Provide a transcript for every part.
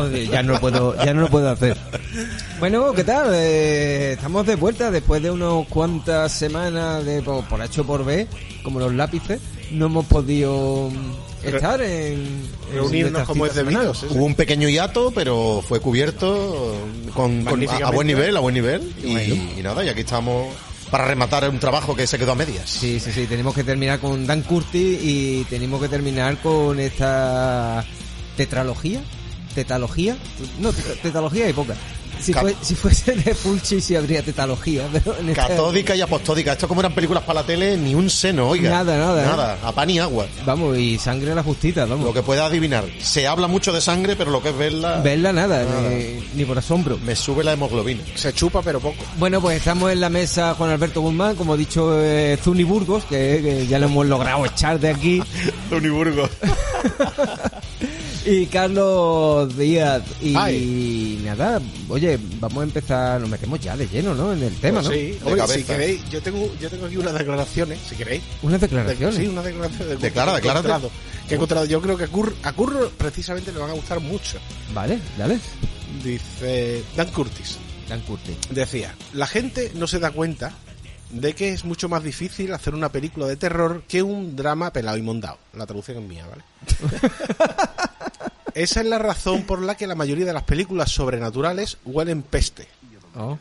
Joder, ya no lo puedo, ya no lo puedo hacer. Bueno, ¿qué tal? Eh, estamos de vuelta después de unas cuantas semanas de por, por H o por B, como los lápices. No hemos podido mm, estar en, Reunirnos como es debido. sí, sí. Hubo un pequeño hiato, pero fue cubierto con, con- a, buen nivel, a buen nivel. Y, y nada, y aquí estamos para rematar un trabajo que se quedó a medias. Sí, sí, sí. Tenemos que terminar con Dan Curtis y tenemos que terminar con esta tetralogía. ¿Tetalogía? No, teta- tetalogía hay poca. Si, fue- si fuese de Fulci sí habría tetalogía, pero en Catódica y apostódica. Esto como eran películas para la tele, ni un seno, oiga. Nada, nada, ¿eh? Nada, a pan y agua. Vamos, y sangre a la justita, vamos. Lo que pueda adivinar. Se habla mucho de sangre, pero lo que es verla Verla nada, Nada. Ni, ni por asombro. me sube la hemoglobina. Se chupa, pero poco. Bueno, pues estamos en la mesa Juan Alberto Guzmán, como ha dicho eh, Zuni Burgos, que, que ya lo hemos logrado echar de aquí, Uniburgo. y Carlos Díaz. Y Ay. nada, oye, vamos a empezar, nos metemos ya de lleno, ¿no? En el tema, ¿no? Pues sí, cabeza. si queréis, yo tengo, yo tengo aquí unas declaraciones, si queréis. Unas De- declaraciones. sí, unas declaraciones de Declara, que he declárate. encontrado, que he encontrado. Yo creo que a Curro, a Curro precisamente le van a gustar mucho. Vale, dale. Dice Dan Curtis. Dan Curtis. Decía, la gente no se da cuenta de que es mucho más difícil hacer una película de terror que un drama pelado y mondado. La traducción es mía, ¿vale? Esa es la razón por la que la mayoría de las películas sobrenaturales huelen peste. Oh,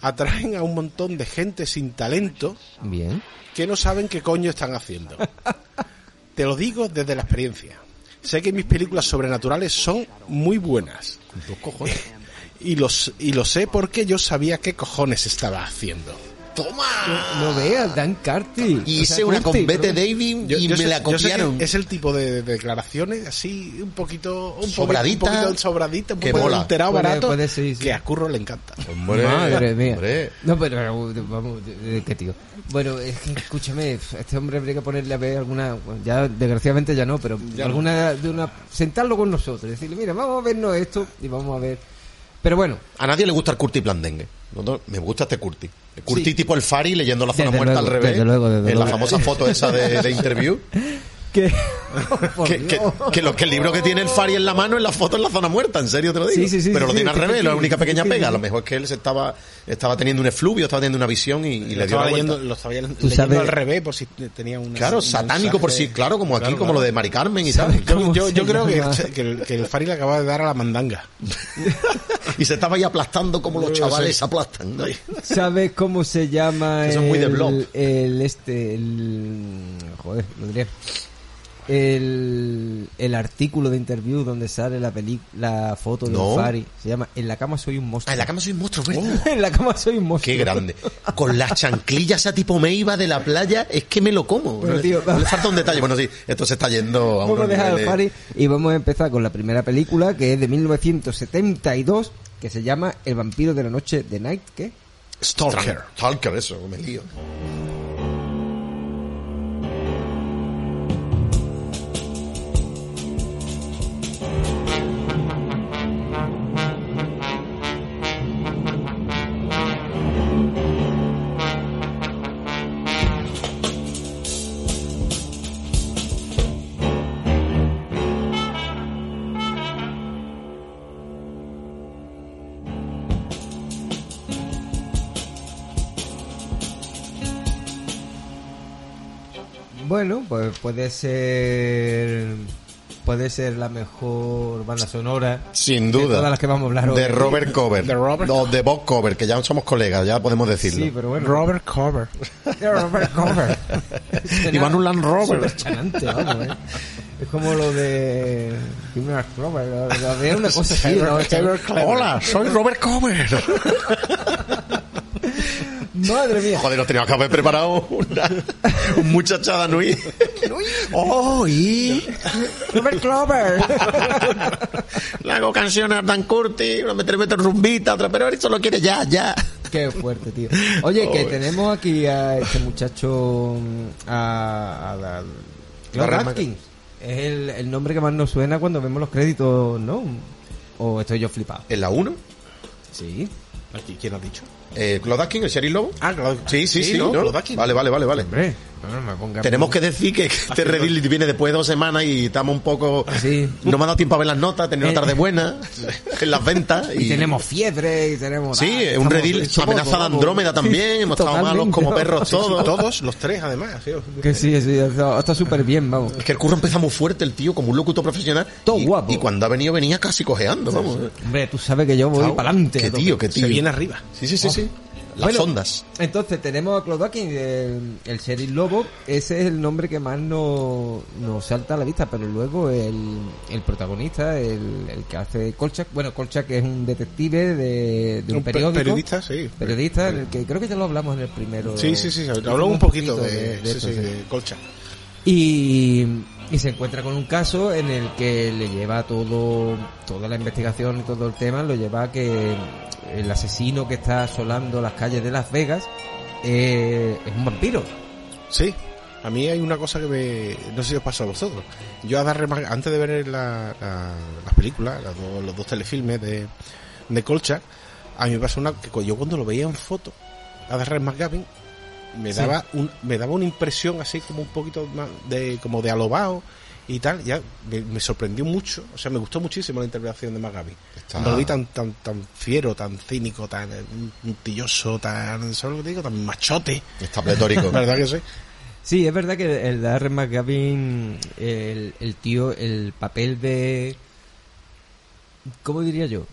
Atraen a un montón de gente sin talento bien. que no saben qué coño están haciendo. Te lo digo desde la experiencia. Sé que mis películas sobrenaturales son muy buenas. Y, los, y lo sé porque yo sabía qué cojones estaba haciendo. ¡Toma! No veas, Dan Curtis. Y O hice sea, una con Bette ¿no? David Yo- y yo me sé- la copiaron. es el tipo de, de declaraciones así, un poquito, un Sobradita, poquito, un poquito sobradita, un que poco Puede- barato, puede ser, sí. que a Curro le encanta. Hombre, Madre mía. hombre. No, pero vamos, ¿qué tío? Bueno, es que escúchame, este hombre habría que ponerle a ver alguna, ya desgraciadamente ya no, pero Ya no. alguna de una sentarlo con nosotros, decirle, mira, vamos a vernos esto y vamos a ver. Pero bueno, A nadie le gusta el Curti Blandengue. No, no, me gusta este Curti. El Curti Sí. tipo el Fari leyendo la zona Desde muerta luego, al revés. desde luego, desde en la luego. famosa foto esa de, de interview. que por que, que, que lo, que el libro que tiene el Fari en la mano es la foto en la zona muerta, en serio te lo digo. Sí, sí, sí, Pero lo tiene sí, al revés, sí, la única sí, pequeña sí, pega. A lo mejor es que él se estaba, estaba teniendo un efluvio, estaba teniendo una visión y, y le dio estaba la leyendo, vuelta. lo estaba leyendo sabes- al revés por si tenía un Claro, satánico por sí, mensaje. claro, como aquí, Claro, como claro. lo de Mari Carmen y ¿Sabes tal. Yo, yo, yo creo que, que el, que el Fari le acaba de dar a la mandanga. Y se estaba ahí aplastando como los chavales aplastan. ¿no? ¿Sabes cómo se llama Que son muy de el, blog. el este el joder, lo diré. El, el artículo de interview donde sale la peli, la foto de No. un Fari se llama En la cama soy un Ah, monstruo. en la cama soy un monstruo, ¿verdad? en la cama soy un monstruo. Qué grande. Con las chanclillas a tipo Meiva de la playa, es que me lo como. No le- tío, no le falta un detalle. Bueno, sí, esto se está yendo a niveles- Fari y vamos a empezar con la primera película que es de 1972 que se llama El vampiro de la noche de Night, ¿qué? Stalker. Stalker, eso, me lío. Bueno, pues puede ser puede ser la mejor banda sonora Sin de duda. todas las que vamos a hablar hoy. De Robert Cover. De Robert- No, de Bob Cover, que ya somos colegas, ya podemos decirlo. Sí, pero bueno. Robert Cover. De Robert Cover. Land Rover. Súper chanante, vamos, ¿eh? Es como lo de lo- lo de una cosa así, ¿no? Hola, soy Robert Cover. Madre mía. Joder, nos teníamos que haber preparado una, un muchachada Nui. ¡Oh, y! Robert Clover. Le hago canciones a Dan Curtis, una me meto en rumbita, otra, pero él solo quiere ya, ya. Qué fuerte, tío. Oye, que tenemos aquí a este muchacho, mm, a, a, a Claude Barra- Atkins. Es el, el nombre que más nos suena cuando vemos los créditos, ¿no? ¿O estoy yo flipado? ¿En la 1? Sí. Aquí, ¿Quién ha dicho? Eh, ¿Claude Atkin, el Sheriff Lobo? Ah, claro. Sí, sí, sí. Vale, vale, vale, vale. Hombre. No, no me ponga- Tenemos que decir que este Reddit viene después de dos semanas y estamos un poco... Sí. No me ha dado tiempo a ver las notas, tener una Eh. tarde buena en las ventas. Y Y, tenemos fiebre y tenemos... Sí, ah, un hechos amenaza de. Andrómeda también, hemos estado malos como perros todos. todos, los tres además. sí. Que sí, sí, está súper bien, vamos. Es que el curro empezó muy fuerte, el tío, como un locutor profesional. Todo y, guapo. Y cuando ha venido, venía casi cojeando, vamos. Hombre, tú sabes que yo voy para adelante. Qué tío, qué tío. Se viene arriba. Sí, sí, sí, sí. Las Bueno, ondas. Entonces tenemos a Clodakin, el, el sheriff lobo, ese es el nombre que más nos, nos salta a la vista, pero luego el, el protagonista, el, el que hace Kolchak, bueno, Kolchak es un detective de, de un, Un pe- periódico. periodista, sí. Periodista, en el que creo que ya lo hablamos en el primero. Sí, sí, sí. Hablamos un poquito de, sí, esto, sí, sí. de Colcha. Y, y se encuentra con un caso en el que le lleva todo, toda la investigación y todo el tema, lo lleva a que el asesino que está asolando las calles de Las Vegas eh, es un vampiro. Sí. A mí hay una cosa que me... No sé si os pasa a vosotros. Yo a dar antes de ver la, la- las películas, las dos- los dos telefilmes de, de Kolchak, a mí me pasa una... que yo cuando lo veía en foto, a dar McGavin, me Sí. daba un, me daba una impresión así como un poquito más de como de alobao y tal ya me, me sorprendió mucho o sea me gustó muchísimo la interpretación de McGavin Está- cuando lo vi tan tan tan fiero tan cínico tan eh, puntilloso tan ¿sabes lo que te digo? tan machote Está pletórico. ¿verdad que sí? Sí, es verdad que el Darren McGavin, el, el tío, el papel de... ¿Cómo diría yo?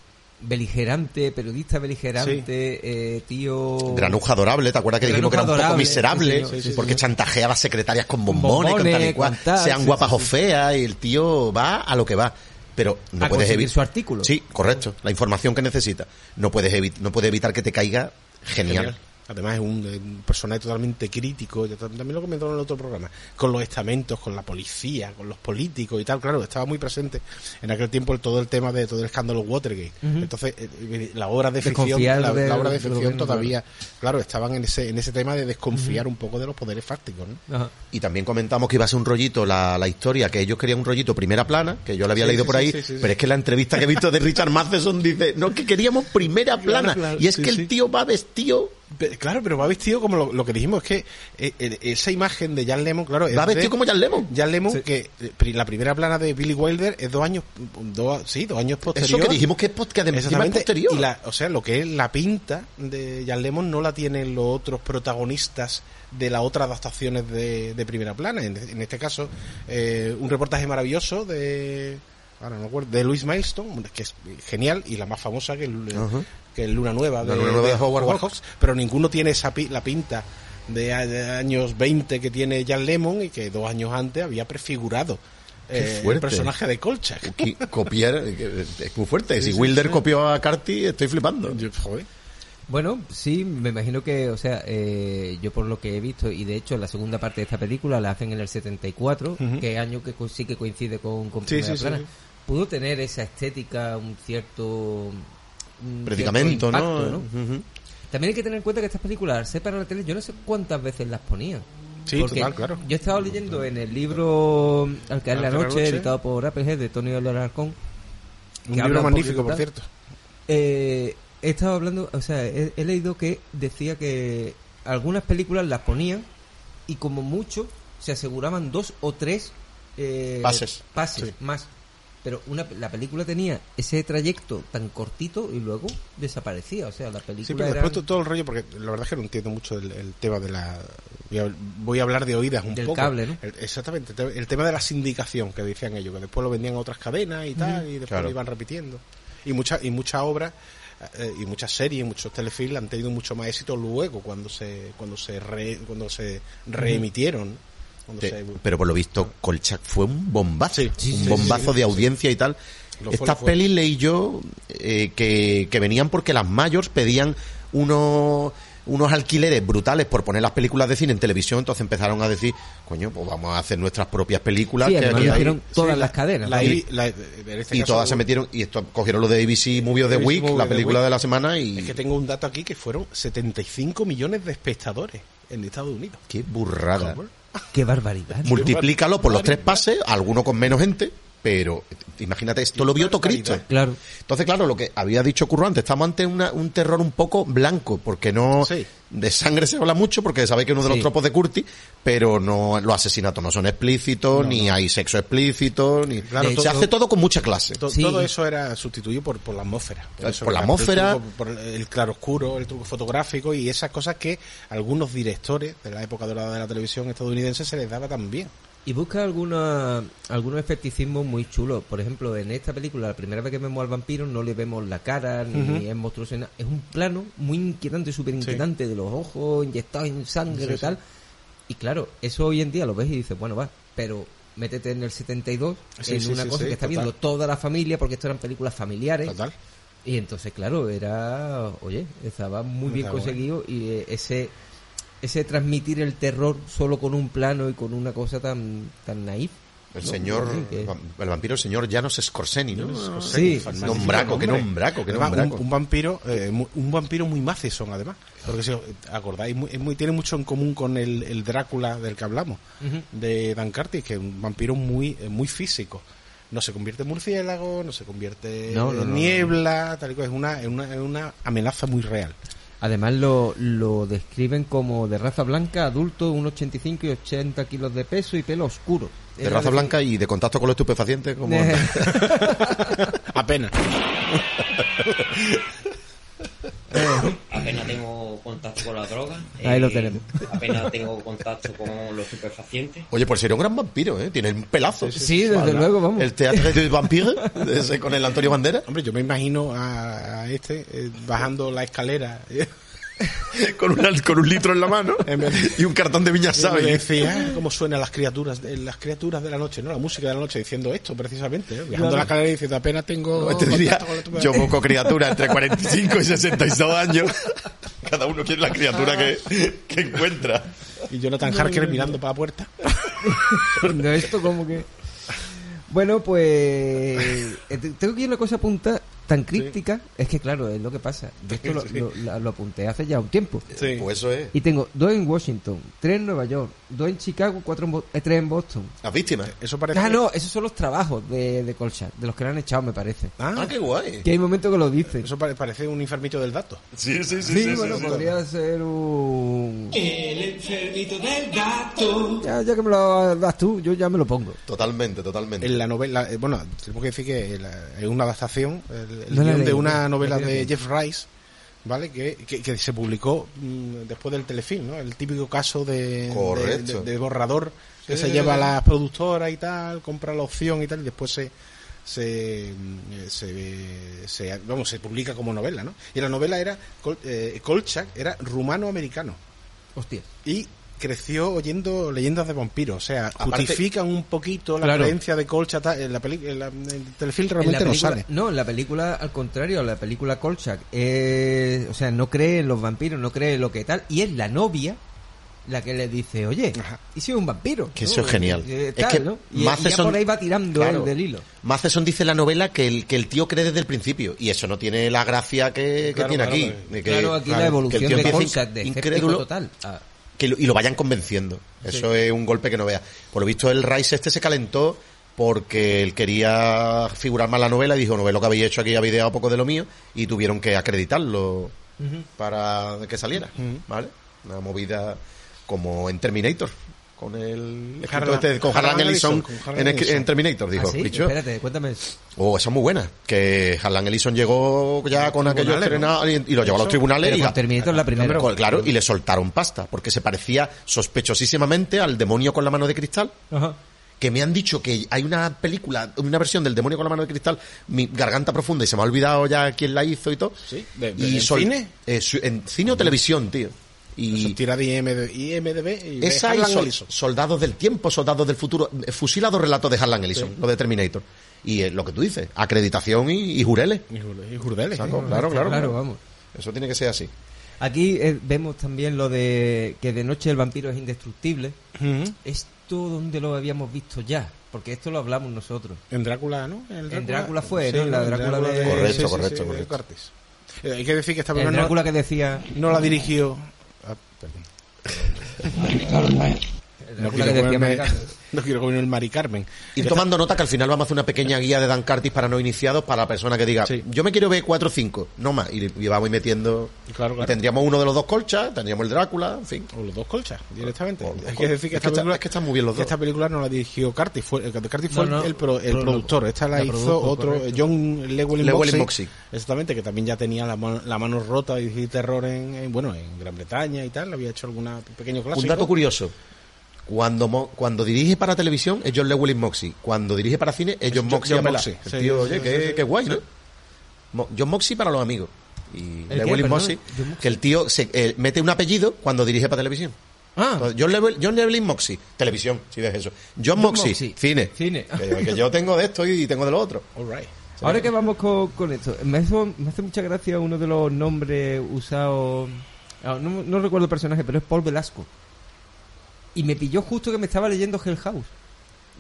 Beligerante, periodista beligerante, eh, tío... Granuja adorable, ¿te acuerdas que dijimos que era un Granuja poco miserable? sí, sí, sí, porque sí. chantajeaba secretarias con bombones, con bombones, tal y cual, con tal, sean sí, guapas sí, o sí. feas, y el tío va a lo que va. Pero no A puedes evitar su artículo. Sí, correcto. La información que necesita. No puedes evi- no puede evitar que te caiga genial. Genial. Además es un, eh, un personaje totalmente crítico, también lo comentó en el otro programa, con los estamentos, con la policía, con los políticos y tal, claro, estaba muy presente en aquel tiempo todo el tema de todo el escándalo Watergate. Entonces, eh, eh, la obra de ficción, la, de- la obra de ficción todavía, claro, estaban en ese, en ese tema de desconfiar un poco de los poderes fácticos, ¿no? Y también comentamos que iba a ser un rollito la, la historia, que ellos querían un rollito primera plana, que yo la había Sí, leído sí, por ahí, sí, sí, sí. pero es que la entrevista que he visto de Richard Matheson dice, no, que queríamos primera plana. claro, y es sí, que sí. el tío va vestido, Claro, pero va vestido como lo, lo que dijimos, es que eh, eh, esa imagen de Jan Lemon, claro, va de- vestido como Jan Lemon. Jan Lemon, Sí. que eh, la primera plana de Billy Wilder es dos años, dos, sí, dos años posterior. Eso que dijimos que es que además es posterior. Y la, o sea, lo que es la pinta de Jan Lemon no la tienen los otros protagonistas de las otras adaptaciones de, de primera plana. En, en este caso, eh, un reportaje maravilloso de ahora no me acuerdo, de Louis Milestone, que es genial y la más famosa que el. Que el Luna Nueva de, Luna Nueva de Howard Hawks. Hawks, pero ninguno tiene esa pi- la pinta de, de años 20 que tiene Jan Lemon y que dos años antes había prefigurado eh, el personaje de Kolchak. Copiar eh, es muy fuerte. Sí, si sí, Wilder sí. copió a Carty, estoy flipando. Yo, joder. Bueno, sí, me imagino que, o sea, eh, yo por lo que he visto, y de hecho la segunda parte de esta película la hacen en el 74, Ujú. que año que sí que coincide con, con Sí, Primera sí, sí, Plana. sí. Pudo tener esa estética, un cierto... Predicamento, ¿no? También hay que tener en cuenta que estas películas, ser para la tele, yo no sé cuántas veces las ponía. Sí, Porque total, claro. Yo he estado leyendo en el libro Al caer la noche, editado por Applehead, de Tony Alarcón. Un libro magnífico, por cierto. Eh, he estado hablando, o sea, he, he leído que decía que algunas películas las ponían y como mucho se aseguraban dos o tres eh, Pases. pases Sí. más. Pero una, la película tenía ese trayecto tan cortito y luego desaparecía. O sea, la película Sí, pero después to- todo el rollo, porque la verdad es que no entiendo mucho el, el tema de la... Voy a, voy a hablar de oídas un Del poco. cable, ¿no? El- exactamente, el te- el tema de la sindicación que decían ellos, que después lo vendían a otras cadenas y tal, y después Claro. lo iban repitiendo. Y muchas y muchas obras eh, y muchas series, muchos telefilms han tenido mucho más éxito luego cuando se cuando se re- cuando se reemitieron. Se- pero por lo visto, Kolchak fue un bombazo. Sí, sí, un sí, bombazo sí, de sí. audiencia y tal. Lo Estas fue. pelis leí yo eh, que, que venían porque las mayors pedían unos unos alquileres brutales por poner las películas de cine en televisión, entonces empezaron a decir, coño, pues vamos a hacer nuestras propias películas. Sí, que aquí lo hay". hicieron todas Sí, las la- cadenas. la- la- este y caso, todas se metieron, y esto cogieron lo de ABC Movie of the Week, Movie la of the película Week. de la semana, y Es que tengo un dato aquí que fueron 75 millones de espectadores en Estados Unidos. qué burrada. Qué barbaridad. Multiplícalo por los tres pases, alguno con menos gente, pero imagínate, esto lo vio todo Cristo. Claro. Entonces, claro, lo que había dicho Curro antes, estamos ante una- un terror un poco blanco, porque no, Sí. De sangre se habla mucho porque sabe que es uno de los Sí. tropos de Curtis, pero no los asesinatos no son explícitos, ni hay sexo explícito, ni Claro, se todo- hace todo con mucha clase. To- Sí. Todo eso era sustituido por, por la atmósfera. eso Por la era atmósfera. el truco, Por, el claroscuro, el truco fotográfico y esas cosas que algunos directores de la época dorada de la televisión estadounidense se les daba también. Y busca alguna, algunos efecticismos muy chulos. Por ejemplo, en esta película, la primera vez que vemos al vampiro, no le vemos la cara, ni es monstruoso, ni nada. Es un plano muy inquietante, súper inquietante, de los ojos inyectados en sangre y tal. Y claro, eso hoy en día lo ves y dices, bueno, va, pero métete en el 72, Sí, en sí, una sí, cosa sí, que está total. viendo toda la familia, porque esto eran películas familiares. Total. Y entonces, claro, era, oye, estaba muy bien Estaba conseguido y eh, ese ese transmitir el terror solo con un plano y con una cosa tan tan naif. El ¿no? señor, Sí, que- el vampiro, el señor Janos Scorseni, ¿no? Sí, Magnífico nombraco, nombre. nombraco, qué Además, un- nombraco. Un, vampiro, eh, un vampiro muy Matheson, además. Porque si os acordáis, muy, tiene mucho en común con el, el Drácula del que hablamos, de Dan Curtis, que es un vampiro muy, eh, muy físico. No se convierte en murciélago, no se convierte No, no, en no, niebla, tal y cual. Es una, es una, es una amenaza muy real. Además lo, lo describen como de raza blanca, adulto, 1,85 y 80 kilos de peso y pelo oscuro. De raza blanca y de contacto con los estupefacientes, como... Apenas. Apenas tengo contacto con la droga. eh, Ahí lo tenemos. Apenas tengo contacto con los estupefacientes. Oye, pues sería un gran vampiro, ¿eh? Tiene un pelazo. Sí, desde luego, vamos. El teatro de vampiro, ese con el Antonio Bandera, Hombre, yo me imagino a, a este eh, bajando la escalera. con, una- con un litro en la mano y un cartón de viñas Y ¿sabes? decía cómo suenan las criaturas, de- las criaturas de la noche, ¿no? La música de la noche diciendo esto precisamente, ¿eh? viajando Claro. la escalera y diciendo apenas tengo Este diría, contacto con la tuba". yo busco criatura entre 45 y 62 años. Cada uno quiere la criatura que, que encuentra. y Jonathan Harker mirando para la puerta. No, esto como que... Bueno, pues eh, te- tengo aquí una cosa apunta tan críptica, es que claro, es lo que pasa. Yo esto lo, Sí. lo- la- lo apunté hace ya un tiempo. Sí. Pues eso es. Y tengo dos en Washington, tres en Nueva York, dos en Chicago, cuatro en Bo- eh, tres en Boston. Las víctimas. Eso parece. Ah, no, esos son los trabajos de, de Kolchak, de los que le han echado, me parece. Ah, Ah, qué guay. Que hay momentos que lo dicen. Eso pare- parece un enfermito del dato. Sí, sí, Sí, bueno, podría ser un... El enfermito del gato. Ya, ya que me lo das tú, yo ya me lo pongo. Totalmente, totalmente. En la novela, eh, bueno, tenemos que decir que la- es una adaptación, el, el No guion de una no, novela no de. Jeff Rice, ¿vale? Que, que, que se publicó mm, después del telefilm, ¿no? El típico caso de, Correcto. de, de borrador que Sí, se lleva a las productoras y tal, compra la opción y tal, y después se se, mm, se, se- vamos se publica como novela, ¿no? Y la novela era eh, Kolchak era rumano-americano Hostia. y creció oyendo leyendas de vampiros, o sea, Aparte- justifican un poquito la Claro. creencia de Kolchak en la peli- en la- en el telefilm En la realmente no película- sale. No, en la película, al contrario, la película Kolchak, es- o sea, no cree en los vampiros, no cree en lo que tal, y es la novia la que le dice, oye, Ajá. ¿y si es un vampiro? Que ¿no? eso es genial. Eh, Es tal, que ¿no? Y, y Matheson- ya por ahí va tirando Claro. el del hilo. Matheson dice en la novela que el, que el tío cree desde el principio y eso no tiene la gracia que, que Claro, tiene claro, aquí. claro. de que- claro, aquí claro, la que evolución el tío de Kolchak, de incrédulo total. Ah, que lo- y lo vayan convenciendo. Eso es un golpe que no vea. Por lo visto el Rice este se calentó porque él quería figurar más la novela y dijo, no ve lo que habéis hecho aquí, habéis dejado poco de lo mío y tuvieron que acreditarlo para que saliera, ¿vale? Una movida como en Terminator. Con el escritor este, con Harlan Ellison en, Terminator, dijo. ¿Ah, sí? "Bicho, Espérate, cuéntame. Oh, esa es muy buena. Que Harlan Ellison llegó ya con aquellos y, y lo llevó a los tribunales Pero y con Terminator la primera. Con- claro, y le soltaron pasta, porque se parecía sospechosísimamente al demonio con la mano de cristal. Ajá. Que me han dicho que hay una película, una versión del demonio con la mano de cristal, mi garganta profunda, y se me ha olvidado ya quién la hizo y todo. Sí, de- de- y ¿en sol- cine? eh, su- en cine o televisión, tío. Eso Y tira de IMDb, IMDb y esa y Harlan sol- Ellison. Soldados del Tiempo, Soldados del Futuro, eh, fusilados relatos de Harlan Ellison, lo de Terminator. Y eh, lo que tú dices, acreditación y, y jureles. Y Jur- y Jurdeles, Saco, ¿eh? claro, claro, Claro, vamos. Eso tiene que ser así. Aquí eh, vemos también lo de que de noche el vampiro es indestructible. Ujú. Esto donde lo habíamos visto ya, porque esto lo hablamos nosotros. En Drácula, ¿no? En Drácula fue, ¿no? En la Drácula de- Correcto, correcto, de correcto. Eh, hay que decir que esta El película Drácula no, que decía no la dirigió... perdón. No que decía. No quiero comerme el Mari Carmen. Ir tomando nota que al final vamos a hacer una pequeña guía de Dan Curtis para no iniciados para la persona que diga, Sí. yo me quiero ver 4 o 5, no más. Y, y vamos metiendo. Claro, claro. Y tendríamos uno de los dos colchas, tendríamos el Drácula, en fin. O los dos colchas, directamente. Hay que decir que Es que esta está- película, es que están muy bien los que dos. esta película no la dirigió Curtis, fue, eh, Curtis fue No, no, el, pro- el pro- productor. Esta la, la hizo produjo, otro, correcto. John Llewellyn Moxey, Moxey. Exactamente, que también ya tenía la, mano- la mano rota y terror en, en, bueno, en Gran Bretaña y tal. Había hecho alguna pequeño clásico. Un dato curioso. Cuando, cuando dirige para televisión es John Llewellyn Moxey. Cuando dirige para cine es John John-. John pela. Moxey. El tío, oye, qué, guay, ¿no? John Moxey para los amigos. Y John Moxey. que el tío se, eh, mete un apellido cuando dirige para televisión. Ah, John, Llewellyn, John Moxey, televisión, si ves eso. John, Moxey, Moxey, cine. cine. Que, que yo tengo de esto y tengo de lo otro. All right. ahora que vamos con, con esto, me hace, me hace mucha gracia uno de los nombres usados. ah, No, no recuerdo el personaje, pero es Paul Velasco. Y me pilló justo que me estaba leyendo Hell House.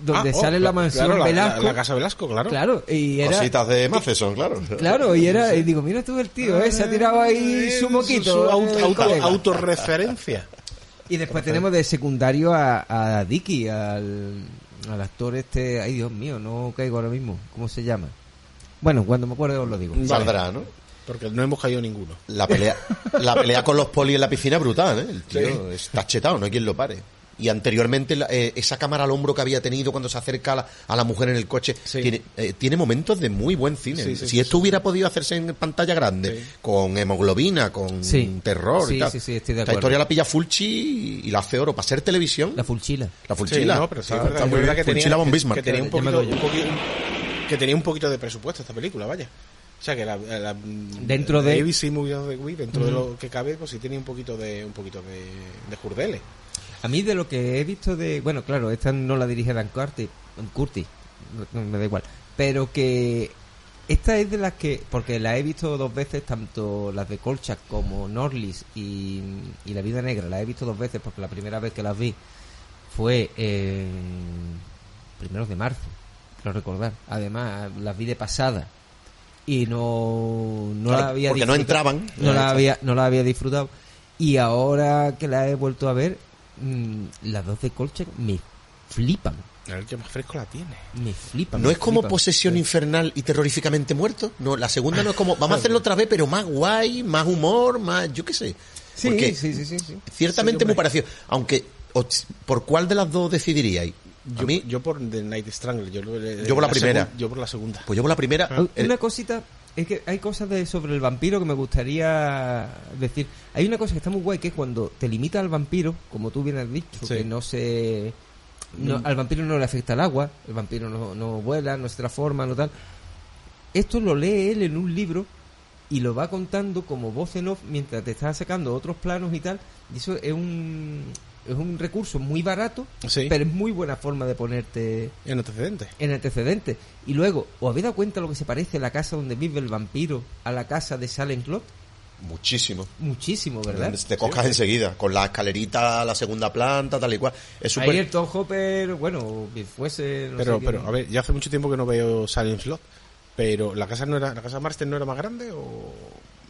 Donde Ah, oh, sale la claro, mansión la- la- Velasco. La, casa Velasco, claro. Claro, y era. Cositas de Matheson, claro. Claro, y era. Y digo, mira tú el tío, ¿eh? se ha tirado ahí Eh, su moquito. su el auto- auto- autorreferencia. Y después tenemos de secundario a, a Dicky, al, al actor este. Ay, Dios mío, no caigo ahora mismo. ¿Cómo se llama? Bueno, cuando me acuerdo os lo digo. Saldrá, ¿no? Porque no hemos caído ninguno. La pelea, la pelea con los polis en la piscina es brutal, ¿eh? El tío está chetado, no hay quien lo pare. Y anteriormente la- eh, esa cámara al hombro que había tenido cuando se acerca a la, a la mujer en el coche Sí. tiene, eh, tiene momentos de muy buen cine. Sí, sí, si esto hubiera podido hacerse en pantalla grande, con hemoglobina, con terror y tal. sí, sí, estoy de Esta historia la pilla Fulci y la hace oro. Para ser televisión, La fulchila. la Fulchila. No, pero sí, está, es verdad, está es muy verdad bien. que tenía, Fulchila von que- tenía un poquito, un poquito- que tenía un poquito de presupuesto esta película, vaya. O sea que la, la- Dentro de- ABC Movie of the Week, dentro de lo que cabe, pues sí tenía un poquito de un poquito de, de jurdele. A mí de lo que he visto de... Bueno, claro, esta no la dirige Dan Curtis, Curtis no- me da igual. Pero que esta es de las que... Porque la he visto dos veces, tanto las de Kolchak como Norlis y, y La Vida Negra. La he visto dos veces porque la primera vez que las vi fue en primeros de marzo, creo recordar. Además, las vi de pasada y no, no Claro, la había porque no entraban. No la había, no la había disfrutado. Y ahora que la he vuelto a ver, mm, las dos de Kolchak me flipan. A ver qué más fresco la tiene. Me flipan. ¿No me es como posesión infernal y terroríficamente muerto? No, la segunda no es como, vamos a hacerlo otra vez, pero más guay, más humor, más, yo qué sé. Sí, Porque sí, sí, sí, sí. ciertamente Sí, muy parecido. Aunque, ¿por cuál de las dos decidiríais? A Yo, mí, yo por The Night Strangler. Yo, Yo por la primera. yo por la segunda. pues yo por la primera. Ah, Una cosita, es que hay cosas de, sobre el vampiro que me gustaría decir. Hay una cosa que está muy guay, que es cuando te limita al vampiro, como tú bien has dicho, Sí. que no se... no- al vampiro no le afecta el agua, el vampiro no, no vuela, no se transforma, no tal. Esto lo lee él en un libro y lo va contando como voz en off mientras te está sacando otros planos y tal. Y eso es un, es un recurso muy barato, Sí. pero es muy buena forma de ponerte En antecedentes. en antecedentes. Y luego, ¿os habéis dado cuenta lo que se parece la casa donde vive el vampiro a la casa de Silent Club? muchísimo. Muchísimo, ¿verdad? Te coscas enseguida, con la escalerita a la segunda planta, tal y cual. Es súper... Ahí el Tom Hopper, bueno, fuese... no pero, sé pero, a ver, ya hace mucho tiempo que no veo Silent Slot. Pero la casa no era, la casa Marston no era más grande o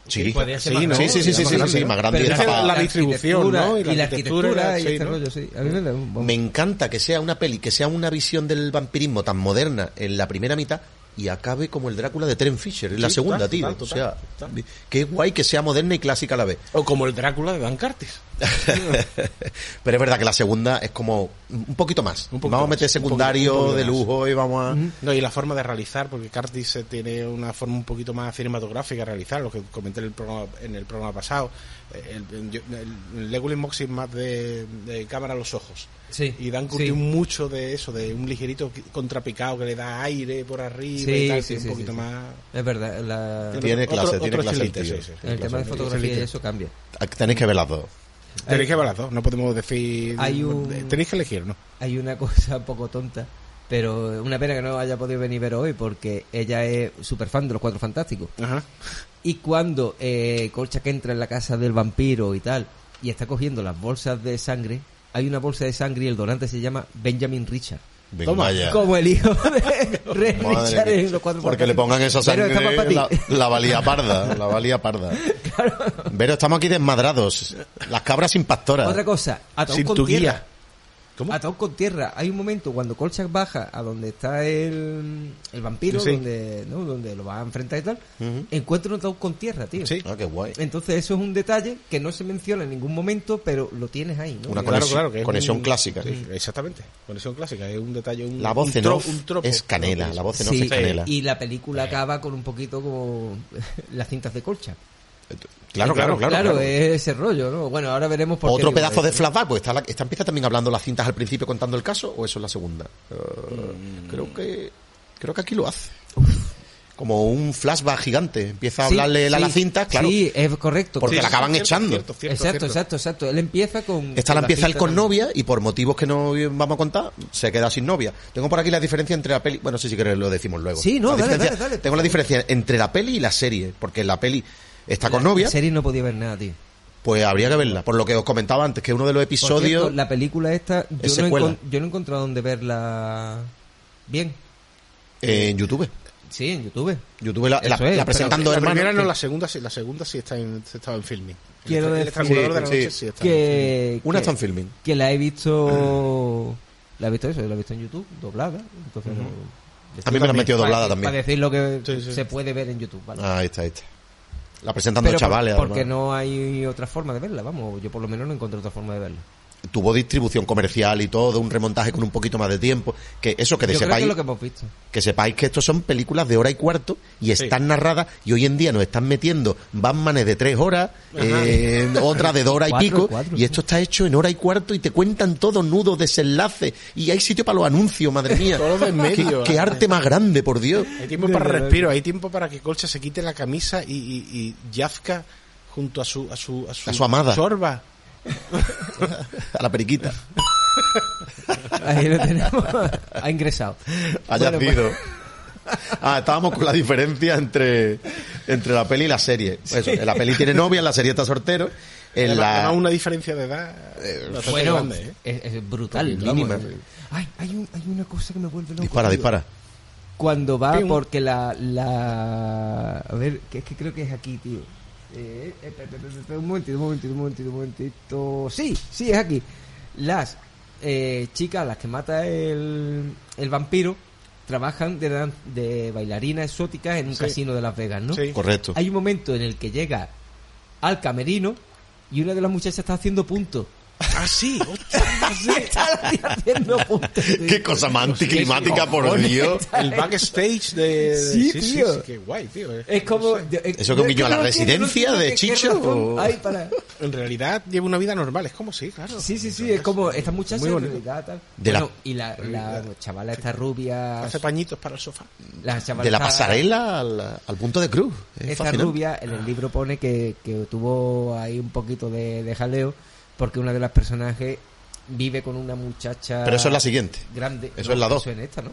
Sí, Sí, más ¿no? sí, sí, sí, sí, más sí, grande, sí, más grande Pero y estaba- la distribución, ¿no? Y la arquitectura y sí, este ¿no? rollo, sí. A mí me da un... Me encanta que sea una peli, que sea una visión del vampirismo tan moderna en la primera mitad y acabe como el Drácula de Terence Fisher en la segunda, total, tío. total, o sea, es guay que sea moderna y clásica a la vez. O como el Drácula de Dan Curtis. Pero es verdad que la segunda es como un poquito más. Un poquito vamos a meter un secundario poquito- un poquito de lujo y vamos a... No, y la forma de realizar, porque Curtis tiene una forma un poquito más cinematográfica de realizar, lo que comenté en el programa, en el programa pasado. El, el, Legolas Moxie es más de, de cámara a los ojos. Sí, Y Dan sí. Curtis mucho de eso, de un ligerito contrapicado que le da aire por arriba Sí, y tal, sí, que es sí, un poquito más... Es verdad, la- Tiene Otro- clase, otro tiene clase tío. sí, sí. en el tema de Clase, fotografía y eso cambia. Tenéis que ver las dos. Tenéis que ver las dos, no podemos decir... Hay un- Tenéis que elegir, ¿no? Hay una cosa un poco tonta, pero una pena que no haya podido venir ver hoy porque ella es súper fan de los Cuatro Fantásticos. Ajá. Y cuando eh, Kolchak entra en la casa del vampiro y tal, y está cogiendo las bolsas de sangre, hay una bolsa de sangre y el donante se llama Benjamin Richard. Toma, ya. Como el hijo de Red Richard en los Cuatro Porque le Fantásticos. pongan esa sangre la, la valía parda, la valía parda. Pero estamos aquí desmadrados. Las cabras sin pastora. Otra cosa, ataúd Sin con tu tierra. guía. ¿Cómo? Atados con tierra. Hay un momento cuando Kolchak baja a donde está el, el vampiro, Sí. donde, ¿no? donde lo va a enfrentar y tal, encuentra un ataúd con tierra, tío. Sí. Ah, qué guay. Entonces eso es un detalle que no se menciona en ningún momento, pero lo tienes ahí, ¿no? Una Claro, conexión, claro, que es conexión un- clásica. Sí, exactamente. Conexión clásica. Es un detalle. Un, La voz un en tro- off un tropo. es canela, la voz en off es canela. y la película acaba con un poquito como las cintas de colcha. Claro, claro, claro. claro. es ese rollo, ¿no? Bueno, ahora veremos por Otro pedazo de flashback, pues está, la- esta empieza también hablando las cintas al principio contando el caso, o eso es la segunda. Eh, Mm. Creo que creo que aquí lo hace. Como un flashback gigante. Empieza a hablarle a la cinta, claro. Sí, es correcto. Porque la acaban echando. exacto, exacto, exacto. Él empieza con. Esta la empieza él con novia y por motivos que no vamos a contar, se queda sin novia. Tengo por aquí la diferencia entre la peli. Bueno, sí, si queréis lo decimos luego. Sí, no, dale, dale. Tengo la diferencia entre la peli y la serie. Porque la peli está con La- novia, La serie no podía ver nada, tío. pues habría que verla. Por lo que os comentaba antes, que uno de los Por episodios. cierto, la película esta, yo es no, he secuela. yo no he encontrado dónde verla bien. En YouTube. Sí, en YouTube. YouTube la, la- es, la presentan dos la primera no, que- la segunda sí, la segunda sí está en, estaba en filming. Quiero el, decir- estrangulador de la Sí, noche sí. sí está en. Que, Una que, está en filming. que la he visto. La he visto eso, la he visto en YouTube, doblada. Entonces, no- A mí me la han metido para- doblada también. Para decir lo que Sí, sí. se puede ver en YouTube, ¿vale? Ah, ahí está, ahí está. La presentan Pero chavales. por- porque además. no hay otra forma de verla, vamos. Yo por lo menos no encontré otra forma de verla. Tuvo distribución comercial y todo, un remontaje con un poquito más de tiempo. Que eso que de Yo creo que sepáis, es lo que hemos visto. que sepáis que estos son películas de hora y cuarto y están narradas y hoy en día nos están metiendo Batmanes de tres horas, eh, otra de dos horas y Cuatro, pico cuatro, y esto está hecho en hora y cuarto y te cuentan todo nudos, desenlaces y hay sitio para los anuncios, madre mía. Todo de en medio, qué, qué ¿eh? arte más grande, por Dios. Hay tiempo para respiro, hay tiempo para que Colcha se quite la camisa y, y, y yazca junto a su a su a su, A su amada. Sorba. A la periquita. Ahí lo tenemos. ha ingresado. Ha Bueno, yacido. Ah, estábamos con la diferencia entre, entre la peli y la serie. Eso, en la peli tiene novia, en la serie está soltero. En Además, la... además una diferencia de edad bastante Bueno, grande, ¿eh? es, es brutal. Mínima. Ay, hay, un- hay una cosa que me vuelve loco. Dispara, tío. dispara. Cuando va, porque la, la... A ver, que es que creo que es aquí, tío. Eh, eh, eh, eh, eh, un momentito, un momentito, un momentito, un momentito. Sí, sí, es aquí. Las eh, chicas, las que mata el, el vampiro, trabajan de, dan- de bailarinas exóticas en un Sí. casino de Las Vegas, ¿no? Sí. Correcto. Hay un momento en el que llega al camerino y una de las muchachas está haciendo puntos. Ah, sí, haciendo. Qué cosa más anticlimática, por? Dios. el backstage de, Sí, sí, tío. sí, qué guay, tío. eh. Es como. No sé. ¿Eso que un guiño a la residencia de Chicho, o- Ay, para... En realidad lleva una vida normal, es como sí, claro. Sí, sí, sí, es como esta muchacha Muy en bonito. realidad, tal. De la- y la, la chavala esta rubia. Hace pañitos para el sofá. La De la pasarela al, al punto de cruz. Es Esta fascinante. rubia en el libro pone que, que tuvo ahí un poquito de, de jaleo porque una de las personajes vive con una muchacha. Pero eso es la siguiente. Grande. Eso No, es la dos. Eso es en esta, ¿no?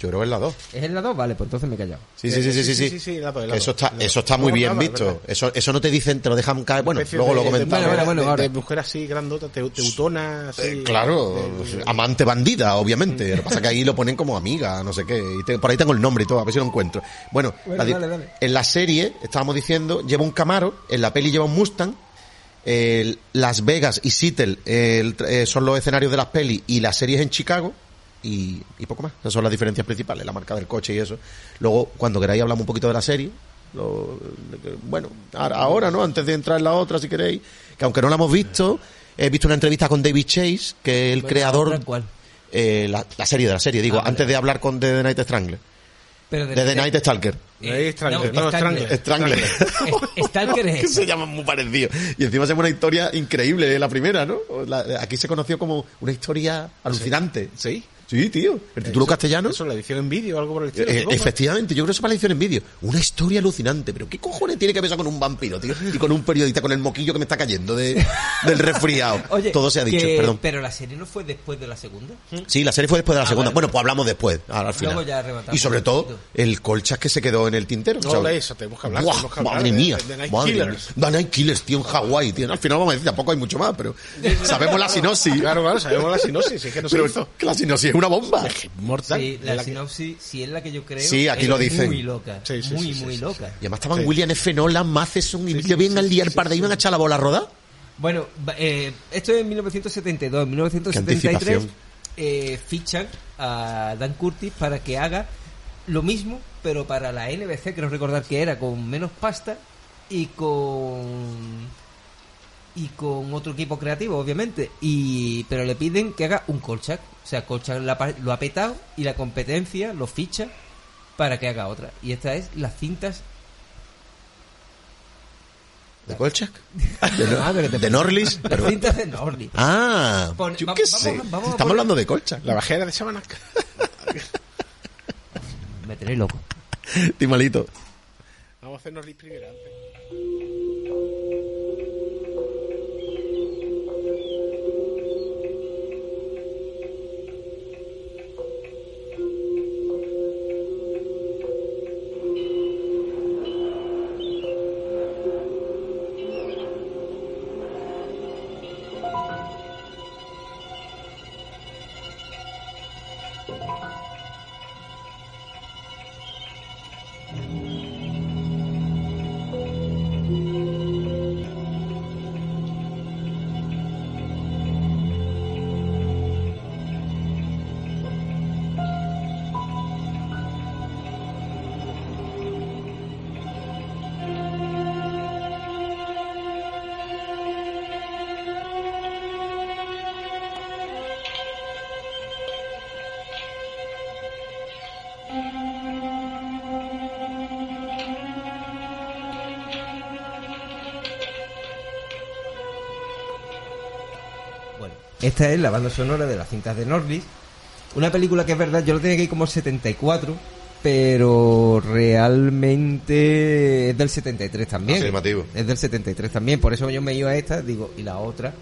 Yo creo que es la 2. ¿Es en la 2? Vale, pues entonces me he callado. Sí, sí, sí, sí, sí, sí. sí, sí, la dos, la Eso está, la eso está muy bien nada, visto. Eso, eso no te dicen, te lo dejan caer. Bueno, luego de- lo de- comentamos. Bueno, bueno, bueno, de, de mujer así grandota, te- teutona, así. Eh, claro, de- de- amante bandida, obviamente. Lo que pasa es que ahí lo ponen como amiga, no sé qué. Y te- por ahí tengo el nombre y todo, a ver si lo encuentro. Bueno, Bueno, la di- dale, dale. en la serie, estábamos diciendo, lleva un Camaro, en la peli lleva un Mustang. Las Vegas y Seattle eh, son los escenarios de las pelis y las series en Chicago. Y, y poco más. Esas son las diferencias principales, la marca del coche y eso. Luego, cuando queráis, hablamos un poquito de la serie. Lo- bueno, ahora, ¿no? Antes de entrar en la otra, si queréis. Que aunque no la hemos visto, he visto una entrevista con David Chase, que es el Bueno, creador. ¿otra cuál? Eh, la, la serie de la serie, digo, Ah, vale. antes de hablar con The Night Strangler. Pero De The Night Stalker. Eh, Strangler, no, no, Strangler. Strangler. Strangler. Stalker es que se llaman muy parecidos. Y encima se llama una historia increíble, la primera, ¿no? La- aquí se conoció como una historia alucinante. Sí. Sí, tío. El título Eso- castellano. Eso, la edición en vídeo o algo por el estilo. Eh, supongo. efectivamente, yo creo que eso para la edición en vídeo. Una historia alucinante. Pero ¿qué cojones tiene que ver con un vampiro, tío? Y con un periodista con el moquillo que me está cayendo de, del resfriado. Oye, Todo se ha dicho, que- perdón. Pero la serie no fue después de la segunda. Sí, la serie fue después de la Ah, segunda. vale. Bueno, pues hablamos después, ahora al final. Luego ya y sobre todo, el colchas que se quedó en el tintero. No, de eso tenemos que hablar, tenemos que hablar madre de- mía. de- de Night madre Killers. mía. The Night Killers, tío, en Hawái, tío. Al final vamos a decir, tampoco hay mucho más, pero sabemos la sinopsis. Claro, claro, sabemos la sinopsis, es que no se pero hizo. que la sinopsis una bomba. Mortal. Sí, la, la que- sinopsis, si es la que yo creo. Sí, aquí es lo dicen. Muy loca. Sí, sí, muy, sí, sí, muy sí, loca. Y además estaban Sí. William F. Nolan, Matheson y bien sí, al el par de iban a echar la bola a rodar. Bueno, eh, esto es en 1972. En 1973 anticipación. eh, fichan a Dan Curtis para que haga lo mismo, pero para la NBC, creo recordar que era con menos pasta y con y con otro equipo creativo, obviamente. Y pero le piden que haga un Kolchak. O sea, Kolchak lo ha petado y la competencia lo ficha para que haga otra. Y esta es las cintas ¿De Kolchak? Ah, pero te- ¿De Norlis? Las cintas de Norlis. Ah, Pon- yo va- qué vamos- sé. vamos a Estamos poner- hablando de Kolchak. La bajera de Sabanac. Me tenéis loco. Timalito. Vamos a hacernos primero antes. Esta es la banda sonora de las cintas de Norlis. Una película que es verdad, yo lo tenía que ir como el 74, pero realmente es del 73 también. Afirmativo. Es del 73 también, por eso yo me iba a esta, digo, y la otra.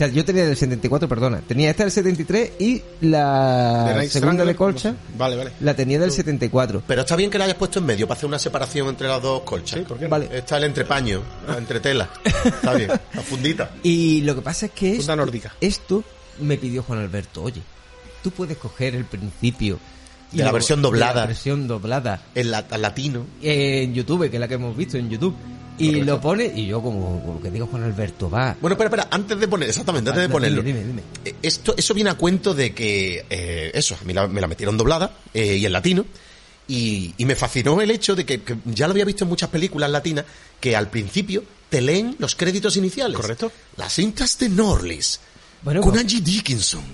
O sea, yo tenía del 74, perdona. Tenía esta del 73 y De la Night segunda de Colcha no sé. Vale, vale. la tenía del 74. Pero está bien que la hayas puesto en medio para hacer una separación entre las dos colchas. Sí, ¿por qué no? Vale. Está el entrepaño, la entretela. Está bien, la fundita. Y lo que pasa es que Funda esto, nórdica. esto me pidió Juan Alberto, oye, tú puedes coger el principio y De la versión doblada. de la versión doblada El la- latino. en YouTube, que es la que hemos visto en YouTube, y lo pone y yo como, como que digo Juan Alberto, va. Bueno, espera, espera, antes de poner, exactamente, antes de ponerlo. dime, dime. Eh, Esto, eso viene a cuento de que, eh, eso, a mí la- me la metieron doblada eh, y en latino. Y, y me fascinó el hecho de que, que ya lo había visto en muchas películas latinas, que al principio te leen los créditos iniciales. Correcto. Las cintas de Norlis. Bueno, con pues- Angie Dickinson.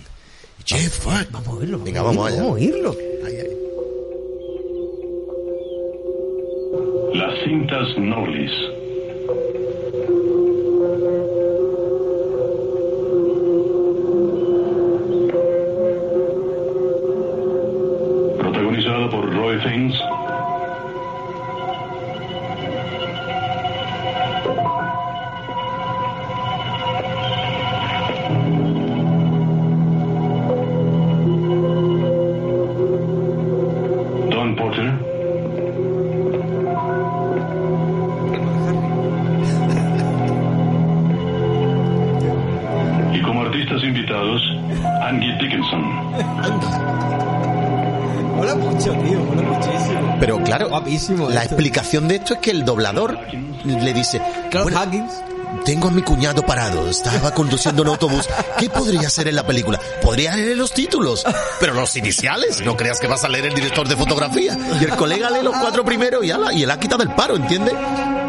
Jeff White. Vamos a oírlo. Venga, vamos allá. Vamos a oírlo. Ahí, ahí. Las cintas Norlis. La esto. explicación de esto es que el doblador le dice, Carl "Bueno, Huggins. tengo a mi cuñado parado, estaba conduciendo un autobús. ¿Qué podría ser en la película? Podría leer los títulos, pero los iniciales. No creas que vas a leer el director de fotografía. Y el colega lee los cuatro primeros y, ala, y él ha quitado el paro, ¿entiendes?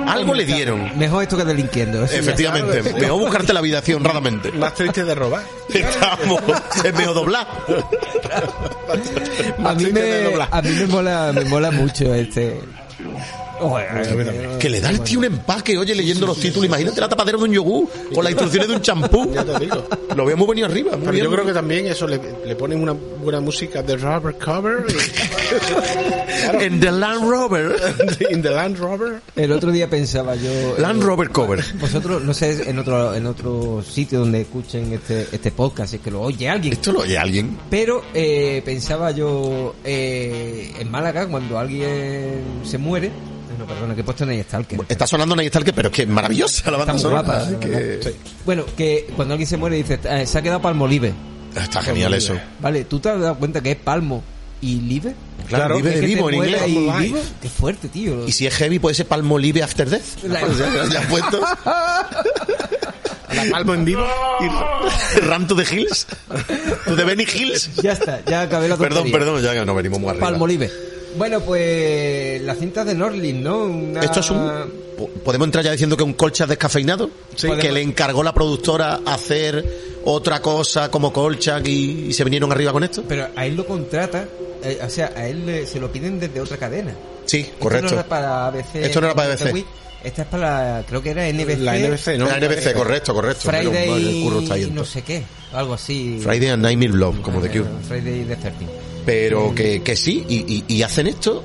Algo le dieron. Mejor esto que delinquiendo. Efectivamente, mejor buscarte la vida así honradamente. Más triste de robar. Estamos, es mejor doblar. A mí, de me, doblar. a mí me mola, me mola mucho este. Que le da el tío un empaque, oye, leyendo los títulos. Imagínate la tapadera de un yogur con las instrucciones de un champú. Ya te digo. Lo veo muy venido arriba. muy Pero bien. yo creo que también eso le, le ponen una buena música de Robert Cover En The Land Rover. in the Land Rover. El otro día pensaba yo. Land eh, Rover Cover. Vosotros, no sé, en otro, en otro sitio donde escuchen este, este podcast, es que lo oye alguien. Esto lo oye alguien. Pero eh, pensaba yo eh, en Málaga, cuando alguien se muere. No, perdona, que he puesto en Stalker. Está sonando Night Stalker, pero es que es maravillosa la banda Está muy sonora. guapa. que- Bueno, que cuando alguien se muere dice, eh, se ha quedado Palmolive. Está genial eso. Vale, ¿tú te has dado cuenta que es Palmo y Live? Claro, vive de vivo en inglés. y vivo. Qué fuerte, tío. Y si es heavy, puede ser Palmolive After Death. La- Ya, ya has puesto. La palmo en vivo. Ram to the Hills. To the Benny Hills. Ya está, ya acabé la Perdón, tontería. perdón, ya que no venimos muy arriba. Palmolive. Bueno, pues las cintas de Norlin, ¿no? Una- Esto es un... po- ¿Podemos entrar ya diciendo que es un colcha descafeinado? Sí. Que Podemos. le encargó la productora hacer otra cosa como colcha y, y se vinieron arriba con esto. Pero a él lo contrata, eh, o sea, a él le- se lo piden desde otra cadena. Sí, Esto correcto. no era para ABC. Esto no era para ABC. Esta es para, creo que era NBC. La NBC, ¿no? La NBC, correcto, correcto. Menos mal, el Friday curro está yendo. no sé qué, algo así. Friday and Nightmare Love, como de Cure. Friday the 13. Pero que, que sí, y, y- y hacen esto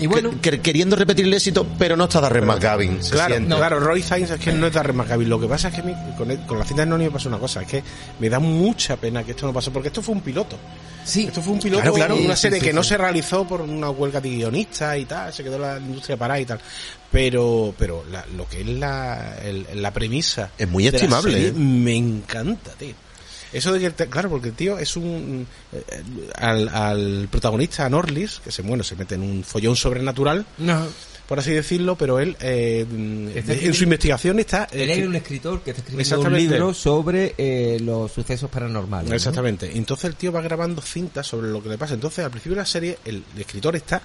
Y bueno, que- que- queriendo repetir el éxito, pero no está Darren McGavin. Claro, claro, Roy Sainz es que no es Darren McGavin. Lo que pasa es que a mí, con, el- con la cinta de Noni me pasa una cosa, es que me da mucha pena que esto no pasó, porque esto fue un piloto. sí, Esto fue un piloto, Claro, claro. una Sí, serie sí, que sí, no se realizó por una huelga de guionistas y tal, se quedó la industria parada y tal. Pero, pero la- lo que es la, el- la premisa. Es muy de la estimable, serie ¿eh? Me encanta, tío. Eso de que, claro, porque el tío es un. eh, al, al protagonista, a Norlis, que se, bueno, se mete en un follón sobrenatural, no. por así decirlo, pero él, eh, Está en su investigación está. Él eh, era un escritor que está escribiendo un libro sobre eh, los sucesos paranormales. ¿no? Exactamente. Entonces el tío va grabando cintas sobre lo que le pasa. Entonces al principio de la serie el escritor está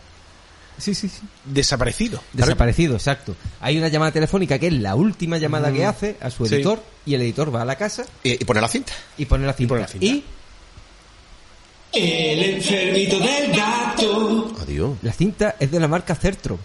Sí, sí, sí. desaparecido. Desaparecido, exacto. Hay una llamada telefónica que es la última llamada que hace a su Sí. editor y el editor va a la casa Y, y pone la cinta. y pone la cinta. pone la cinta. Y El enfermito del gato. Adiós. la cinta es de la marca Certro.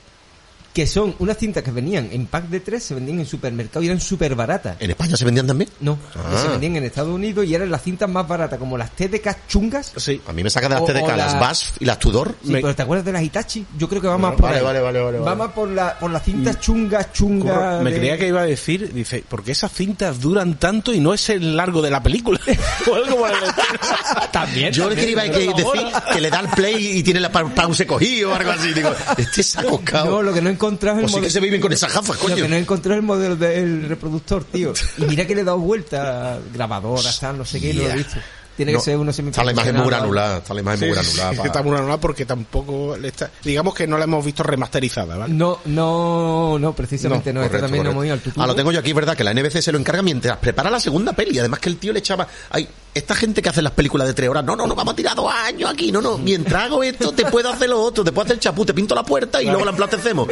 Que son unas cintas que venían en pack de tres, se vendían en supermercado y eran súper baratas. ¿En España se vendían también? No, Ah. se vendían en Estados Unidos y eran las cintas más baratas, como las TDK chungas. Sí. A mí me saca de las O- TDK, o las la- BASF y las Tudor. Sí, Me- pero ¿te acuerdas de las Hitachi? Yo creo que va más Vale, por ahí. vale, vale, vale, Va vale. más por la, por las cintas chungas, chungas. Me de- creía que iba a decir, dice, porque esas cintas duran tanto y no es el largo de la película. También. Yo le iba a que decir que le da el play y tiene la pa- pause cogido o algo así. Digo, este coscado. No, lo que no encontrado es o el sí que modelo. se viven con esas gafas, Lo coño. que no es el modelo del reproductor, tío. Y mira que le he dado vuelta, grabadoras, tal, no sé qué, y no lo he visto. Tiene No, que ser uno Está la imagen muy granulada, está la imagen muy granulada. sí, está muy granulada porque tampoco le está, digamos que no la hemos visto remasterizada, ¿vale? No, no, no, precisamente no. Correcto, también no correcto. hemos ido al tutu. Ah, lo tengo yo aquí, ¿verdad? Que la NBC se lo encarga mientras prepara la segunda peli. Además que el tío le echaba... Ay, esta gente que hace las películas de tres horas, no, no, no, vamos a tirar dos años aquí, no, no. Mientras hago esto, te puedo hacer lo otro, te puedo hacer el chapú, te pinto la puerta y luego la emplastecemos.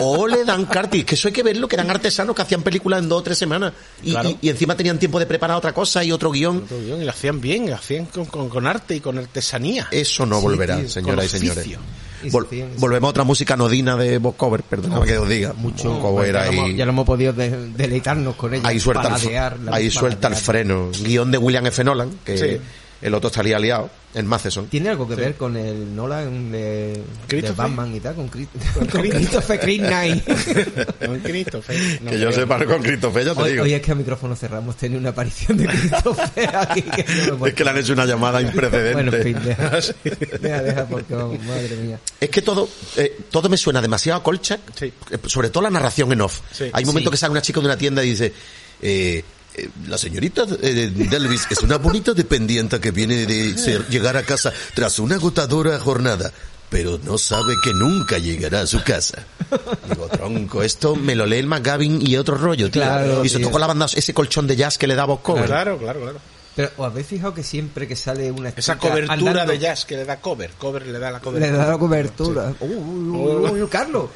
O le dan cartis, que eso hay que verlo, que eran artesanos que hacían películas en dos o tres semanas. Y, Claro. y- y encima tenían tiempo de preparar otra cosa y otro guion. Todo bien, Y lo hacían bien, lo hacían con, con- con arte y con artesanía. Eso no Sí, volverá, tío, señoras y señores. Vol- volvemos a otra música nodina de Bob Cover, perdona que os diga. Mucho ya, lo ahí. hemos, ya lo hemos podido de- deleitarnos con ella. ahí suelta, el, ahí suelta el freno. Guión de William F. Nolan, que Sí. El otro estaría liado, en Matheson. ¿Tiene algo que ver con el Nolan de, de. Batman y tal? Con, Chris- Con con Christopher. Knight. No, Christopher, no que yo sepa con Christopher, ya te Hoy, digo. hoy es que a micrófono cerrado hemos tenido una aparición de Christopher aquí. Que no me es que le han hecho una llamada imprecedente. Bueno, en fin, deja, deja, deja porque, vamos, madre mía. Es que todo, eh, todo me suena demasiado a Kolchak, Sí. eh, sobre todo la narración en off. Sí. Hay momentos Sí. que sale una chica de una tienda y dice, eh, eh, la señorita eh, Delvis es una bonita dependiente que viene de ser- llegar a casa tras una agotadora jornada, pero no sabe que nunca llegará a su casa. Digo, tronco, esto me lo lee el McGavin y otro rollo, tío. Claro, y se tío. tocó la banda, ese colchón de jazz que le da Bob Cover. Claro, claro, claro. Pero ¿os habéis fijado que siempre que sale una Esa cobertura andando, de jazz que le da cover, cover le da la Le cobertura. da la cobertura. Uy, uy, uy, uy, Carlos.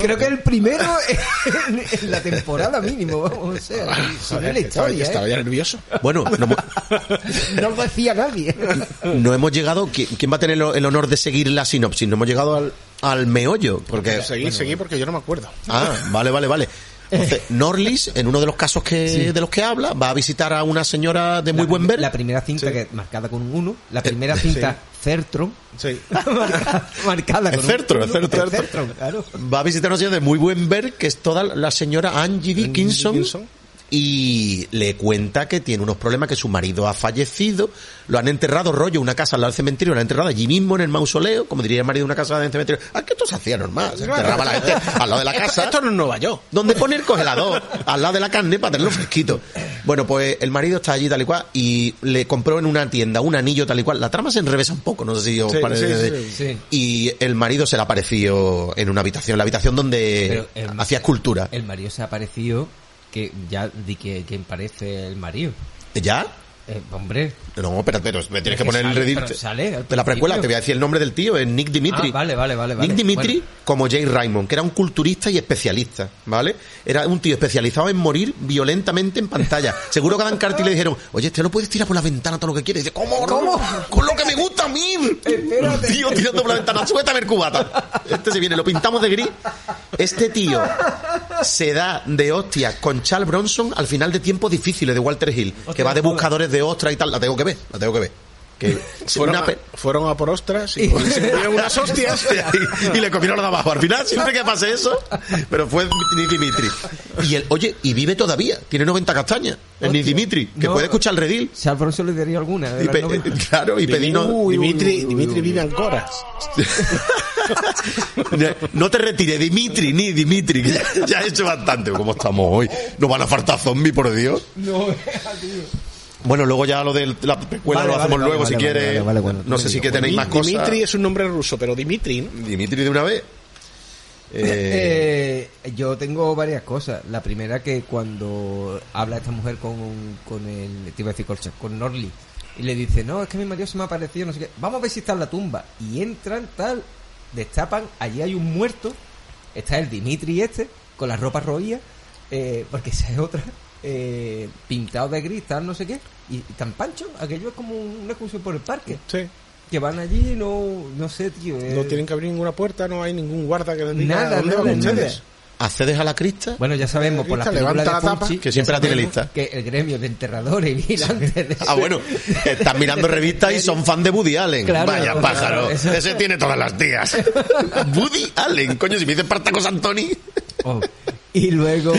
Creo que el primero en, en la temporada mínimo, vamos, o sea, si no es la estaba, historia, estaba ¿eh? ya nervioso. Bueno, no, lo decía nadie. no hemos llegado, ¿quién, va a tener el honor de seguir la sinopsis? No hemos llegado al, al meollo, porque... seguí, seguí porque yo no me acuerdo. Ah, vale, vale, vale. Entonces, Norlis, en uno de los casos que de los que habla, va a visitar a una señora de muy La buen ver. La primera cinta que marcada con un 1, la primera cinta Certron, Sí. marcada, marcada Es con Certron, un. Certron. Certron, claro. Va a visitar a una señora de muy buen ver, que es toda la señora Angie Dickinson. Dickinson. Y le cuenta que tiene unos problemas, que su marido ha fallecido, lo han enterrado rollo una casa al lado del cementerio, lo han enterrado allí mismo en el mausoleo, como diría el marido de una casa del cementerio. Ah, que esto se hacía normal, se enterraba la gente al lado de la casa. esto no es Nueva York. donde pone el congelador al lado de la carne para tenerlo fresquito. Bueno, pues el marido está allí tal y cual y le compró en una tienda un anillo tal y cual. La trama se enrevesa un poco, no sé si os Sí, parece. sí, sí, sí. Y el marido se le apareció en una habitación, la habitación donde hacía escultura. El marido se ha aparecido que ya di que quien parece el marido. ¿Ya? Eh, hombre, No, espérate, pero me tienes que que poner el sale, pero sale al de la precuela, te voy a decir el nombre del tío, es Nick Dimitri. Ah, vale, vale, vale. Nick Dimitri Bueno. como Jay Raymond, que era un culturista y especialista, ¿vale? Era un tío especializado en morir violentamente en pantalla. Seguro que a Dan Carty le dijeron, oye, este no puedes tirar por la ventana todo lo que quieres. Y dice, ¿cómo, ¿Cómo? Con lo que me gusta a mí. Un tío tirando por la ventana, suéltame el cubata. Este se viene, lo pintamos de gris. Este tío se da de hostias con Charles Bronson al final de tiempos difíciles de Walter Hill, que va de buscadores de ostras y tal. La tengo que ver, la tengo que ver. Que Fueron, una a, fueron a por ostras y se dieron unas hostias. y, y le comieron lo de abajo. Al final, siempre que pase eso, pero fue Nick Dimitri. Y el, oye, y vive todavía, tiene 90 castañas, el Dimitri, que No. puede escuchar el redil. Si Alfonso le daría alguna. De Y las pe- 90. claro, y pedino. Dimitri, Dimitri vive en Coras. No te retires, Dimitri, ni Dimitri, que ya, ya he hecho bastante. ¿Cómo estamos hoy? Nos van a faltar zombies, por Dios. No, tío. Bueno, luego ya lo de la precuela Vale, lo hacemos vale, luego vale, si vale, bueno, no sé si que tenéis más cosas. Dimitri es un nombre ruso, pero Dimitri, ¿no? Dimitri de una vez. Eh, Eh, yo tengo varias cosas. La primera que cuando habla esta mujer con, con el, te iba a decir con Norley, y le dice, no, es que mi marido se me ha aparecido, no sé qué, vamos a ver si está en la tumba. Y entran, tal, destapan, allí hay un muerto, está el Dimitri este, con las ropas roídas, eh, porque esa es otra, eh, pintado de gris, tal, no sé qué, y, y tan pancho, aquello es como una excursión por el parque. Sí. Que van allí, no, no sé, tío. eh, No tienen que abrir ninguna puerta, no hay ningún guarda que les diga Nada, dónde nada, van nada. ustedes. accedes a la crista, Bueno, ya sabemos por la levanta de la tapa, Fulci, que siempre la tiene lista. Que el gremio de enterradores y vigilantes de Ah, bueno, están mirando revistas y son fan de Woody Allen. Claro, Vaya claro, pájaro. eso- Ese tiene todas las tías. Woody Allen, coño, si me dicen Partacos Antoni. Oh. Y luego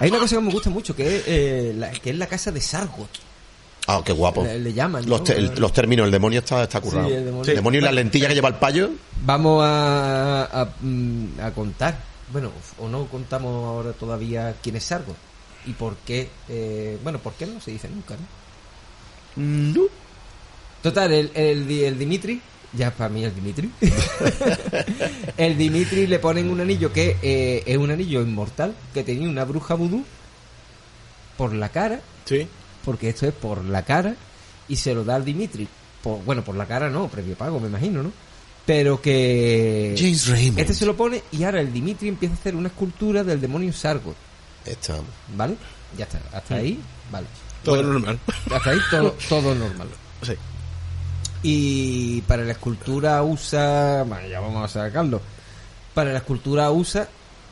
hay una cosa que me gusta mucho que es, eh, la, que es la casa de Sargot. Ah, qué guapo. Le, le llaman. Los, ¿no? te- el- los términos, el demonio está, está currado. Sí, el demonio. el demonio y la lentilla que lleva el payo. Vamos a, a, mm, a contar. Bueno, o no contamos ahora todavía quién es Sargot y por qué. eh, bueno, por qué no se dice nunca, ¿no? Total, el, el Dimitri, ya para mí el Dimitri, el Dimitri le ponen un anillo que eh, es un anillo inmortal que tenía una bruja vudú por la cara, Sí. porque esto es por la cara, y se lo da al Dimitri. Por, bueno, por la cara no, previo pago, me imagino, ¿no? Pero que... James Raymond. Este se lo pone y ahora el Dimitri empieza a hacer una escultura del demonio Sargot, Está. ¿vale? Ya está, hasta ahí, vale. Todo Bueno, normal. Hasta ahí todo, todo normal. Sí. Y para la escultura usa, bueno, ya vamos a sacarlo. Para la escultura usa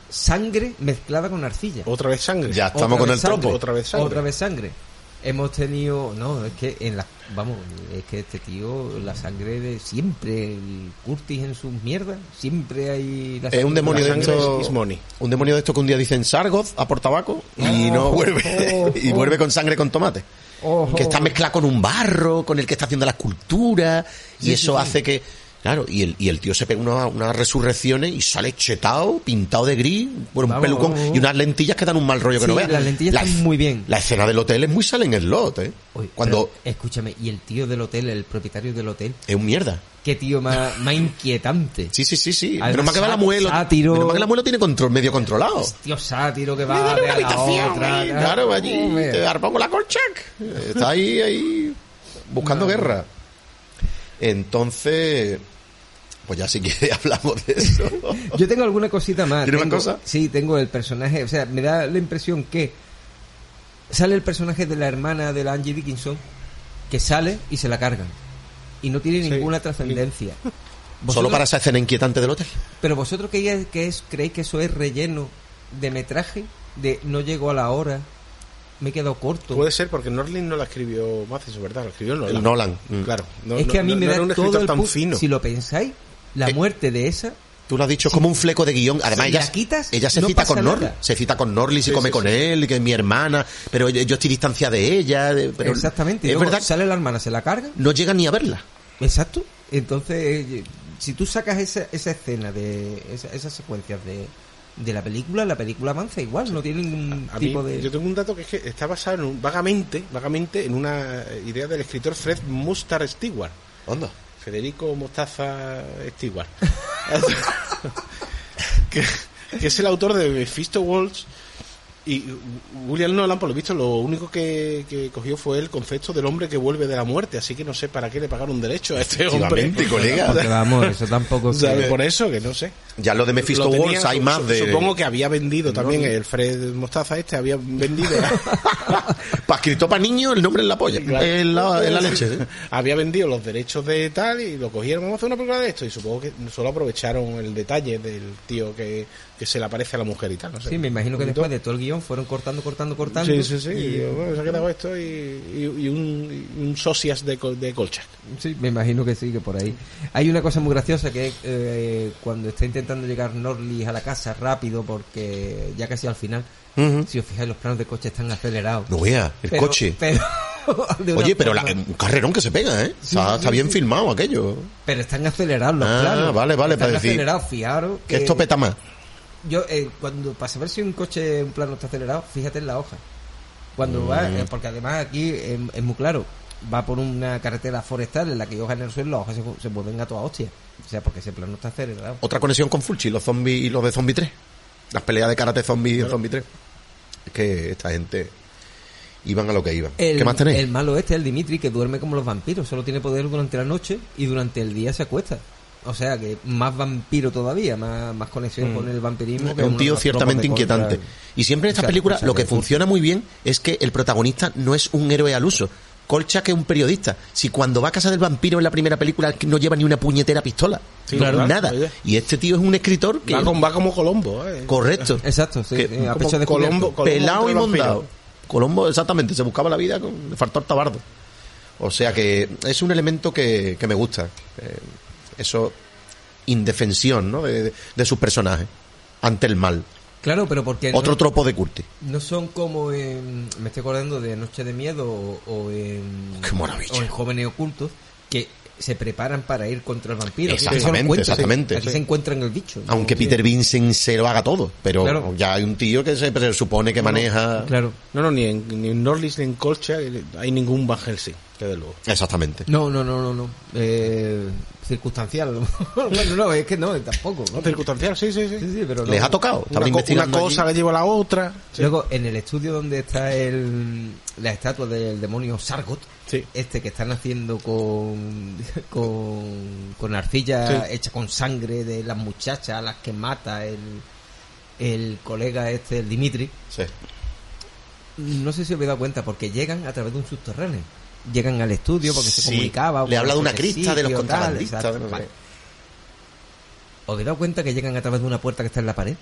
sangre mezclada con arcilla. Otra vez sangre. Ya estamos con el tropo. Otra vez sangre. Otra vez sangre. Hemos tenido, no, es que en la, vamos, es que este tío, la sangre de siempre, el Curtis en sus mierdas, siempre hay la Es un demonio La de esto. Un demonio de esto que un día dicen Sargoth a por tabaco y no Oh, vuelve. oh, y vuelve con sangre con tomate. Ojo. que está mezclada con un barro, con el que está haciendo la escultura, y eso sí, sí. hace que, claro, y el, y el tío se pega una- unas resurrecciones y sale chetado, pintado de gris, por un pelucón, vamos. y unas lentillas que dan un mal rollo que Sí, no veas. las lentillas La están es- muy bien. La escena del hotel es muy salen en slot, eh. Oye, Cuando pero, escúchame, y el tío del hotel, el propietario del hotel, es un mierda. qué tío más, más inquietante. Sí, sí, sí, sí. Además, Menos mal que va la muelo. sátiro. Menos mal que la muelo tiene control, medio controlado. Tío sátiro que va de a la otra. Claro, allí, te arpa con la colchac. Está ahí, ahí, buscando guerra. Entonces, pues ya si quiere hablamos de eso. Yo tengo alguna cosita más. ¿Tiene más Tengo- cosas? Sí, tengo el personaje. O sea, me da la impresión que sale el personaje de la hermana de la Angie Dickinson, que sale y se la cargan. Y no tiene Sí. ninguna trascendencia. Solo para esa escena inquietante del hotel. Pero vosotros creéis que, es, creéis que eso es relleno de metraje, de no llego a la hora, me he quedado corto. Puede ser porque Norlin no la escribió Matheson, ¿verdad? La escribió Nolan. El Nolan. Mm. Claro. No, es que no- a mí no- me no da un todo el tan fino. Si lo pensáis, la Eh, muerte de esa Tú lo has dicho, como un fleco de guion. Además, Si ella, la quitas, ella se no cita con Norley. nada. Se cita con Norley, se Sí, come sí, con sí. él, que es mi hermana. Pero yo yo estoy distancia de ella. de- Pero Exactamente. Es luego verdad, sale la hermana, se la carga. no llega ni a verla. Exacto. Entonces, eh, si tú sacas esa, esa escena de esa- esas secuencias de, de la película, la película avanza igual, no tiene ningún A mí, tipo de... Yo tengo un dato que es que está basado en un- vagamente, vagamente en una idea del escritor Fred Mustard Stewart. Onda. Federico Mostaza Stewart. que, que es el autor de Mephisto Waltz Y William Nolan, por lo visto, lo único que, que cogió fue el concepto del hombre que vuelve de la muerte, así que no sé para qué le pagaron derecho a este hombre. Colega. Porque vamos, eso tampoco... Por eso, que no sé. Ya lo de Mephisto Wars hay más de... Supongo que había vendido también el Fred Mostaza este, había vendido. Para escrito para niños, el nombre en la polla. En la, en la leche. ¿eh? había vendido los derechos de tal y lo cogieron, vamos a hacer una película de esto. Y supongo que solo aprovecharon el detalle del tío que, que se le aparece a la mujer y tal. No sé. Sí, me imagino que después de todo el guion fueron cortando, cortando, cortando. Sí, sí, sí. y- y digo, bueno, se ha quedado esto y, y- y un, y un socias de, col- de Kolchak. Sí, me imagino que sí, que por ahí. Hay una cosa muy graciosa que es eh, cuando está intentando llegar Norlis a la casa rápido, porque ya casi al final, si os fijáis, los planos de coche están acelerados. No vea, el Pero- coche. Pero, Oye, pero la- un carrerón que se pega, ¿eh? está, está bien filmado aquello. pero están acelerados los Ah, planos. vale, vale, están para decir acelerados, fijaros. Que esto peta más. Yo, eh, cuando, para saber si un coche, un plano está acelerado, fíjate en la hoja. Cuando va, Mm. eh, porque además aquí es, es muy claro, va por una carretera forestal en la que hojas en el suelo, las hojas se, se mueven a toda hostia. O sea, porque ese plano está acelerado. Otra conexión con Fulci, los zombies y los de Zombie 3. Las peleas de karate zombie en Zombie 3. Es que esta gente iban a lo que iban. El, ¿Qué más tenéis? El malo este, el Dimitri, que duerme como los vampiros, solo tiene poder durante la noche y durante el día se acuesta. O sea que más vampiro todavía, más, más conexión con el vampirismo. que Mm. Es un tío de ciertamente de inquietante. contra- Y siempre en esta O sea, película cosa lo que que- funciona muy bien es que el protagonista no es un héroe al uso. Kolchak es un periodista. Si cuando va a casa del vampiro en la primera película no lleva ni una puñetera pistola. Sí, No, claro, nada. oye. Y este tío es un escritor que... Va, con- va como Colombo. ¿eh? Correcto. Exacto, sí, Que- sí, a pecho descubierto. Colombo- Colombo pelado y mondado. Colombo, exactamente, se buscaba la vida con le faltó el tabardo. O sea que es un elemento que, que me gusta. Eh, eso, indefensión, ¿no? De, de- de sus personajes ante el mal. Claro, pero porque Otro no, tropo de Curtis. no son como en, me estoy acordando de Noche de Miedo o, o en, Qué maravilla. o en Jóvenes Ocultos, que se preparan para ir contra el vampiro. Exactamente, exactamente, Aquí sí. se encuentran el bicho. Aunque. Peter Vincent se lo haga todo, pero Claro. ya hay un tío que se, se supone que maneja. Claro. No, no, ni en, ni en Norlis ni en Colcha hay ningún Van Helsing, que de luego. Exactamente. No, no, no, no, no. Eh, circunstancial. bueno, no, es que no, tampoco. circunstancial, sí, sí, sí. Sí, sí, pero no. Les ha tocado. Una, co- una cosa allí. le lleva a la otra. Sí. Luego, en el estudio donde está el, la estatua del demonio Sargot, Sí. este que están haciendo con, con, con arcilla Sí. hecha con sangre de las muchachas a las que mata el, el colega este, el Dimitri, Sí. no sé si os habéis dado cuenta, porque llegan a través de un subterráneo. Llegan al estudio porque se comunicaba. Le habla de una crista, de los tal, contrabandistas, exacto, vale. qué. ¿Os habéis dado cuenta que llegan a través de una puerta que está en la pared?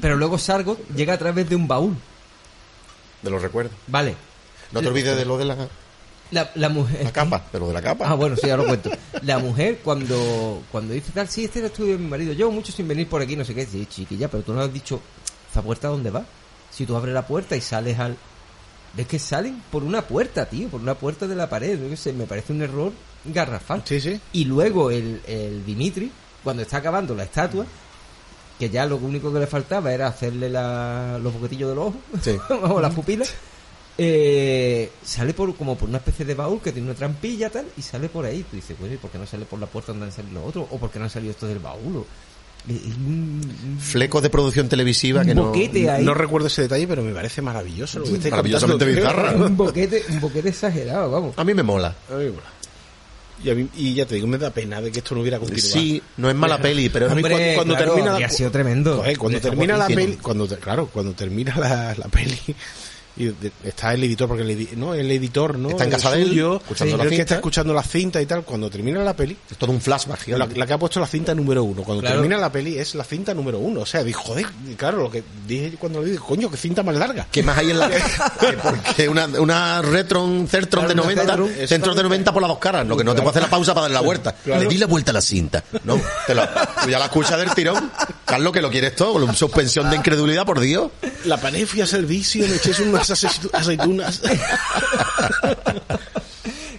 Pero luego Sargot llega a través de un baúl. De los recuerdos. Vale. No te olvides de lo de la, La, la mujer. la capa, de lo de la capa. Ah, bueno, sí, ahora lo cuento. La mujer, cuando, cuando dice tal, sí, este es el estudio de mi marido, llevo mucho sin venir por aquí, no sé qué, sí, chiquilla, pero tú no has dicho, ¿esa puerta dónde va? Si tú abres la puerta y sales al. ¿Ves que salen por una puerta, tío? Por una puerta de la pared, qué sé, me parece un error garrafal. Sí, sí. Y luego el, el Dimitri, cuando está acabando la estatua, que ya lo único que le faltaba era hacerle la- los boquetillos de los ojos, Sí. o las pupilas, eh, sale por como por una especie de baúl que tiene una trampilla tal, y sale por ahí. Tú dices, bueno, ¿y por qué no sale por la puerta donde han salido los otros? ¿O por qué no han salido estos del baúl? Un Flecos de producción televisiva que no. ahí. No recuerdo ese detalle, pero me parece maravilloso. Lo que estáis Maravillosamente bizarra. un boquete, un boquete exagerado, vamos. A mí me mola. Ay, bueno. Y, a mí- y ya te digo, me da pena de que esto no hubiera continuado. Sí, no es mala peli, pero A mí es cuando- cuando claro, termina la- habría sido tremendo. Joder, cuando termina la peli, cuando claro, cuando termina la, la peli y de- está el editor porque el, no, el editor, ¿no? Está en El casa de él, suyo, escuchando sí, la el que está escuchando la cinta y tal, cuando termina la peli, es todo un flashback la, la que ha puesto la cinta número uno, cuando Claro. termina la peli es la cinta número uno, o sea, dije, joder, claro, lo que dije cuando lo dije, coño, qué cinta más larga. ¿Qué más hay en la Que Porque una, una Retron Certron de Claro, una 90, Certron, centros de 90 por las dos caras, lo que no te puede hacer la pausa para darle la vuelta. Claro. Le di la vuelta a la cinta. No, te la, tú ya la escuchas del tirón. Carlos, que lo quieres todo, suspensión de incredulidad, por Dios. La paré, fui a servicio, me eché unas ace- aceitunas.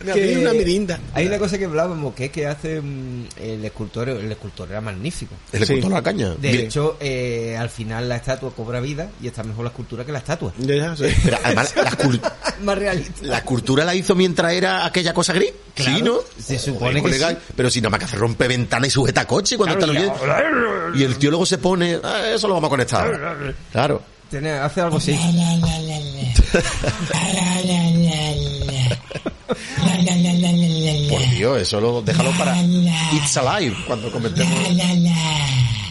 Me abrí una mirinda. Hay una cosa que hablábamos, que es que hace mm, el escultor, el escultor era magnífico. El Sí. escultor la caña. De hecho, eh, al final la estatua cobra vida y está mejor la escultura que la estatua. Ya, ya, sí. pero además, la, escul- Más realista. la escultura la hizo mientras era aquella cosa gris. Claro, sí, ¿no? se supone que sí. Pero si nada más que hace rompe ventana y sujeta coche cuando Claro, está y huyendo. Y el tío luego se pone, "Ah, eso lo vamos a conectar. Claro. Hace algo así. Por Dios, eso lo, déjalo para It's Alive, cuando comentemos.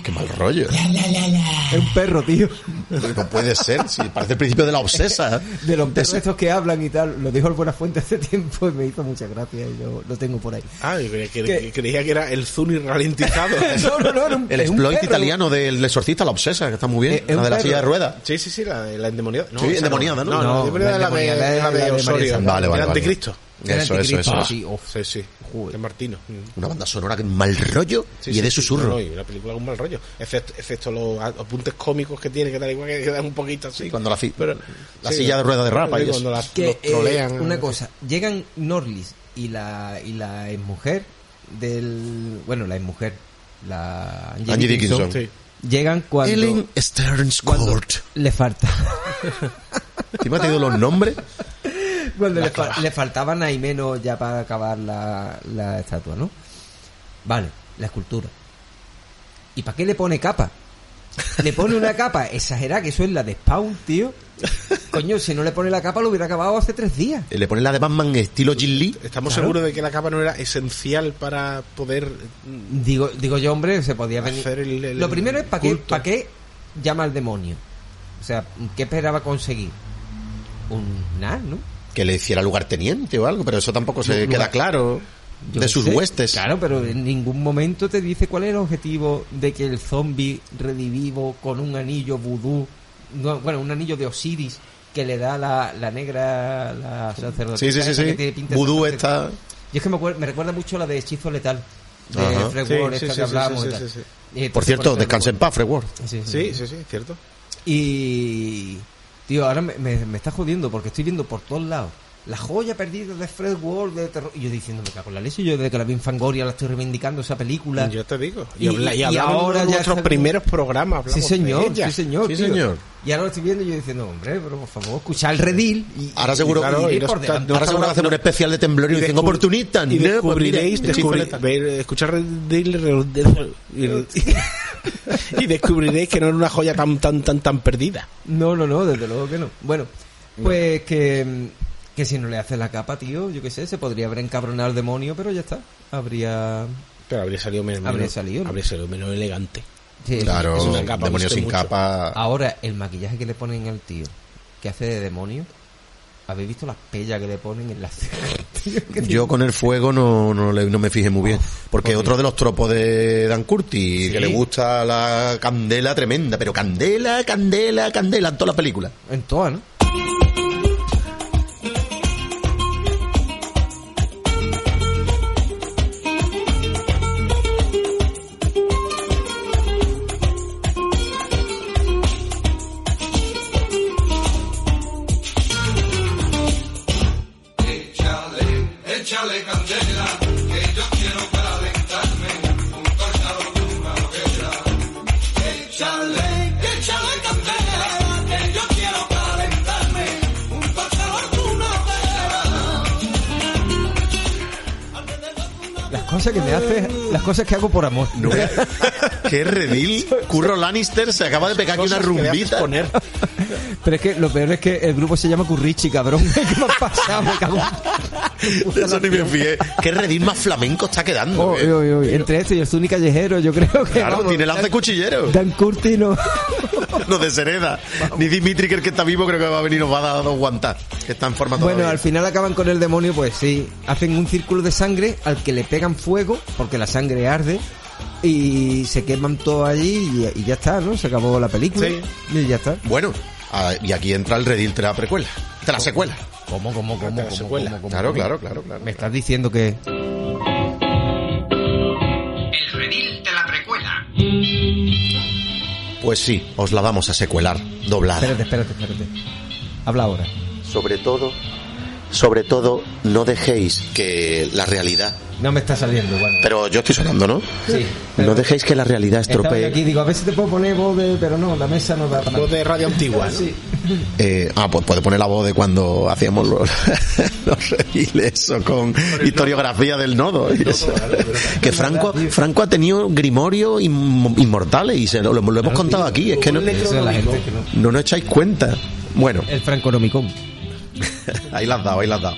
Qué mal rollo. Es un perro, tío. No puede ser, si parece el principio de la obsesa. De los perros estos que hablan y tal. Lo dijo el Buenafuente hace tiempo y me hizo mucha gracia y yo lo tengo por ahí. Ah, yo creía que, creía que era el Zuni ralentizado. no, no, no, era un- El exploit perro. italiano del exorcista, la obsesa, que está muy bien. Eh, es la de la perro. silla de ruedas. Sí, sí, sí, la, la endemoniada. No, Sí, endemoniada, ¿no? No, no, creo que la la de, endemoniada la de la de Osorio. Vale, vale, El vale. anticristo. El Eso, eso, eso. sí. Sí, sí. De Martino. Una banda sonora que mal rollo Sí, y sí, de susurro. no, no, y la película es un mal rollo. Excepto, excepto los apuntes cómicos que tiene, que tal igual que quedan un poquito así. Cuando la, Pero- la sí, silla de ruedas de rapa y eso. cuando las, que los eh, trolean. una cosa llegan Norlis y la y la mujer del bueno la mujer la Angie, Angie Dickinson. Sí. llegan cuando Ellen Stearns Court. le falta ¿Te ha tenido los nombres? cuando le, fa- le faltaban ahí menos ya para acabar la, la estatua no vale la escultura y para qué le pone capa le pone una capa exagerada que eso es la de Spawn tío coño si no le pone la capa lo hubiera acabado hace tres días Le pone la de Batman estilo Jin Lee. Estamos Claro. seguros de que la capa no era esencial para poder mm, Digo, digo yo, hombre, se podía venir. Hacer el- el- Lo primero es para qué, para qué llama al demonio. O sea, ¿qué esperaba conseguir? Un nada, ¿no? Que le hiciera lugarteniente o algo, pero eso tampoco se Lugar- queda claro. Yo de sus sé. huestes. Claro, pero en ningún momento te dice cuál es el objetivo de que el zombie redivivo con un anillo vudú, no, bueno, un anillo de Osiris que le da la, la negra, la sacerdotisa Sí, sí, sí, que sí. tiene pinta de Vudú está... Yo es que me, recuerda mucho a la de Hechizo Letal. De Ajá. Fred Sí, Ward, sí, esta sí, que hablábamos sí, y sí, tal. sí. Y entonces, Por cierto, descansa en paz, Fred Ward. Sí, sí, sí, cierto. Y. Tío, ahora me, me, está jodiendo porque estoy viendo por todos lados la joya perdida de Fred Ward de terror. Y yo diciendo, me cago en la leche. Yo desde que la vi en Fangoria la estoy reivindicando esa película. Yo te digo. Y- Y, ahora de ya nuestros primeros programas. Sí, de señor, ella. sí, señor. Sí, tío. señor. Y ahora lo estoy viendo y yo diciendo, hombre, pero por favor, escuchar el redil. Y, Ahora seguro, claro, y- no está- delante. ahora seguro que un especial de temblor y, dicen oportunista. Y No, descubriréis, escuchar Redil y descubriréis que no era una joya tan tan tan tan perdida. No, no, no, desde luego que no. Bueno, pues que, que si no le hace la capa, tío, yo qué sé, se podría haber encabronado al demonio, pero ya está. Habría. Pero habría salido menos, Habría menos- salido, ¿no? habría salido menos elegante. Sí, Claro, Es una capa, demonio sin mucho. capa. Ahora, el maquillaje que le ponen al tío, que hace de demonio, ¿habéis visto las pellas que le ponen en la tío? Yo con el fuego no, no, no me fijé muy bien. Porque ¿por qué? otro de los tropos de Dan Curti, Sí. que le gusta la candela tremenda, pero candela, candela, candela en todas las películas. En todas, ¿no? Cosas que me hace, las cosas que hago por amor. No veas- Qué redil. Curro Lannister se acaba de pegar aquí una rumbita. poner. Pero es que lo peor es que el grupo se llama Currichi, cabrón. ¿Qué me ha pasado? Me cago en- Eso ni me fijé. Qué redil más flamenco está quedando. Oh, eh. Entre esto y el Zuni Callejero, yo creo que. Claro, vamos, tiene lance Dan- cuchillero. Dan Curti no. No de Sereda. Ni Dimitri, que el que está vivo, creo que va a venir y nos va a dar dos guantas. Que está en forma Bueno, todavía. al final acaban con el demonio, pues sí. Hacen un círculo de sangre al que le pegan fuego, porque la sangre arde, y se queman todos allí y, y ya está, ¿no? Se acabó la película. Sí. Y ya está. Bueno, y aquí entra el redil de la precuela. De la secuela. ¿Cómo, cómo, cómo, la secuela. Claro, claro, claro, claro. Me estás diciendo que. El redil de la precuela. Pues sí, os la vamos a secuelar, doblada. Espérate, espérate, espérate. Habla ahora. Sobre todo sobre todo, no dejéis que la realidad... No me está saliendo, bueno. Pero yo estoy sonando, ¿no? Sí. No dejéis que la realidad estropee... aquí, digo, a ver si te puedo poner voz de... Pero no, la mesa no da para Voz de radio antigua, ¿no? Sí. Eh, ah, pues puede poner la voz de cuando hacíamos los, los reviles o con historiografía del nodo. y eso. que Franco, Franco ha tenido grimorio inm- inmortales y se lo, lo hemos contado aquí. Es que no, Eso es la gente que no... no nos echáis cuenta. Bueno, El Franconomicon. ahí la has dado, ahí la has dado.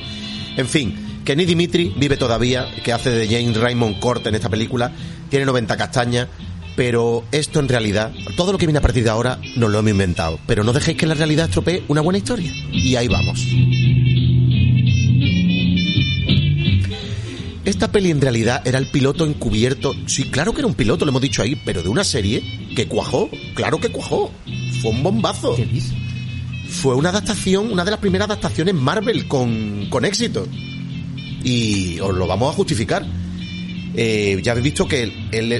En fin, Kenny Dimitri vive todavía, que hace de James Raymond Court en esta película, tiene 90 castañas, pero esto en realidad, todo lo que viene a partir de ahora, nos lo hemos inventado. Pero no dejéis que la realidad estropee una buena historia. Y ahí vamos. Esta peli en realidad era el piloto encubierto. Sí, claro que era un piloto, lo hemos dicho ahí, pero de una serie que cuajó. Claro que cuajó. Fue un bombazo. Fue una adaptación, una de las primeras adaptaciones Marvel con, con éxito. Y os lo vamos a justificar. Eh, ya habéis visto que él,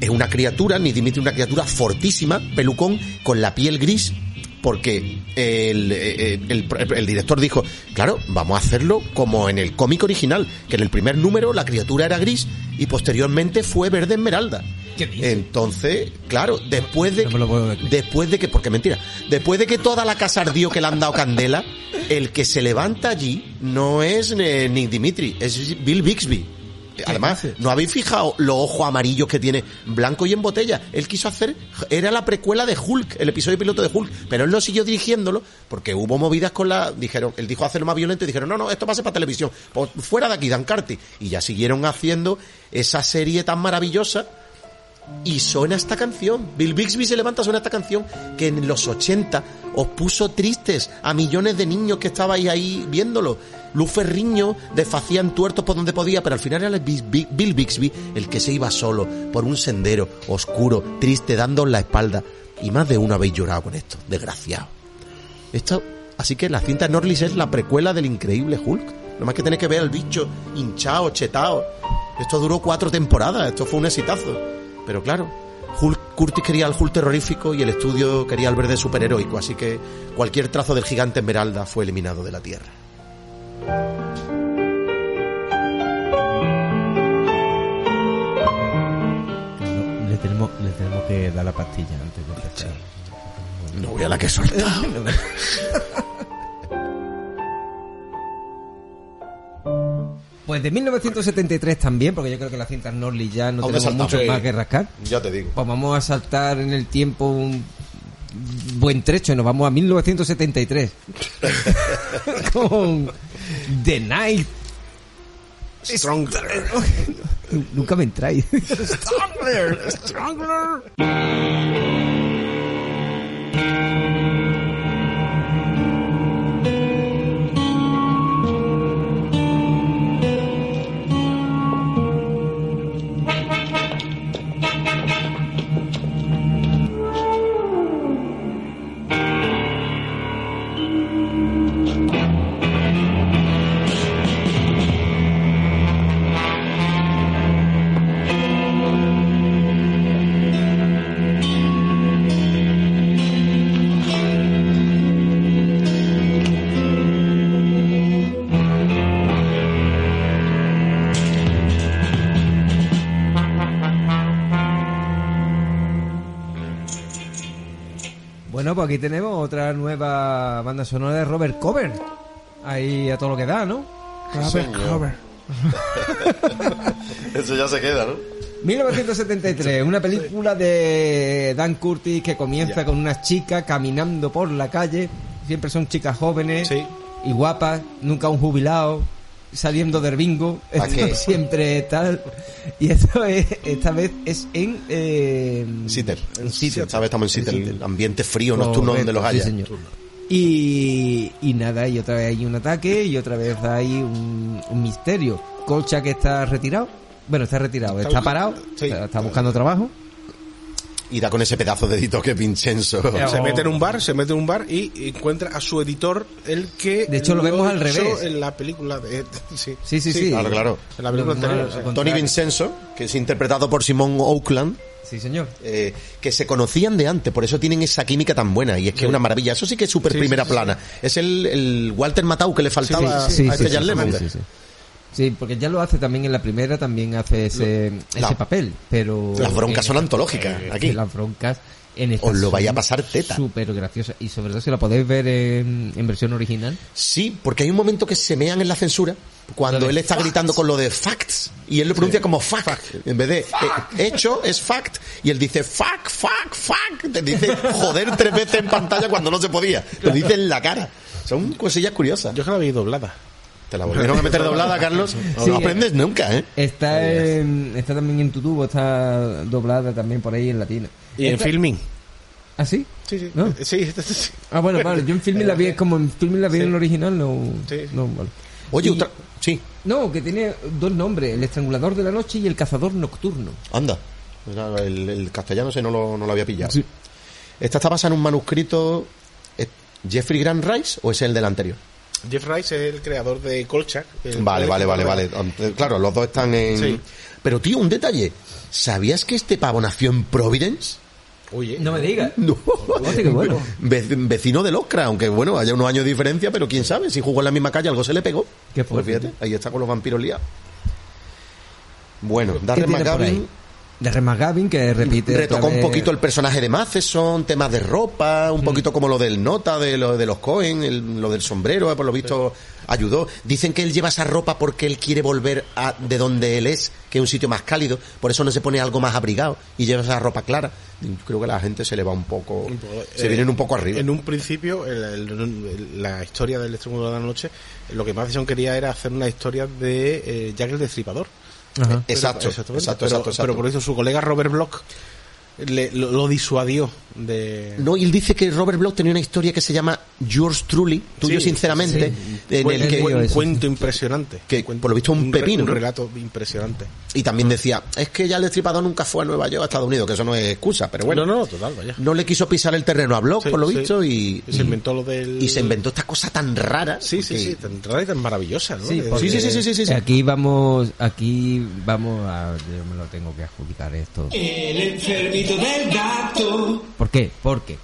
es una criatura, ni Dimitri una criatura fortísima, pelucón, con la piel gris, porque el, eh, el- el- el director dijo, claro, vamos a hacerlo como en el cómic original, que en el primer número la criatura era gris y posteriormente fue verde esmeralda. Entonces, claro, después de No me lo puedo creer. después de que, porque mentira, después de que toda la casa ardió que le han dado candela, el que se levanta allí no es eh, ni Dimitri, es Bill Bixby. Además, dices? ¿no habéis fijado los ojos amarillos que tiene blanco y en botella? Él quiso hacer, era la precuela de Hulk, el episodio piloto de Hulk, pero él no siguió dirigiéndolo porque hubo movidas con la, dijeron, él dijo hacerlo más violento y dijeron, no, no, esto va a ser para televisión, pues fuera de aquí, Dan Carty. Y ya siguieron haciendo esa serie tan maravillosa y suena esta canción. Bill Bixby se levanta, suena esta canción que en los 80 os puso tristes a millones de niños que estabais ahí viéndolo. Luz Ferriño desfacían tuertos por donde podía, pero al final era Bill Bixby el que se iba solo por un sendero oscuro, triste, dando la espalda. Y más de uno habéis llorado con esto, desgraciado. Esto, así que la cinta Norlis es la precuela del increíble Hulk. No más que tenéis que ver al bicho hinchado, chetado. Esto duró cuatro temporadas, esto fue un exitazo. Pero claro, Hulk, Curtis quería el Hulk terrorífico y el estudio quería el verde superheroico, así que cualquier trazo del gigante Esmeralda fue eliminado de la Tierra. No, le, tenemos, le tenemos que dar la pastilla antes de empezar. No voy a la que he soltado. Pues de 1973 también, porque yo creo que las cintas Norley ya no tenemos saltamos, mucho más que rascar. Ya te digo. Pues vamos a saltar en el tiempo un buen trecho y nos vamos a 1973 con The Night. Stronger. Nunca me entráis. Bueno, pues aquí tenemos otra nueva banda sonora de Robert Cover. Ahí a todo lo que da, ¿no? Robert Cover. Eso ya se queda, ¿no? 1973, una película de Dan Curtis que comienza con unas chicas caminando por la calle. Siempre son chicas jóvenes Sí. y guapas, nunca un jubilado, saliendo del bingo. ¿A Esto siempre tal. Y esto es, esta vez es en. Eh, Sitter. En Seattle. Esta vez estamos en Sitter, el ambiente frío nocturno donde los haya. sí, señor. Y, y nada, y otra vez hay un ataque y otra vez hay un, un misterio. Colcha que está retirado. Bueno, está retirado, está, Está- parado, sí. está, está buscando trabajo. Y da con ese pedazo de dedito que es Vincenzo. Se mete en un bar, se mete en un bar y encuentra a su editor, el que. De hecho, lo vemos al revés. En la película de. Sí, Sí, sí, sí. Claro, claro. En la película anterior. Tony Vincenzo, que es interpretado por Simón Oakland, Sí, señor. eh, que se conocían de antes, por eso tienen esa química tan buena. Y es que es una maravilla. Eso sí que es súper Sí, primera sí, sí, plana. Es el, el Walter Matthau que le faltaba sí, a sí, este sí, Jan sí, Lemmon. Sí, porque ya lo hace también en la primera, también hace ese, La- ese papel, pero... Las broncas en son antológicas, eh, aquí. Las broncas en esta Os lo vaya a pasar teta. Súper graciosa. Y sobre todo si la podéis ver en, en versión original. Sí, porque hay un momento que se mean en la censura cuando él está gritando con lo de facts y él lo pronuncia como fact. En vez de eh, hecho es fact y él dice fuck, fuck, fuck. Te dice joder tres veces en pantalla cuando no se podía. Lo dice en la cara. Son cosillas curiosas. Yo que la vi doblada. Te la volvieron a meter doblada, Carlos. No Sí, lo aprendes nunca, ¿eh? Está, en- está también en tu tubo, está doblada también por ahí en latino. Y en filming. ¿Ah, sí? Sí, sí. ¿No? Sí, sí, sí. Ah, bueno, vale. Yo en filming la vi, como en filming la vi Sí. en el original, no... Sí. no vale. Oye, Y- otra... Sí, No, que tiene dos nombres, el estrangulador de la noche y el cazador nocturno. anda. El, el castellano ese no lo, no lo había pillado. Sí. ¿Esta está basada en un manuscrito Jeffrey Grant Rice o es el del anterior? Jeff Rice es el creador de Kolchak. Vale, vale, vale, vale. Claro, los dos están en... Sí. Pero tío, un detalle. ¿Sabías que este pavo nació en Providence? Oye. No me digas. No. Hostia, qué bueno. Ve- vecino del Oscar, aunque bueno, haya unos años de diferencia, pero quién sabe, si jugó en la misma calle algo se le pegó. Qué Pues fuerte. fíjate, ahí está con los vampiros liados. Bueno, ¿Qué Darren McGavin ahí? Darren McGavin, que repite... retocó un poquito el personaje de Matheson, temas de ropa, Mm. un poquito como lo del nota, de lo de los Cohen, el- lo del sombrero, eh, por lo visto ayudó. Dicen que él lleva esa ropa porque él quiere volver a de donde él es, que es un sitio más cálido, por eso no se pone algo más abrigado y lleva esa ropa clara. Creo que la gente se le va un poco, se Eh, vienen un poco arriba. En un principio, el- el- el- la historia del Estrangulador de la Noche, lo que Madison quería era hacer una historia de eh, Jack el Destripador. Ajá. Exacto, Pero- exacto, exactamente. exacto, pero, exacto. pero por eso su colega Robert Bloch le- lo, lo disuadió de... No, y él dice que Robert Bloch tenía una historia que se llama Yours Truly, tuyo Sí, sinceramente, en Fue el un que, eso, cuento impresionante. que, Un cuento- por lo visto, un re- pepino, Un relato impresionante. y también decía, es que ya el destripador nunca fue a Nueva York, a Estados Unidos, que eso no es excusa, pero bueno. no, no, total, vaya. no le quiso pisar el terreno a Bloch, Sí, por lo sí. visto, y, Y se inventó lo del... y se inventó esta cosa tan rara. Sí, sí, sí, tan rara y tan maravillosa, ¿no? Sí, sí, sí, sí, sí, sí, sí. Aquí vamos, aquí vamos a, yo me lo tengo que adjudicar esto. El enfermito del gato. ¿Por qué? Porque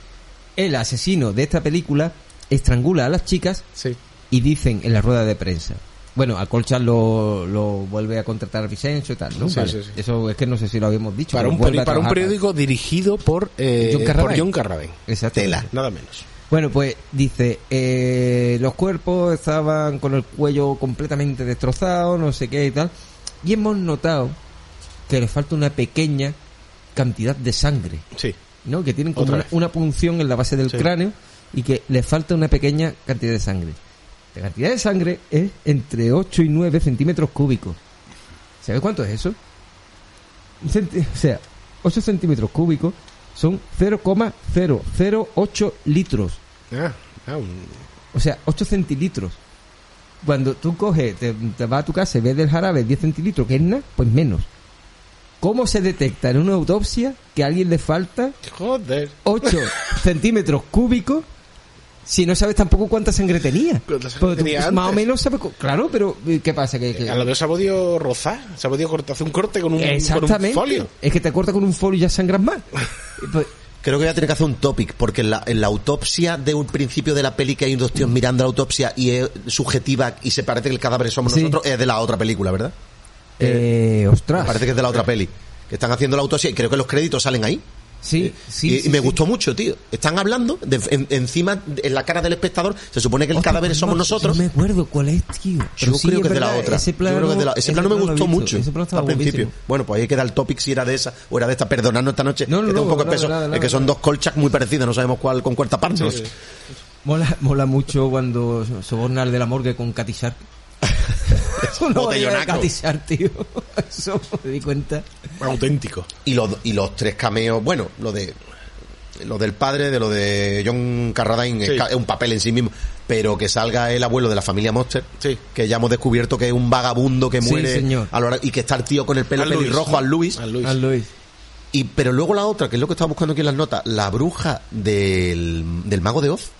el asesino de esta película estrangula a las chicas Sí. y dicen en la rueda de prensa. Bueno, a Colchan lo, lo vuelve a contratar Vicencio y tal, ¿no? Sí, Vale. sí, sí. Eso es que no sé si lo habíamos dicho. Para un, para periódico dirigido por, eh, John Carradine. por John Carradine. Tela. Nada menos. Bueno, pues dice, eh, los cuerpos estaban con el cuello completamente destrozado, no sé qué y tal, y hemos notado que le falta una pequeña cantidad de sangre, Sí. ¿no? Que tienen como una, una punción en la base del Sí. cráneo y que le falta una pequeña cantidad de sangre. La cantidad de sangre es entre 8 y 9 centímetros cúbicos. ¿Sabes cuánto es eso? O sea, 8 centímetros cúbicos son 0,008 litros. Ah, ah, un- O sea, 8 centilitros. Cuando tú coges, te, te vas a tu casa y ves del jarabe 10 centilitros, que es nada, pues menos. ¿Cómo se detecta en una autopsia que a alguien le falta Joder. 8 centímetros cúbicos si no sabes tampoco cuánta sangre tenía? ¿Cuánta sangre tú, más o menos sabes... Claro, pero eh, ¿qué pasa? Que, que- A lo mejor se ha podido rozar, se ha podido cortar, hacer un corte con un, con un Exactamente. folio. Es que te corta con un folio y ya sangras más. Pues, Creo que voy a tener que hacer un topic, porque en la, en la autopsia de un principio de la peli que hay dos tíos mirando la autopsia y es subjetiva y se parece que el cadáver somos Sí. nosotros, es de la otra película, ¿verdad? Eh, ostras. Parece que es de la otra peli. Que están haciendo la autopsia y creo que los créditos salen ahí. Sí, sí, y, sí, me sí. gustó mucho, tío. Están hablando de- en- encima, en la cara del espectador, se supone que el Hostia, cadáver pues somos no, nosotros. No me acuerdo cuál es, tío. Pero Yo sí, creo que es de la otra. Ese Yo plano, creo que es de la- ese plano me gustó mucho Ese plano al principio. guapísimo. Bueno, pues hay que dar el topic si era de esa o era de esta. Perdonadnos esta noche. No, no, que tengo no, un poco de nada, peso. nada, es que son dos colchas muy parecidas, no sabemos cuál con cuál taparnos. Mola, mola mucho cuando soborna al de la morgue con Katy Shark. Botella de botellonaco. Katy Shark, tío. Eso me di cuenta. Auténtico. Y los, y los tres cameos, bueno, lo de lo del padre, de lo de John Carradine, Sí. es un papel en sí mismo, pero que salga el abuelo de la familia Monster, Sí. que ya hemos descubierto que es un vagabundo que Sí, muere señor. a lo largo- y que está el tío con el pelo Al pelirrojo al Luis. Al Luis. Al Luis. Y, pero luego la otra, que es lo que estaba buscando aquí en las notas, la bruja del, del mago de Oz,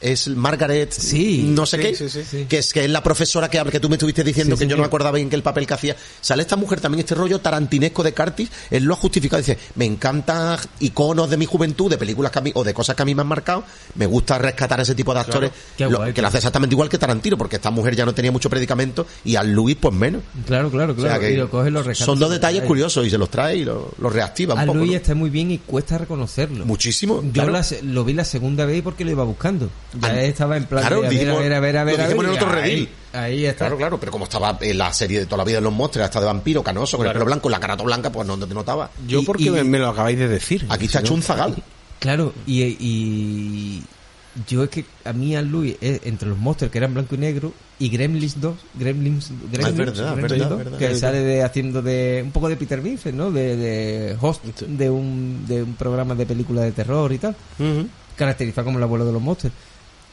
es Margaret, Sí, no sé sí, qué, sí, que es que es la profesora que habla, que tú me estuviste diciendo que yo no me acordaba bien que el papel que hacía. Sale esta mujer también, este rollo tarantinesco de Curtis, él lo ha justificado, dice, me encantan iconos de mi juventud, de películas que a mí, o de cosas que a mí me han marcado, me gusta rescatar ese tipo de actores, lo- guay, que lo hace exactamente igual que Tarantino, porque esta mujer ya no tenía mucho predicamento, y al Luis pues menos. Claro, claro, O claro. sea que y lo coge lo son dos detalles Ay. curiosos y se los trae y lo- los reactiva un A poco. Luis ¿no? está muy bien y cuesta reconocerlo. Muchísimo. Yo claro. la lo vi la segunda vez porque lo iba buscando. Ya Ah, estaba en plan claro, de, a ver, dijimos- a ver, a ver, a ver. lo a ver, dijimos en otro redil. Ahí está. Claro, claro, pero como estaba en la serie de toda la vida de los monstruos, hasta de vampiro, canoso, con el pelo blanco, la cara toda blanca, pues no te notaba. Yo Y- porque y- me, me lo acabáis de decir. Aquí está Si no- hecho un zagal. Claro, y, y yo es que a mí a Luis es entre los monsters que eran blanco y negro y Gremlins 2, Gremlins, Gremlins, verdad, Gremlins verdad, 2, verdad. que sale de haciendo de un poco de Peter Vincent, ¿no? De, de host de un de un programa de películas de terror y tal, caracterizado como el abuelo de los monsters.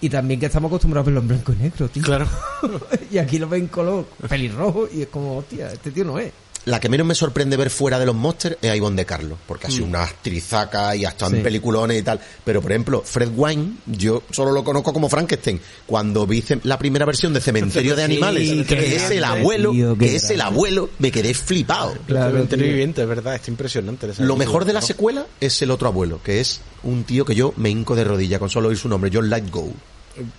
Y también que estamos acostumbrados a verlo en blanco y negro, tío. Claro. y aquí lo ven en color pelirrojo y es como, hostia, este tío no es. La que menos me sorprende ver fuera de los monsters es a Ivonne de Carlos, porque ha sido una actrizaca y ha estado Sí. en peliculones y tal. Pero, por ejemplo, Fred Wine, yo solo lo conozco como Frankenstein. Cuando vi la primera versión de Cementerio de Animales, que es el abuelo, tío, que es el abuelo, me quedé flipado. Claro, Cementerio viviente, es verdad, está impresionante. esa Lo mejor de la secuela es el otro abuelo, que es un tío que yo me hinco de rodilla con solo oír su nombre, John Lightgo.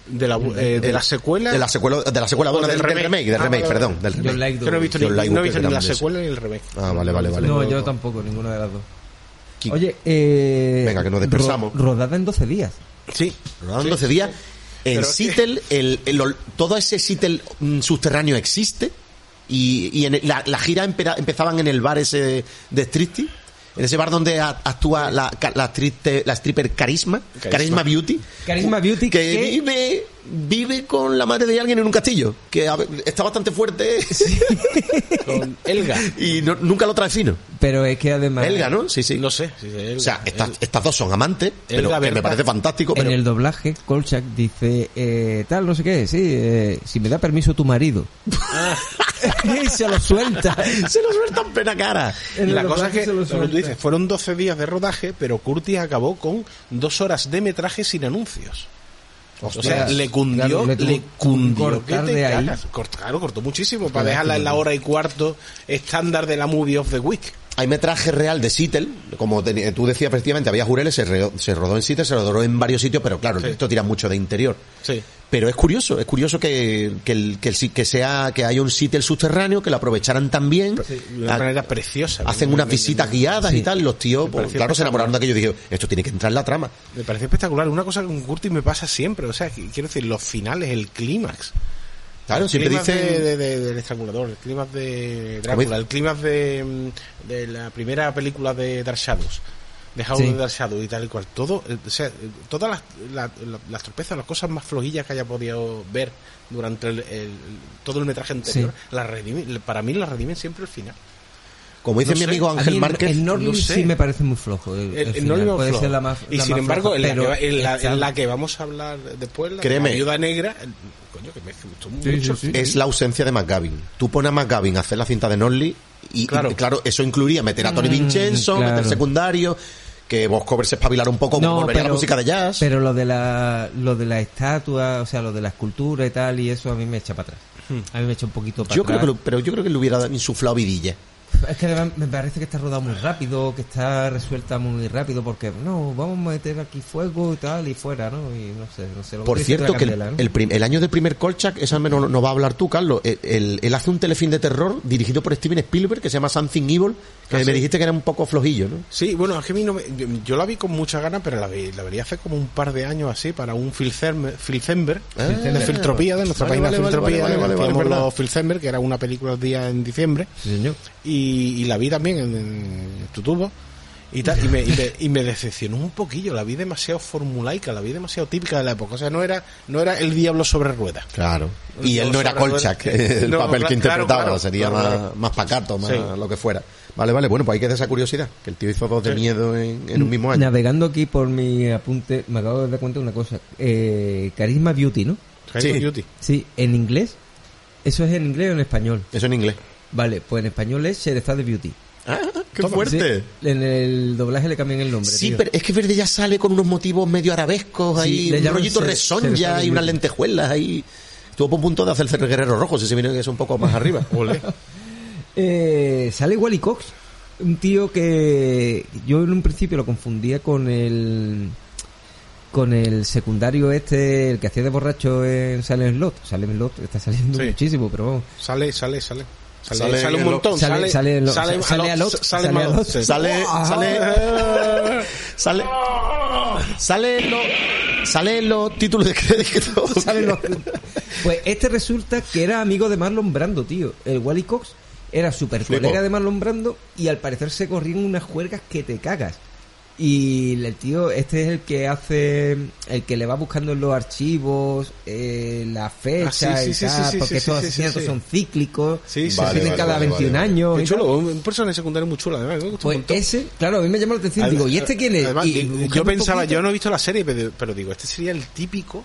De la, eh, de la secuela. De la secuela, de la secuela, del del, del remake. del Ah, remake, vale, perdón, del remake. Lightgo. Yo no he visto, ni, Lightgo, no he qué visto ni la secuela ni el remake. Ah, vale, vale, vale. No, yo tampoco, ninguna de las dos. Qui- Oye, eh, Venga, que nos dispersamos. ro- rodada en 12 días. Sí. Rodando Sí, 12 días. sí. En Seattle, el, el ol- todo ese Seattle mm, subterráneo existe. Y, y en el- la, la gira empera- empezaban en el bar ese de, de Striptease, En ese bar donde a- actúa la, la, actriz la stripper Carisma, Carisma, Beauty. Carisma Beauty, Que que- vive, vive con la madre de alguien en un castillo. Que está bastante fuerte. Con Elga. y no- nunca lo trae fino. Pero es que además... Elga, ¿no? Sí, sí. No sé. Elga. O sea, estas, El- estas dos son amantes, pero Elga que me parece fantástico. Pero En el doblaje, Kolchak dice, eh, tal, no sé qué, sí, eh, si me da permiso tu marido. y se lo suelta. se lo suelta en plena cara. En Y el la cosa es que, que tú dices, fueron 12 días de rodaje, pero Curtis acabó con dos horas de metraje sin anuncios. O sea, le cundió, claro, le cundió cortar que te de ahí. cagas. Cort- claro, cortó muchísimo para dejarla en la hora y cuarto estándar de la movie of the week. Hay metraje real de Seattle, como te- tú decías efectivamente, había Jureles, se, re- se rodó en Seattle, se rodó en varios sitios, pero claro, Sí. esto tira mucho de interior. Sí. Pero es curioso, es curioso que, que, el, que, el que sea, que haya un Seattle subterráneo, que lo aprovecharan también. De una Ha- manera preciosa. Hacen unas visitas guiadas y tal, los tíos, pues, claro, se enamoraron de aquello y dije, esto tiene que entrar en la trama. Me parece espectacular. Una cosa que con Curtis me pasa siempre. O sea, quiero decir, los finales, el clímax. Claro, el siempre dicen... de, de- de- del estrangulador, el clímax de Drácula, dice- el clímax de, mm, de la primera película de Dark Shadows, de House Sí. of Dark Shadows y tal y cual. Todo, eh, o sea, eh, todas las, la- la- las torpezas, las cosas más flojillas que haya podido ver durante el, el- todo el metraje anterior, Sí. las redime- para mí las redimen siempre el final. Como dice no mi sé, amigo Ángel el- Márquez, El no sé. sí me parece muy flojo. El, El- el el puede flojo. ser la más y la sin más embargo, floja, en, la pero que, va- en la, está- en la que vamos a hablar después, la, Créeme. la viuda negra, el- coño, que me gustó Sí, mucho. sí, sí. es la ausencia de McGavin. Tú pones a McGavin a hacer la cinta de Norley y, y, Claro. claro. eso incluiría meter a Tony Mm, Vincenzo, claro. meter secundario, que Cover se espabilara un poco, No, volvería a pero- la música de jazz. Pero lo de la lo de la estatua, o sea, lo de la escultura y tal, y eso a mí me echa para atrás. A mí me echa un poquito para Hmm. yo creo atrás. que lo- pero yo creo que le hubiera insuflado vidilla. Es que además me parece que está rodado muy rápido, que está resuelta muy rápido, porque no, vamos a meter aquí fuego y tal, y fuera, ¿no? Y no sé, no sé. lo Por cierto, que el, candela, ¿no? el prim- el año del primer Kolchak, esa me no, no va a hablar tú, Carlos. Él, él- él hace un telefilm de terror dirigido por Steven Spielberg que se llama Something Evil, que me dijiste que era un poco flojillo, ¿no? Sí, bueno, es que a mí no me- yo, yo la vi con muchas ganas, pero la, vi, la vería hace como un par de años así para un Filcember, Ah, de Filtropía, de nuestra vale, página vale, Filtropía, vale, vale, los Filcember, que era una película el día en diciembre, Sí, señor. y, y la vi también en, en tutubo y tal, y me, y, me, y me decepcionó un poquillo, la vi demasiado formulaica, la vi demasiado típica de la época, o sea, no era, no era el diablo sobre ruedas. Claro. Y él no era Kolchak, el No, papel que interpretaba, claro, sería claro, más, más pacato, más Sí. lo que fuera. Vale, vale, bueno, pues hay que dar esa curiosidad, que el tío hizo dos de Sí. miedo en, en un mismo año. Navegando aquí por mi apunte, me acabo de dar cuenta de una cosa. Eh, Carisma Beauty, ¿no? High Sí. Beauty. Sí, en inglés. ¿Eso es en inglés o en español? Eso en inglés. Vale, pues en español es Sherezade Beauty. Ah, Qué Todo. fuerte. Sí, en el doblaje le cambian el nombre. Sí, tío. pero es que Verde ya sale con unos motivos medio arabescos Sí, ahí, le un rollito ser- resonja ser- y unas lentejuelas ahí. Estuvo por punto de hacer el guerrero rojo, si se viene que es un poco más arriba. Eh, sale Wally Cox, un tío que yo en un principio lo confundía con el con el secundario este, el que hacía de borracho en Silent Lot. Silent Lot está saliendo Sí. muchísimo, pero vamos. Sale, sale, sale. Sale, Sale sale un montón. sale- Sale, sale lo- sale, sale a lot, sale, sale a lot. Sale, sale, sale, sale en los, sale en los títulos de crédito. Salen los- Pues este resulta que era amigo de Marlon Brando, tío. El Wally Cox era Flipo. colega de Marlon Brando y al parecer se corrían unas juergas que te cagas. Y el tío, este es el que hace, el que le va buscando en los archivos eh, la fecha Ah, sí, y sí, tal, sí, porque estos asesinatos son cíclicos, Sí, sí, se Vale, cada vale, 21 vale. años. Qué chulo, un un personaje secundario muy chulo, además. Me gusta un Pues montón. ese, claro, a mí me llamó la atención. Además- Digo, ¿y este quién es? además, Y yo un pensaba, yo no he visto la serie, pero, pero digo, este sería el típico,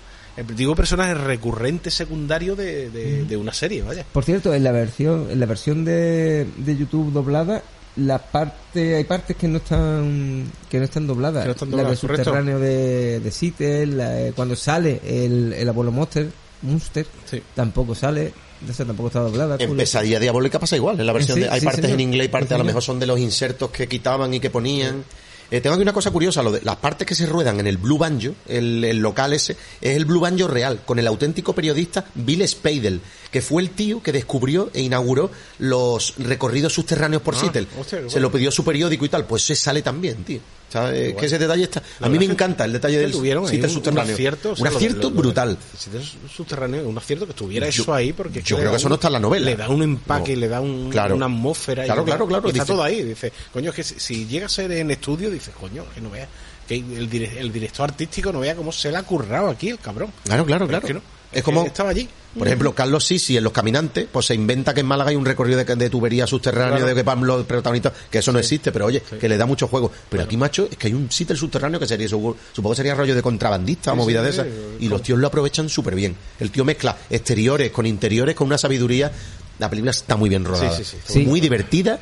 digo personaje recurrente secundario de, de, de una serie, vaya. Por cierto, en la versión, en la versión de, de YouTube doblada, la parte, hay partes que no están, que no están dobladas. Que no están la del subterráneo de, de Seattle, la- eh, cuando sale el, el abuelo Monster, Monster, Sí. tampoco sale, esa tampoco está doblada. En. Pesadilla Diabólica pasa igual. En la versión Sí, de, hay sí, partes señor. en inglés y partes Sí, a lo mejor son de los insertos que quitaban y que ponían. Eh, tengo aquí una cosa curiosa, lo de las partes que se ruedan en el Blue Banjo, el, el local ese, es el Blue Banjo real, con el auténtico periodista Bill Spadel, que fue el tío que descubrió e inauguró los recorridos subterráneos por Ah, Seattle. hostia, Se bueno. lo pidió su periódico y tal, pues se sale también, tío. ¿Sabes? Que ese detalle está... A mí me encanta el detalle del tuvieron Seattle un- subterráneo. Un acierto, o sea, un acierto lo brutal. Seattle subterráneo, un acierto que estuviera Yo- eso ahí, porque yo creo que eso no está en la novela. Le da un empaque, No. le da un- Claro. una atmósfera. y Claro, le da- claro, claro, y Está dice- todo ahí. Dice, coño, es que si, si llega a ser en estudio, dices, coño, que no vea. Que el, dire- el director artístico no vea cómo se le ha currado aquí el cabrón. Claro, claro, Pero claro. que no, Es como... Estaba allí. Por ejemplo, Carlos Sisi en Los Caminantes, pues se inventa que en Málaga hay un recorrido de, de tubería subterráneo Claro. de que van los protagonistas, que eso no existe, pero oye, que le da mucho juego. Pero aquí, macho, es que hay un sitio subterráneo que sería, supongo que sería rollo de contrabandista o Sí, movida sí, de esas, y los tíos lo aprovechan súper bien. El tío mezcla exteriores con interiores con una sabiduría. La película está muy bien rodada. Muy divertida.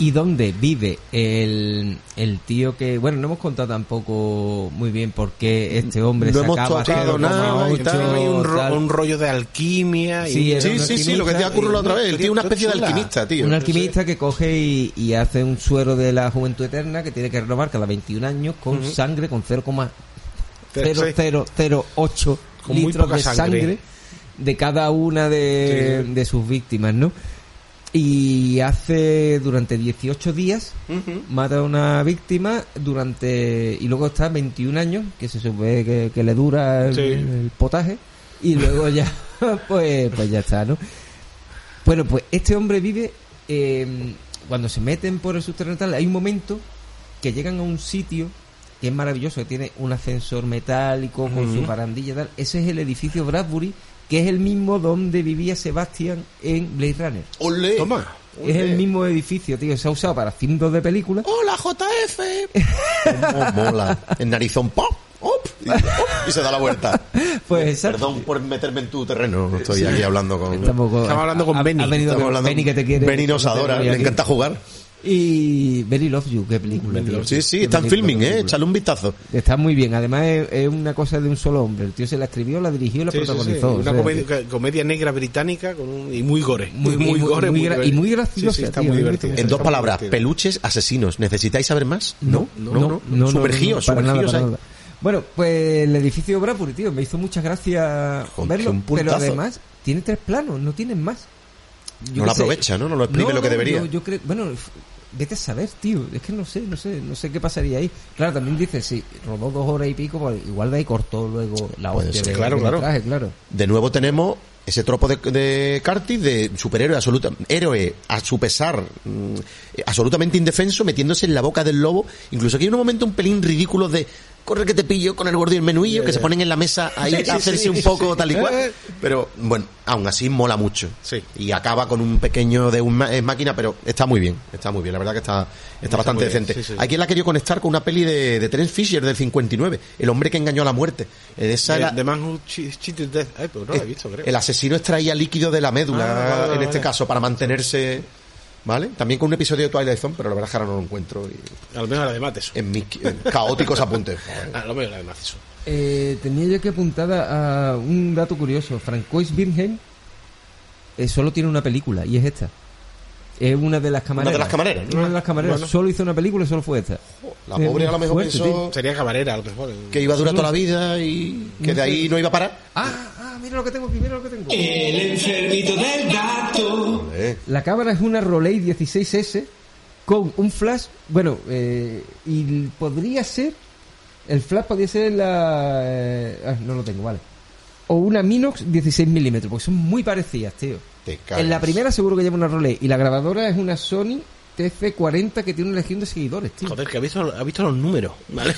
Y dónde vive el, el tío que bueno no hemos contado tampoco muy bien por qué este hombre No hemos sacaba tocado nada y 0,8, tal, Hay un, ro- tal. un rollo de alquimia. y- Sí, Sí, sí, sí, lo que te ocurre la otra vez. El tío es una especie de alquimista, tío. un alquimista que coge y, y hace un suero de la juventud eterna que tiene que renovar cada 21 años con sangre con 0,0008 Con muy litros poca de sangre. sangre. de cada una de, Sí. de sus víctimas, ¿no? Y hace durante 18 días mata a una víctima durante y luego está 21 años que se supone que, que le dura el, Sí. el potaje y luego ya pues pues ya está no bueno pues este hombre vive eh, cuando se meten por el subterráneo tal, hay un momento que llegan a un sitio que es maravilloso que tiene un ascensor metálico con su barandilla y tal. Ese es el edificio Bradbury que es el mismo donde vivía Sebastian en Blade Runner ¡Ole! Toma. es el mismo edificio, tío. Se ha usado para cientos de películas. ¡Hola, JF! ¡Cómo mola! En narizón, ¡pop! ¡op! Y, ¡op! y se da la vuelta. Pues exacto. Perdón por meterme en tu terreno. Estoy aquí hablando con... Estamos, con- Estamos hablando con Benny. Ha venido Estamos con hablando Benny que te quiere. Benny nos adora, le aquí. encanta jugar. Y Benny Love You, qué película. tío. Sí, sí, Qué está en película, filming, ¿eh? Échale un vistazo. Está muy bien. Además, es, es una cosa de un solo hombre. El tío se la escribió, la dirigió y la Sí, sí, sí. protagonizó. Una comedia, que- comedia negra británica con un- y muy gore. Muy- muy, muy- gore. muy y muy graciosa, está tío, muy divertido. En dos palabras, peluches asesinos. ¿Necesitáis saber más? No, no, no. no, no, no, nada. Bueno, pues el edificio Bradbury, tío, me hizo muchas gracias verlo, pero además tiene tres planos, no tienen más. Yo No lo sé. aprovecha, ¿no? No lo exprime lo que debería. Yo, yo creo, bueno, vete a saber, tío. Es que no sé, no sé, no sé qué pasaría ahí. Claro, también dice, si rodó dos horas y pico, pues igual de ahí cortó luego la Puede hostia de, claro, de claro. metraje, claro. De nuevo tenemos ese tropo de, de Curtis de superhéroe absoluta, héroe a su pesar, mm, absolutamente indefenso, metiéndose en la boca del lobo. Incluso aquí hay un momento un pelín ridículo de corre que te pillo con el gordo y el menudillo, que se ponen en la mesa ahí a hacerse sí, un poco sí. tal y cual. Eh. Pero bueno, aún así mola mucho. Sí. Y acaba con un pequeño de un eh, máquina, pero está muy bien, está muy bien, la verdad que está, está, bastante decente. sí, quien la ha querido conectar con una peli de, de Terence Fisher del 59, El hombre que engañó a la muerte. Eh, Esa The, era- The Man Who Che- Cheated Death. Ay, no la he visto, creo. el asesino extraía líquido de la médula, Ah, en este caso, para mantenerse. ¿Vale? También con un episodio de Twilight Zone, pero la verdad es que ahora no lo encuentro y- A lo mejor la de Matheson. en mis en caóticos apuntes. A lo mejor la de Matheson. Eh, tenía yo que apuntada a un dato curioso. Francois Birnheim eh, solo tiene una película y es esta. Es una de las camareras. de las camareras, ¿no? Una de las camareras. Bueno. Solo hizo una película y solo fue esta. La pobre a lo mejor Fuerte, pensó tío. Sería camarera, a lo mejor. que iba a durar toda la vida y que de ahí no iba a parar. Ah, mira lo que tengo aquí, mira lo que tengo. El enfermito del gato. Eh, La cámara es una Rolei 16S con un flash, bueno, eh, y podría ser, el flash podría ser la... eh, ah, no lo tengo, vale. O una Minox 16 milímetros, porque son muy parecidas, tío. te cagas. En la primera seguro que lleva una Rolei y la grabadora es una Sony TF40 que tiene una legión de seguidores, tío. Joder, que ha visto, ha visto los números, ¿vale?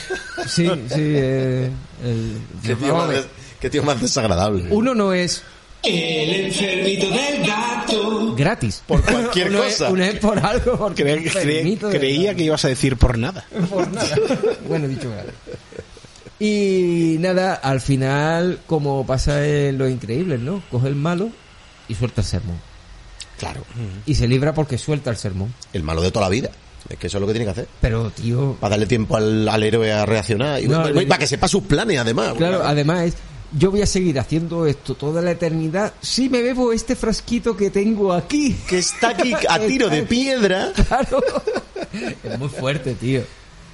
Sí, sí, eh, el- Qué tío, vamos qué tío más desagradable. Uno no es El enfermito del gato. gratis. Por cualquier Uno es- cosa. uno es por algo, porque Cre- cre- creía que ibas a decir por nada. por nada. bueno, dicho claro. Y nada, al final, como pasa en Los Increíbles, ¿no? Coge el malo y suelta el sermón. Claro, Y se libra porque suelta el sermón. el malo de toda la vida. Es que eso es lo que tiene que hacer. Pero, tío, Para darle tiempo al, al héroe a reaccionar. Y, No, y le- para que sepa sus planes, además. claro, además es... Yo voy a seguir haciendo esto toda la eternidad si me bebo este frasquito que tengo aquí. que está aquí a tiro de piedra. Claro. Es muy fuerte, tío.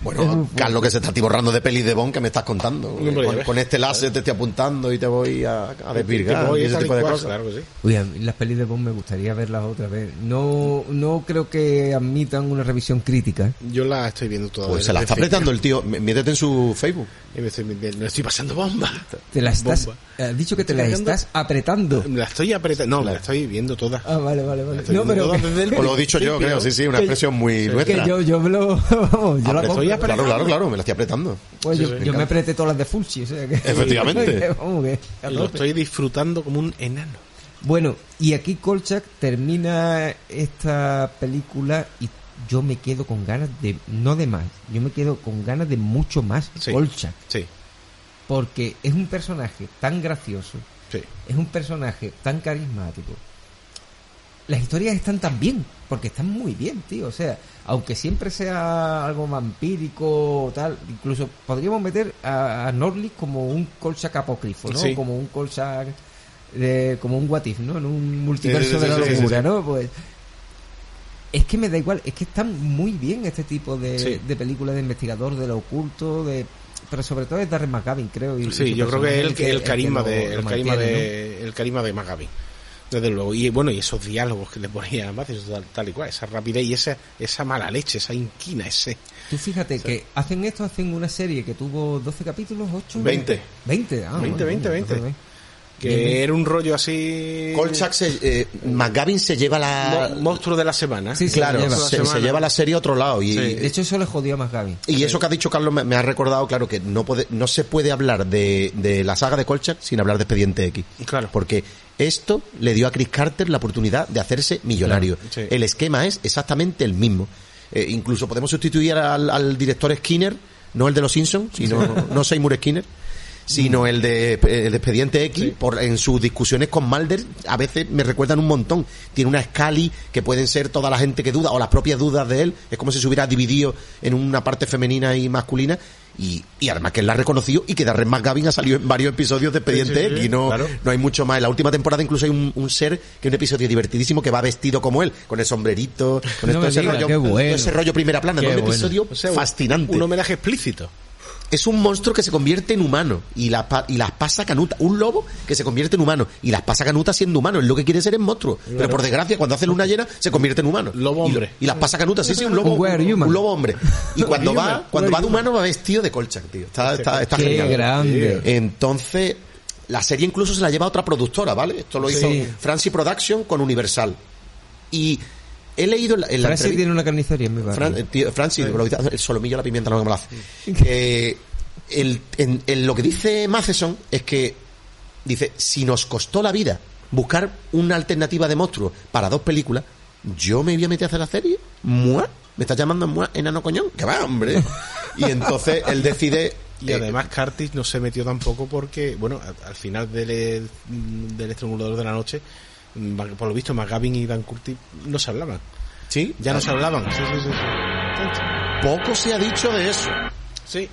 Bueno. Carlos, que se está tiborrando de pelis de Bond que me estás contando. Con, este láser te estoy apuntando y te voy a, a desvirgar Tipo, y ese tipo de cosas. Claro que sí. Uy, a mí las pelis de Bond me gustaría verlas otra vez. No, no creo que admitan una revisión crítica. Yo la estoy viendo toda. Pues se la está apretando el tío. Métete en su Facebook. Y me estoy, me, me estoy pasando bomba. Te la estás, Bomba. Has dicho que te Estoy la estás apretando. La estoy apretando. No, me la estoy viendo toda. Ah, vale, vale, vale. Estoy No, pero que, el O lo he dicho yo, creo. Sí, sí, una Que- expresión muy que nuestra. yo, yo me lo, vamos, yo la Apreto- compro. claro, claro, claro, me la estoy apretando. Pues yo, Sí, sí, yo me apreté todas las de Fulci, o sea que... Efectivamente. que que Lo estoy disfrutando como un enano. Bueno, y aquí Kolchak termina esta película y yo me quedo con ganas de, no de más, yo me quedo con ganas de mucho más Sí. Kolchak. Sí, Porque es un personaje tan gracioso, sí. es un personaje tan carismático. Las historias están tan bien, porque están muy bien, tío. O sea, aunque siempre sea algo vampírico o tal, incluso podríamos meter a, a Norlis como un Kolchak apócrifo, ¿no? Sí. Como un Kolchak, de- como un What If, ¿no? En un multiverso Sí, de la locura. ¿no? Pues es que me da igual, es que están muy bien este tipo de, de películas de investigador, de lo oculto, de pero sobre todo es Darren McGavin, creo. y- y Sí, su yo creo que el, que- el carisma de el carisma mantiene, ¿no? de el carisma de Magabi. Desde luego. Y bueno, y esos diálogos que le ponía a Macias, tal, tal y cual, esa rapidez y esa, esa mala leche, esa inquina, ese. Tú fíjate que hacen esto, hacen una serie que tuvo 12 capítulos, 8... 20. 20, ah, 20, bueno, 20, 20. entonces, Que era un rollo así. Kolchak se, eh, McGavin se lleva la... Mo- monstruo de la semana. Sí, sí, claro, se lleva. se, Semana. se lleva la serie a otro lado. Y, Sí. De hecho, eso le jodió a McGavin. y eso que ha dicho Carlos me, me ha recordado, claro, que no puede, no se puede hablar de, de la saga de Kolchak sin hablar de Expediente X. Claro. Porque esto le dio a Chris Carter la oportunidad de hacerse millonario. Claro, sí. El esquema es exactamente el mismo. Eh, incluso podemos sustituir al, al director Skinner, no el de los Simpsons, sino no Seymour Skinner, sino el de, el de Expediente X, Sí. por, en sus discusiones con Mulder, a veces me recuerdan un montón. Tiene una Scali que pueden ser toda la gente que duda, o las propias dudas de él, es como si se hubiera dividido en una parte femenina y masculina, y, y además que él la ha reconocido y que Darren McGavin ha salido en varios episodios de Expediente Sí, sí, sí, X, no, claro. no hay mucho más. En la última temporada incluso hay un, un ser que es un episodio divertidísimo que va vestido como él, con el sombrerito, con No ese digas, rollo, qué bueno. todo ese rollo primera plana, ¿no? un bueno. episodio O sea, un- fascinante. Un homenaje explícito. Es un monstruo que se convierte en humano y las pa- y las pasa canuta. Un lobo que se convierte en humano y las pasa canuta siendo humano. Es lo que quiere ser es monstruo. Pero por desgracia, cuando hace luna llena, se convierte en humano. Lobo Y- hombre. Y, las pasa canuta. Sí, sí, un lobo. Un un lobo hombre. Y cuando va, cuando va de human. humano va vestido de colcha, tío. Está, está, está Qué genial. grande. Entonces, la serie incluso se la lleva a otra productora, ¿vale? Esto lo hizo Sí. Francis Production con Universal. Y he leído en la, en la Francis entrevista- tiene una carnicería en mi barrio. Fran- eh, tío, Francis, dice- el solomillo a la pimienta, no me lo hace. Que el, en, en lo que dice Matheson es que dice, si nos costó la vida buscar una alternativa de monstruo para dos películas, yo me voy a meter a hacer la serie. ¿Mua? ¿Me estás llamando Mua enano coñón? Que va, hombre. Y entonces él decide... Y eh, además Curtis no se metió tampoco porque, bueno, al, al final del, del estrangulador de la noche, por lo visto McGavin y Dan Curtis no se hablaban. Sí. Ya no se hablaban. Sí, sí, sí. sí. Poco se ha dicho de eso. Sí.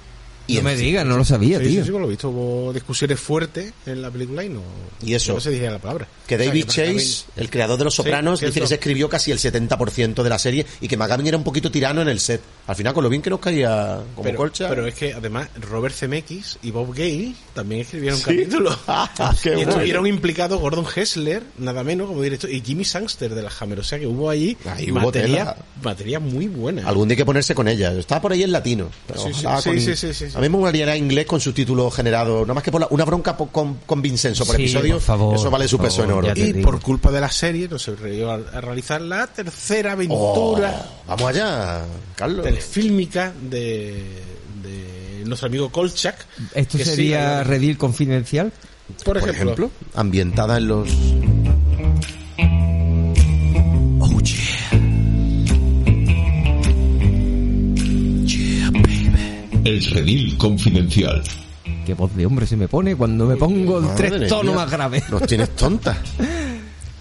Y no me digas, no lo sabía, Sí, sí, tío. sí, por lo visto hubo discusiones fuertes en la película y no, Y eso. no se dijera la palabra. Que O sea, David Chase, el creador de Los Sopranos, Sí, dice que se escribió casi el 70% de la serie y que McGavin era un poquito tirano en el set. Al final, con lo bien que nos caía como pero, colcha. pero es que además Robert Zemeckis y Bob Gale también escribieron Sí. capítulos. Ah, qué y bueno. estuvieron implicados Gordon Hessler, nada menos como director, y Jimmy Sangster de la Hammer. O sea que hubo ahí Ahí hubo materia, tela. materia muy buena. Algún día hay que ponerse con ella. Está por ahí en latino. Sí, sí, sí, sí, sí, sí, sí. A mí me gustaría inglés con subtítulos generados. Nada más que por la- una bronca con, con Vincenzo por Sí, episodio. por favor, eso vale su por peso en oro. y digo. por culpa de la serie no se a, a realizar la tercera Oh, aventura vamos allá, Carlos. telefílmica de, de nuestro amigo Kolchak. Esto que sí, sería la- Redil confidencial. por Por ejemplo, ejemplo, ambientada en los. El redil confidencial. Qué voz de hombre se me pone cuando me pongo el Madre tres tonos mía. más graves. Nos tienes tonta.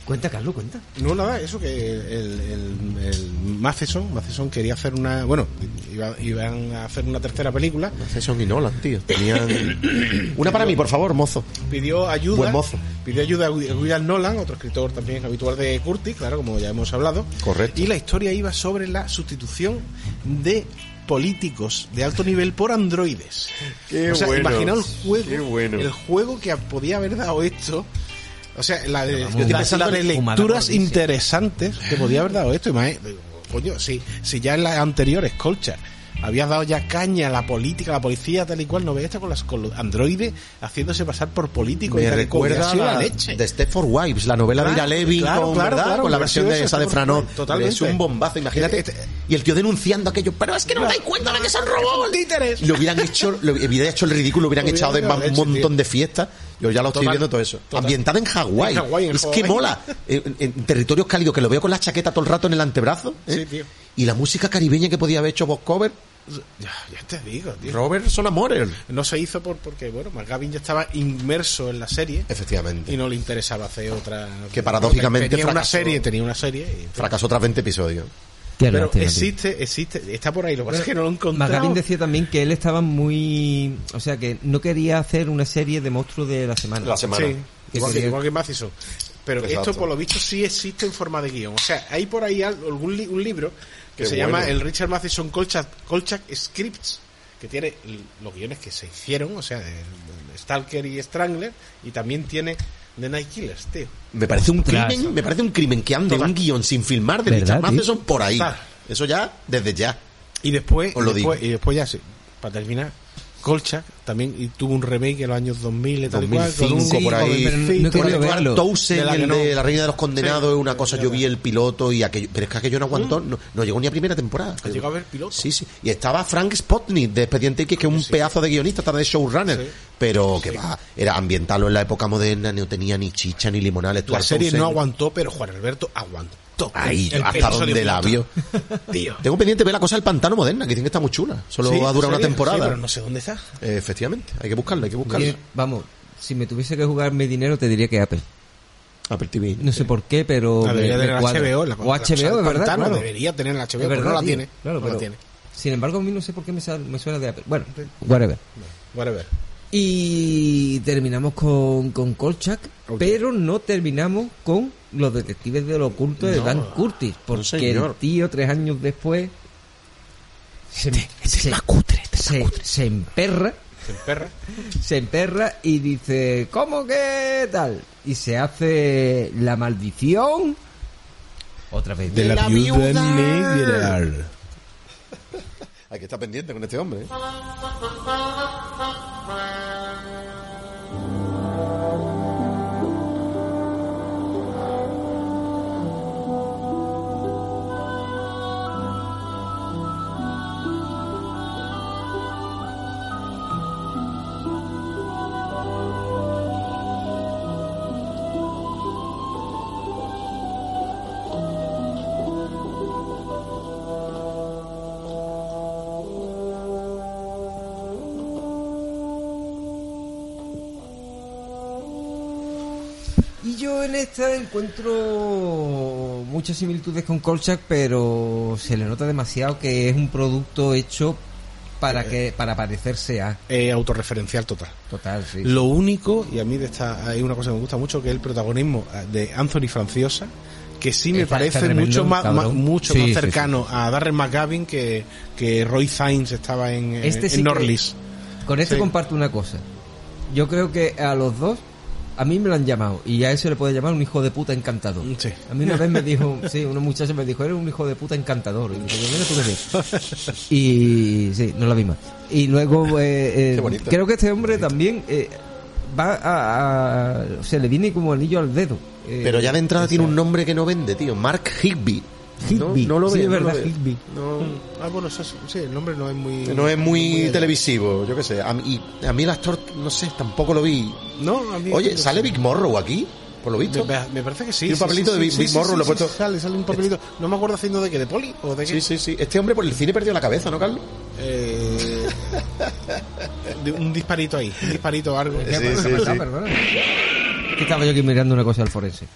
Cuenta, Carlos, cuenta. No, nada, eso que el, el, el Matheson, Matheson quería hacer una, bueno, iba- iban a hacer una tercera película, Jason y Nolan, tío. Tenían... Una para mí, por favor, mozo. pidió ayuda, Buen mozo. pidió ayuda a William Nolan, otro escritor también habitual de Curtis, claro, como ya hemos hablado. Correcto. Y la historia iba sobre la sustitución de políticos de alto nivel por androides. Qué o sea, bueno, imaginaos el juego, qué bueno. el juego que podía haber dado esto. O sea, la de, la- estoy pensando de en lecturas interesantes que podía haber dado esto. Imagínate, coño, si, si ya en las anteriores, Colcha, habías dado ya caña a la política, a la policía, tal y cual, no ves esta con, las, con los androides haciéndose pasar por políticos. y Me recuerda la, leche. de Stepford Wives, la novela de Ira Levin, claro, con, claro, ¿verdad? con la hubiera versión de esa de. Wives, totalmente. Es un bombazo, imagínate. Este- este- y el tío denunciando aquello, pero es que no os dais cuenta de que son robots. títeres. Lo hubieran hecho, lo hubieran hecho el ridículo, lo hubieran echado de un montón tío. de fiestas. Yo ya lo estoy Total, viendo todo eso. total. Ambientada en Hawái. Es que mola. En, en territorios cálidos, que lo veo con la chaqueta todo el rato en el antebrazo. ¿eh? Sí, tío. Y la música caribeña que podía haber hecho Bob Cover. Ya, ya te digo, tío. Robert son amores. No se hizo por, porque, bueno, McGavin ya estaba inmerso en la serie Efectivamente. y no le interesaba hacer otra. Que paradójicamente tenía una fracasó. serie, tenía una serie. y- Fracasó tras 20 episodios. Qué pero existe, existe, está por ahí. Lo que pasa es que no lo he encontrado. Magavin decía también que él estaba muy... O sea, que no quería hacer una serie de monstruos de la semana. La semana. Sí, Que igual, que, quería- igual que Matheson. Pero Exacto. esto, por lo visto, sí existe en forma de guion. O sea, hay por ahí al- algún li- un libro que Qué se bueno. llama el Richard Matheson Kolchak, Kolchak Scripts, que tiene los guiones que se hicieron, o sea, de, de Stalker y Strangler, y también tiene The Night Killers, tío. Me parece un crimen, me parece un crimen que ande Total. un guion sin filmar de ¿Verdad, Richard? Matheson por ahí. Total. Eso ya, desde ya. Y después, Os lo y después, digo. y después ya, sí, para terminar, Kolchak también y tuvo un remake en los años 2000 y tal y cual, con 2005 un- por ahí. pero no Sí, verlo. El no- de La Reina de los Condenados, Sí. es una cosa. Yo vi el piloto y aquello. Pero es que aquello no aguantó, no, no llegó ni a primera temporada. ¿Has llegado a ver piloto? Sí, sí. Y estaba Frank Spotnik de Expediente X, que es un pedazo de guionista, estaba de showrunner. Sí. Pero que va, era ambientarlo en la época moderna, no tenía ni chicha ni limonales. La serie no aguantó, pero Juan Alberto aguantó. Ahí, El hasta donde la vio. Tío. Tengo pendiente ver la cosa del pantano moderna, que dicen que está muy chula. Solo Sí, va a durar una temporada. sí, pero no sé dónde está. Eh, efectivamente, hay que buscarla, hay que buscarla. Vamos, si me tuviese que jugar mi dinero te diría que Apple. Apple TV. No sé por qué, pero... Debería tener. HBO. La, o HBO, de verdad, Pantano claro. Debería tener la HBO, Es pero no la tío. tiene. Claro, no la tiene. Sin embargo, a mí no sé por qué me, sal- me suena de Apple. Bueno, whatever. Whatever. Y terminamos con, con Kolchak, pero no terminamos con los detectives del oculto de No, Dan Curtis, porque el tío tres años después se, se, se- se emperra, Se emperra. se emperra y dice, ¿cómo que tal? Y se hace la maldición otra vez. De la, viuda negra. Hay que estar pendiente con este hombre. ¿eh? esta encuentro muchas similitudes con Kolchak, pero se le nota demasiado que es un producto hecho para que para parecerse a Eh, autorreferencial total. total, sí. Lo único, y a mí de esta hay una cosa que me gusta mucho, que es el protagonismo eh, de Anthony Franciosa, que sí me Está- parece está mucho más, mucho Sí, más sí, cercano a Darren McGavin que, que Roy Fiennes estaba en, eh, Este que- Norlis. Con esto comparto una cosa. Yo creo que a los dos, a mí me lo han llamado, y a eso le puede llamar un hijo de puta encantador. Sí. A mí una vez me dijo, sí, una muchacha me dijo, eres un hijo de puta encantador. Y mira tú. Y sí, no la vi más. Y luego, eh, eh, creo que este hombre también eh, va a, a- O sea, le viene como anillo al dedo. Eh, Pero ya de entrada tiene un nombre que no vende, tío. Mark Higby. No, no lo Sí, ve, es no verdad, ve. Higby. No, Ah, bueno, eso es- sí, el nombre no es muy... no es muy televisivo, yo qué sé. A mí, y a mí el actor, no sé, tampoco lo vi. No, a mí- Oye, ¿sale Big Morrow aquí? Por lo visto. Me, me parece que sí. Tiene un sí, papelito sí, de sí, Big- sí, Big sí, Morrow, sí, lo he sí, puesto- Sale, sale un papelito. No me acuerdo haciendo de qué, de poli o de qué. Sí, sí, sí. Este hombre por el cine perdió la cabeza, ¿no, Carlos? Eh, de un disparito ahí, un disparito o algo. ¿Qué Sí, sí, ¿Qué sí. Perdona. Que estaba yo aquí mirando una cosa al forense.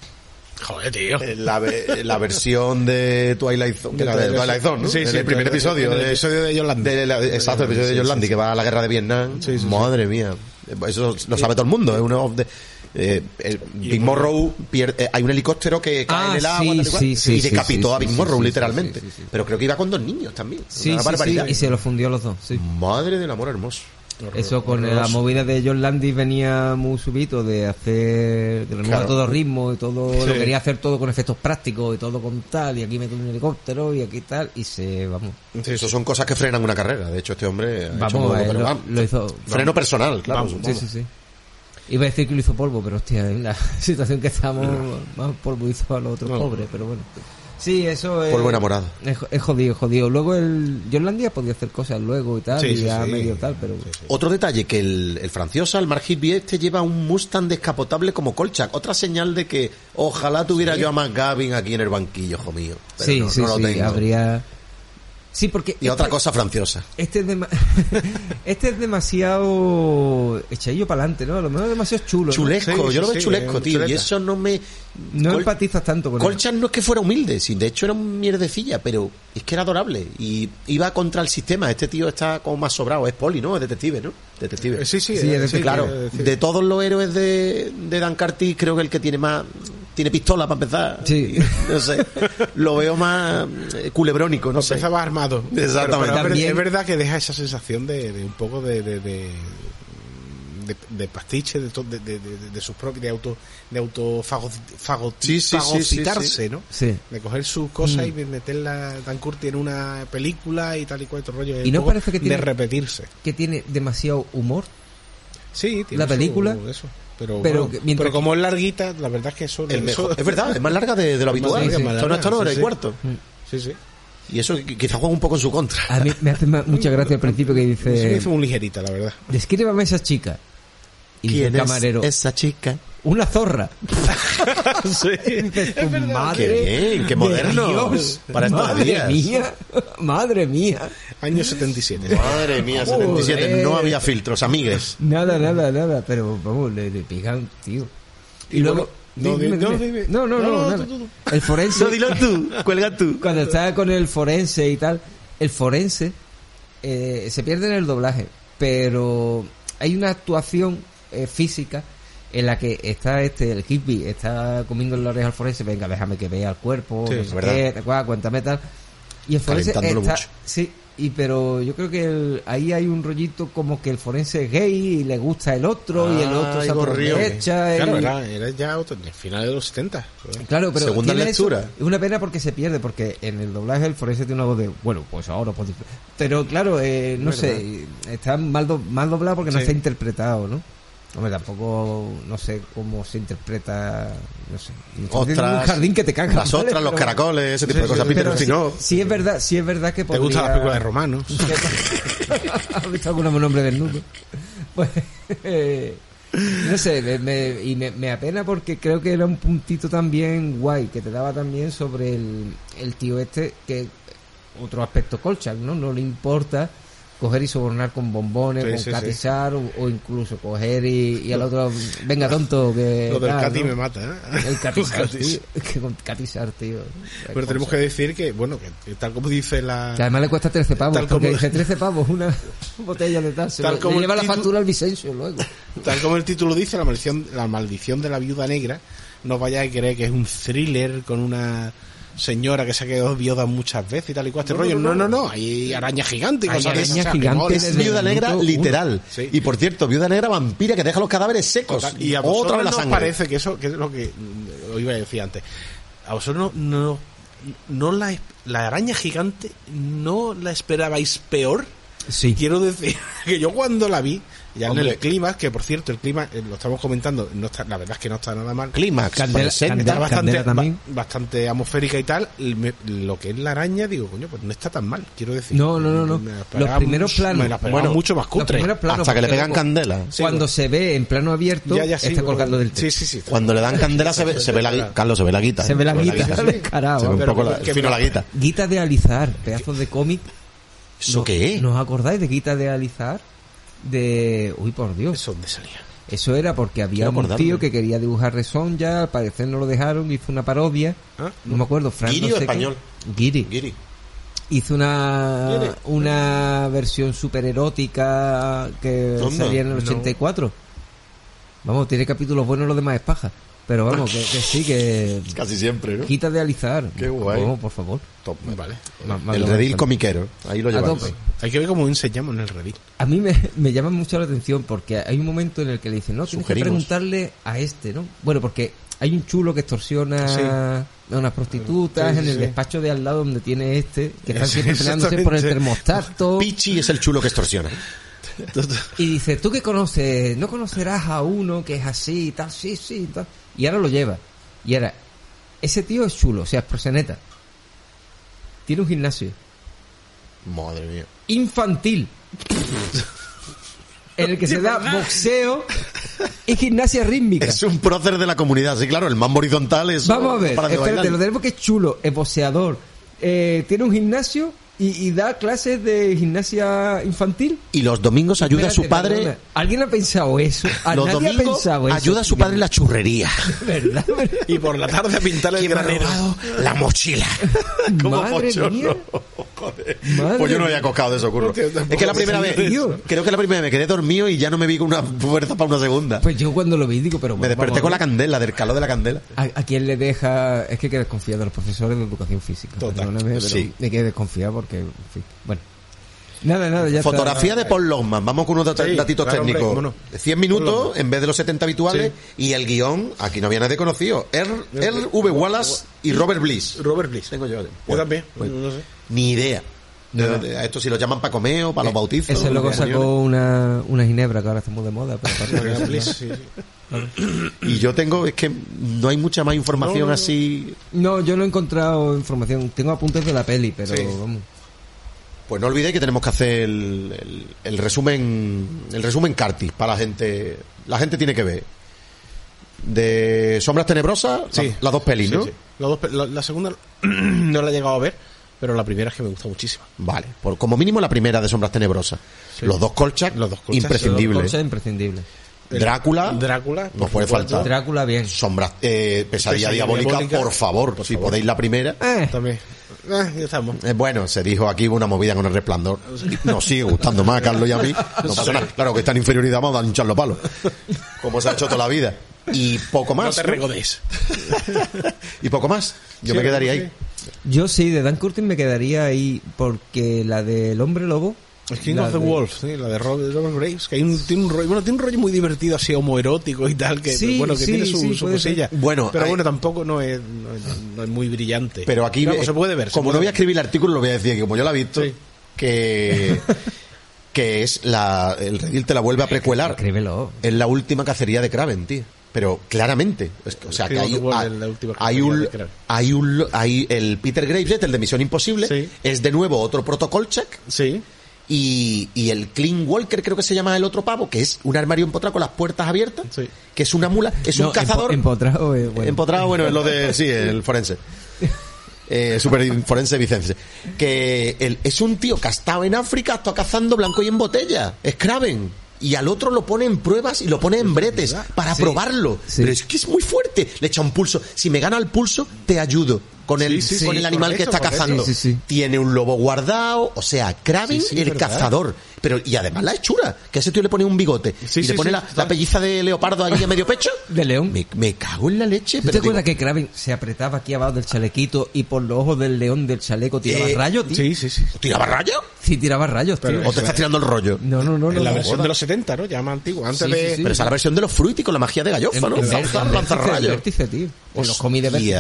Joder, tío. Eh, La, ve- la versión de Twilight Zone, que era de Twilight Zone, ¿no? Sí, sí, el primer episodio. el de- episodio de John Landis. de la- exacto, el episodio de John Landy, que va a la guerra de Vietnam. Sí, sí, sí. Madre mía. Eso lo sabe todo el mundo. Es uno de, eh, el Big Morrow pier- eh, hay un helicóptero que cae Ah, en el agua sí, tal y cual, sí, sí, y decapitó sí, a Big Morrow sí, literalmente. sí, sí, sí. Pero creo que iba con dos niños también. Sí, Una sí, barbaridad. sí, y se lo fundió a los dos, sí. Madre del amor hermoso. Eso con la movida de John Landis venía muy subito de hacer de Claro. todo ritmo y todo Sí. lo quería hacer todo con efectos prácticos y todo con tal y aquí mete un helicóptero y aquí tal y se vamos Eso son cosas que frenan una carrera. De hecho, este hombre ha hecho vamos poco, eh, lo, hizo Freno personal, claro. Vamos, sí sí sí iba a decir que lo hizo polvo pero hostia en la situación que estamos más polvo hizo a los otros pobres pero bueno sí eso es Polvo enamorado. es, es jodido jodido luego el John Landis podía hacer cosas luego y tal Sí, y sí, ya sí. medio tal pero Otro detalle, que el, el franciosa, el Higby este, lleva un Mustang descapotable como Kolchak. Otra señal de que ojalá tuviera yo a McGavin aquí en el banquillo, hijo mío. Pero sí no, sí no lo sí tengo. habría sí porque Y otra cosa franciosa. Este es, este es demasiado echadillo para adelante, ¿no? A lo mejor es demasiado chulo. ¿no? Chulesco, Sí, yo lo veo sí, chulesco, eh, tío. Y eso no me... No Col- empatizas tanto con él. Colchak no es que fuera humilde, sí, de hecho era un mierdecilla, pero es que era adorable y iba contra el sistema. Este tío está como más sobrado, es poli, ¿no? Es detective, ¿no? Detective. Eh, Sí, sí, Sí, eh, es de- sí, claro, decir. de todos los héroes de, de Dan Carty, creo que el que tiene más. Tiene pistola para empezar. Sí. No sé. Lo veo más eh, culebrónico, no sé. Empezaba armado. Exactamente. Pero- pero es ver- También- es verdad que deja esa sensación de, de un poco de, de, de, de- de pastiche, de, to- de, de, de- de sus propios, de auto, de auto Sí, sí, sí, fagocitarse, sí, sí. ¿no? Sí. De coger sus cosas Mm. y meterla Dan Curti en una película y tal y cual, otro rollo. ¿Y no parece que tiene- De repetirse. Que tiene demasiado humor. Sí, tiene La su- película, eso. Pero, pero bueno, que mientras pero como es larguita, la verdad es que eso... Es, eso- es verdad, es más larga de, de lo Es habitual. larga, sí. Son hasta una hora sí, y sí. cuarto. Sí, sí. Y eso qui- quizá juega un poco en su contra. A mí me hace mucha gracia al principio que Eso me dice... hizo muy ligerita, la verdad. Descríbame a esa chica. Y dice el camarero... esa chica? Una zorra. sí, Dices tú, madre Qué bien, qué de moderno. Dios, Para estos madre días. mía. Madre mía. Año 77. Madre mía, 77. Joder. No había filtros, amigues. Nada, nada, nada. Pero vamos, le, le pegan, tío. Y, Y luego... bueno, no, dime, dime. dime. no, no, no, No, no, nada. tú, tú, El forense... No, dilo tú, cuelga tú. cuando está con el forense y tal, el forense eh, se pierde en el doblaje, pero hay una actuación eh, física en la que está este, el Higby, está comiendo en la oreja al forense, venga, déjame que vea el cuerpo, Sí, no sé qué, cuéntame tal. Y el forense está, mucho. sí, y pero yo creo que el- ahí hay un rollito como que el forense es gay y le gusta el otro y el otro se aprovecha Claro, era, era ya otro, el final de los 70. Claro, pero Segunda eso- lectura. es una pena porque se pierde, porque en el doblaje el forense tiene una voz de, bueno, pues ahora pues... Pero claro, eh, no sé, está mal, do- mal doblado porque no está interpretado, ¿no? Hombre, tampoco, no sé cómo se interpreta, no sé. Ostras, un jardín que te caga. Las ¿vale? otras, los Pero- caracoles, ese tipo de cosas. sí, Pero sí es verdad, sí es verdad que ¿Te podría... gustan las películas de romanos? ¿Has visto algún hombre desnudo? Pues, eh, no sé, me, y me, me apena porque creo que era un puntito también guay, que te daba también sobre el, el tío este, que otro aspecto Kolchak, ¿no? No le importa coger y sobornar con bombones, Sí, con sí, sí. catizar, o, o incluso coger y, y al otro, venga tonto, que... Lo del tal, Cati ¿no? me mata, ¿eh? El catizar, tío. Es que con catizar, tío. Pero tenemos que decir que, bueno, que, tal como dice la... Que además le cuesta 13 pavos, Tal porque como- dice 13 pavos una botella de tal. Tal como le lleva la factura al Vicencio luego. Tal como el título dice, la maldición, la maldición de la viuda negra, no vayáis a creer que es un thriller con una señora que se ha quedado viuda muchas veces y tal y cual este rollo. No, no, no, hay araña gigante y Hay cosas de araña gigante no, es Viuda negra minuto literal. Sí. Y por cierto, viuda negra vampira que deja los cadáveres secos. Y a Otra vosotros vez la nos sangre. parece que eso que es lo que os iba a decir antes. A vosotros no, no, no la, la araña gigante no la esperabais peor. Sí. Quiero decir que yo cuando la vi, ya Hombre. en el clima, que por cierto el clima eh, lo estamos comentando, no está, la verdad es que no está nada mal. Clímax. Candela- presenta. Candela- Está bastante, Candela también. ba- bastante atmosférica y tal. y me- lo que es la araña, digo, coño, pues no está tan mal, quiero decir. No, no, no, no. Los primeros mucho- planos. Me Bueno, mucho más cutre. planos, Hasta que le pegan candela. Cuando se ve en plano abierto, Ya, ya, sí, está bueno, colgando del Sí, techo. sí, sí. Cuando le dan candela se ve, se ve la guita. Carlos, se ve la guita. Se ve la guita, descarado. Se ve un poco la, fino la guita. Guita de Alizar, pedazos de cómic. ¿Eso qué es? ¿No os acordáis de Guita de Alizar? De... Uy, por Dios. ¿Eso dónde salía? Eso era porque había un tío que quería dibujar Resón ya, al parecer no lo dejaron, hizo una parodia. ¿Ah? No me acuerdo, Fran ¿Guiri no o sé qué. español? Hizo una una versión super erótica que ¿Dónde? salía en el 84. Vamos, tiene capítulos buenos, los demás es paja. Pero vamos, que, que sí, que... Casi siempre, ¿no? Quita de alizar. Qué guay. Vamos, por favor. Top. Vale. Ma- ma- El redil comiquero. Ahí lo llevamos. Hay que ver cómo enseñamos en el Reddit. A mí me, me llama mucho la atención porque hay un momento en el que le dicen, no, tienes que preguntarle a este, ¿no? Bueno, porque hay un chulo que extorsiona Sí. a unas prostitutas Sí, sí, en el sí. despacho de al lado donde tiene este, que están siempre peleándose por el termostato. Pichi es el chulo que extorsiona. Y dice, ¿tú qué conoces? ¿No conocerás a uno que es así y tal? Sí, sí, tal. Y ahora lo lleva. Y ahora, ese tío es chulo, o sea, es proseneta. Tiene un gimnasio. Madre mía. infantil en el que se da boxeo y gimnasia rítmica. Es un prócer de la comunidad. Sí, claro, el mambo horizontal es. Vamos a ver, espérate, bailar. lo tenemos que es chulo, es boxeador, eh, tiene un gimnasio y, y da clases de gimnasia infantil. Y los domingos ayuda a su Espérate, padre. perdona. ¿Alguien ha pensado eso? ¿A Los nadie ha domingos pensado eso? ayuda a su padre en la churrería. ¿Verdad? Y por la tarde a pintarle el me ha granero. la mochila. Como Madre mía. Joder. Madre Pues yo no había cocado de eso, curro. Es que la primera vez, eso. creo que la primera vez me quedé dormido y ya no me vi con una fuerza para una segunda. Pues yo cuando lo vi digo, pero me desperté con a la candela, del calor de la candela. ¿A, a quién le deja? Es que hay que desconfiar de los profesores de educación física. Total. Perdóname, pero Sí. hay que desconfiar porque, en fin, bueno. Nada, nada, ya Fotografía está. de Paul Longman. Vamos con unos dat- Sí, datitos claro, hombre, técnicos. no. 100 minutos en vez de los 70 habituales. Y el guion, aquí no había nadie conocido. R. R. V. Wallace y Robert Bliss. Robert Bliss. Tengo yo. Yo Bueno, también. bueno. No sé. Ni idea. De dónde- a esto si lo llaman para comer o para los bautizos. Ese luego o reuniones. sacó una, una ginebra que ahora está muy de moda. Pero Bliss, sí, sí. Y yo tengo, es que no hay mucha más información así. No, yo no he encontrado información. Tengo apuntes de la peli, pero Sí. vamos. Pues no olvidéis que tenemos que hacer el, el- el resumen, el resumen Cartis para la gente. La gente tiene que ver. De Sombras Tenebrosas, Sí. la- las dos pelis, Sí, ¿no? sí. Dos la, la segunda no la he llegado a ver, pero la primera es que me gusta muchísimo. Vale, por, como mínimo la primera de Sombras Tenebrosas. Los dos Kolchak, Los dos imprescindibles. Cosa imprescindible. Drácula, Drácula. nos puede faltar. Drácula, bien. Sombras, eh, Pesadilla, Pesadilla diabólica, Diabólica, por favor, por si favor. podéis la primera. Eh, También. Ya estamos. Eh, bueno, se dijo aquí una movida con el resplandor. Nos sigue gustando más a Carlos y a mí. No pasa nada. Claro que está en inferioridad, vamos a hinchar los palos. Como se ha hecho toda la vida. Y poco No más. te ¿no? regodes. Y poco más. Yo Sí, me quedaría sí. ahí. yo sí, de Dan Curtin me quedaría ahí porque la del hombre lobo. El King la of the de- Wolf, sí, la de Robert, Robert Graves, que hay un, tiene un rollo, bueno, tiene un rollo muy divertido así homoerótico y tal, que Sí, bueno, que sí, tiene su, cosilla. Bueno, pero hay- bueno, tampoco no es, no es, no es muy brillante. Pero aquí ve- se puede ver. se Como puede no voy a escribir el artículo, lo voy a decir que como yo la he visto, Sí. que, que es la. El Redil te la vuelve a precuelar. Escríbelo. Es la última cacería de Kraven, tío. Pero claramente. Es que, o sea, que hay, hay, un. Hay un. Hay el Peter Graves, el de Misión Imposible. Sí. Es de nuevo otro protocol check. Sí. Y, y el Clean Walker, creo que se llama el otro pavo, que es un armario empotrado con las puertas abiertas. Sí. Que es una mula. Es No, un cazador. empo- empotrado, eh, bueno. Empotrado, bueno, es lo de. Sí, el forense. Eh, super forense Vicente. Que él, es un tío que ha estado en África, está cazando blanco y en botella. Es Kraven. Y al otro lo pone en pruebas y lo pone en bretes para Sí. probarlo. Sí. Pero es que es muy fuerte. Le echa un pulso. Si me gana el pulso, te ayudo. Con el, Sí, sí, con sí, el animal que está cazando. Sí, sí. Tiene un lobo guardado. O sea, Kraven, Sí, sí, el verdad. cazador. Pero, y además la hechura. Que a ese tío le pone un bigote. Sí, y le pone sí, la, la pelliza de leopardo ahí a medio pecho. De león. Me, me cago en la leche. ¿Tú te acuerdas que Kraven se apretaba aquí abajo del chalequito y por los ojos del león del chaleco tiraba Eh, rayos, tío? Sí, sí, sí. ¿Tiraba rayo? Sí, tiraba rayos, tío. ¿O te estás tirando el rollo? No, no, no, no. En la no. versión de los 70, ¿no? Ya más antigua. Antes Sí, de... sí, sí. Pero esa es la versión de los Fruity con la magia de Gallofa, ¿no? vértice, rayos. tío. En los cómics de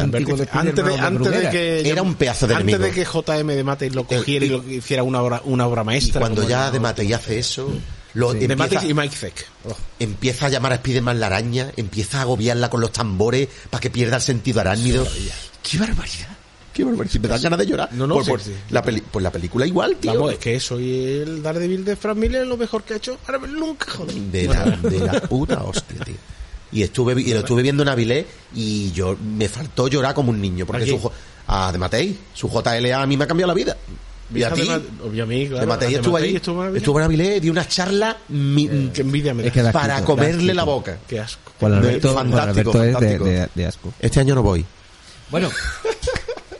Antes la antes de que Era un pedazo de antes enemigo. de que JM de Mate lo cogiera y, Y- lo hiciera una obra, una obra Y maestra. cuando ya el- de Matei hace eso, lo de Mate empieza, y Mike Zeck. Oh. empieza a llamar a Spiderman la araña, empieza a agobiarla con los tambores para que pierda el sentido arácnido. ¡Qué barbaridad! ¡Qué barbaridad! Si me dan ganas de llorar. No, no, Pues- sí, pues, sí. La peli- pues la película igual, tío. Vamos, es que eso y el Daredevil de Frank Miller es lo mejor que ha hecho Marvel nunca, joder. de la, de la puta hostia, tío. Y estuve y lo estuve viendo en Avilés y yo me faltó llorar como un niño porque su jo- a de Matei, su JLA a mí me ha cambiado la vida. Y a ti, de Ma- obvio, a mí, claro, de Matei estuvo Matei allí, estuvo en Avilés. dio una charla mi- Qué envidia me da. Es que da para comerle la boca. Qué asco. De- Alberto, fantástico, es fantástico. de- de asco. Este año no voy. Bueno,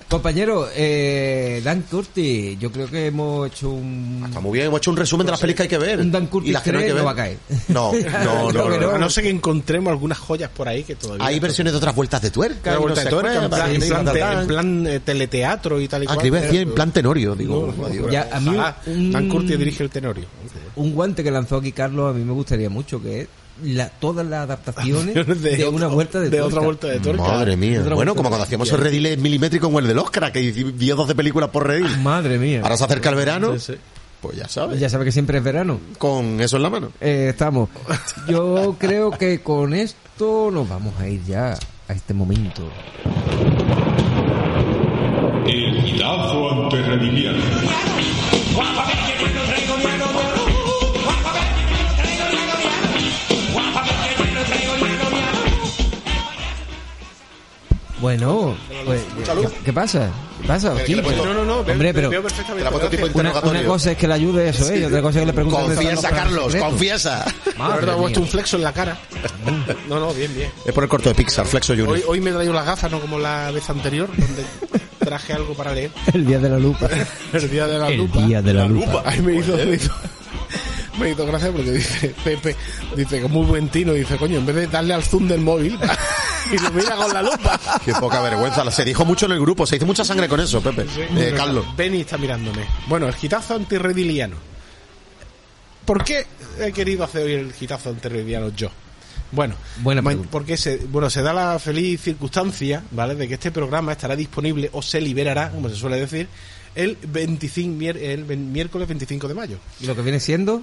compañero, eh, Dan Curtis, yo creo que hemos hecho un... Está muy bien, hemos hecho un resumen de las pelis que hay que ver. Un Dan Curtis y las que no hay que 3 ver. no va a caer. No, no, no. No. no. A no ser que encontremos algunas joyas por ahí que todavía. Hay versiones de otras vueltas de tuerca. Sé de en plan, en plan, tal, te- tal. en plan, eh, teleteatro y tal y Ah, cual. que iba a decir en plan tenorio, digo. Ya, a mí Ojalá. un- Dan Curtis dirige el tenorio. Un guante que lanzó aquí Carlos a mí me gustaría mucho, que es la, todas las adaptaciones de, una vuelta de, de otra vuelta de tuerca. Madre mía. Bueno, como cuando hacíamos el redile milimétrico en el del Oscar, que dio 12 películas por redil. Madre mía. Ahora se acerca el verano, Sí, sí. pues ya sabes, Ya sabe que siempre es verano. con eso en la mano. Eh, estamos. Yo creo que con esto nos vamos a ir ya a este momento. El gitazo Bueno, pues, ¿qué, qué pasa? ¿Qué pasa? No, no, no. Hombre, pero veo perfectamente. Una, cosa es que le ayude eso, ¿eh? Y otra cosa es que le pregunte Confiesa, Carlos, confiesa. Mía. puesto un flexo en la cara. No, no, bien, bien. Es por el corto de Pixar, Flexo Junior. Hoy, hoy me he traído las gafas, no como la vez anterior, donde traje algo para leer. El día de la lupa. El día de la El lupa. día de la lupa. Ay, me hizo, me hizo, me hizo gracia porque dice Pepe, dice con muy buen tino, dice, coño, en vez de darle al zoom del móvil, y lo mira con la lupa. Qué poca vergüenza. Se dijo mucho en el grupo, se hizo mucha sangre con eso, Pepe. Eh, Carlos. Benny está mirándome. Bueno, el gitazo antirrediliano. ¿Por qué he querido hacer hoy el gitazo antirrediliano yo? Bueno, Buena porque se, bueno, se da la feliz circunstancia, ¿vale? De que este programa estará disponible o se liberará, como se suele decir, el 25 mier- el miércoles 25 de mayo. Y lo que viene siendo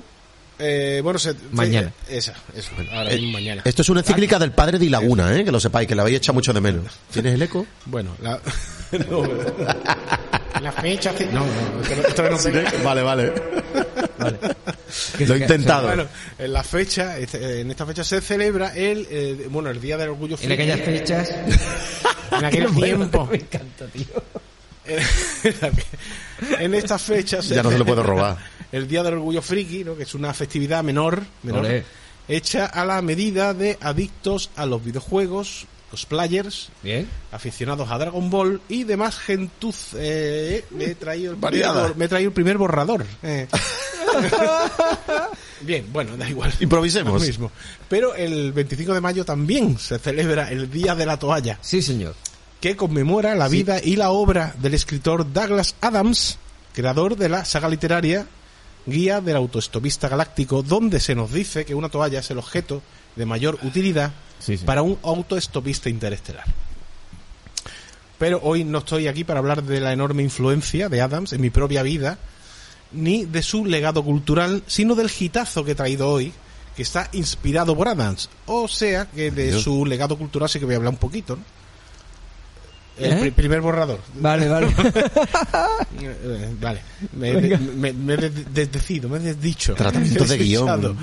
Eh, bueno, se, Mañana. se- esa, eso, ahora Eh, mismo mañana. Esto es una encíclica del padre de Laguna, ¿eh? Que lo sepáis, que la habéis echado mucho de menos. ¿Tienes el eco? Bueno, la, no, la fecha. No, no, esto, no- esto no pega. Vale, vale. que Lo he intentado. Bueno, en la fecha, este, en esta fecha se celebra el, eh, bueno, el Día del Orgullo En aquellas fechas. En aquel tiempo. Me encanta, tío. en esta fecha Ya no se lo puedo robar. El Día del Orgullo Friki, ¿no? que es una festividad menor, menor Olé. hecha a la medida de adictos a los videojuegos, cosplayers, Bien. aficionados a Dragon Ball y demás gentuz. Eh, me, he traído el primer, me he traído el primer borrador. eh. Bien, bueno, da igual. Improvisemos. Lo mismo. Pero el 25 de mayo también se celebra el Día de la Toalla, Sí, señor. Que conmemora la vida y la obra del escritor Douglas Adams, creador de la saga literaria Guía del Autoestopista Galáctico, donde se nos dice que una toalla es el objeto de mayor utilidad Sí, sí. para un autoestopista interestelar. Pero hoy no estoy aquí para hablar de la enorme influencia de Adams en mi propia vida, ni de su legado cultural, sino del gitazo que he traído hoy, que está inspirado por Adams. O sea, que de Dios. su legado cultural sí que voy a hablar un poquito. ¿no? El ¿Eh? pri- primer borrador. Vale, vale. Eh, vale, me, me, me- me he des- desdecido, me he desdicho. Tratamiento de guion.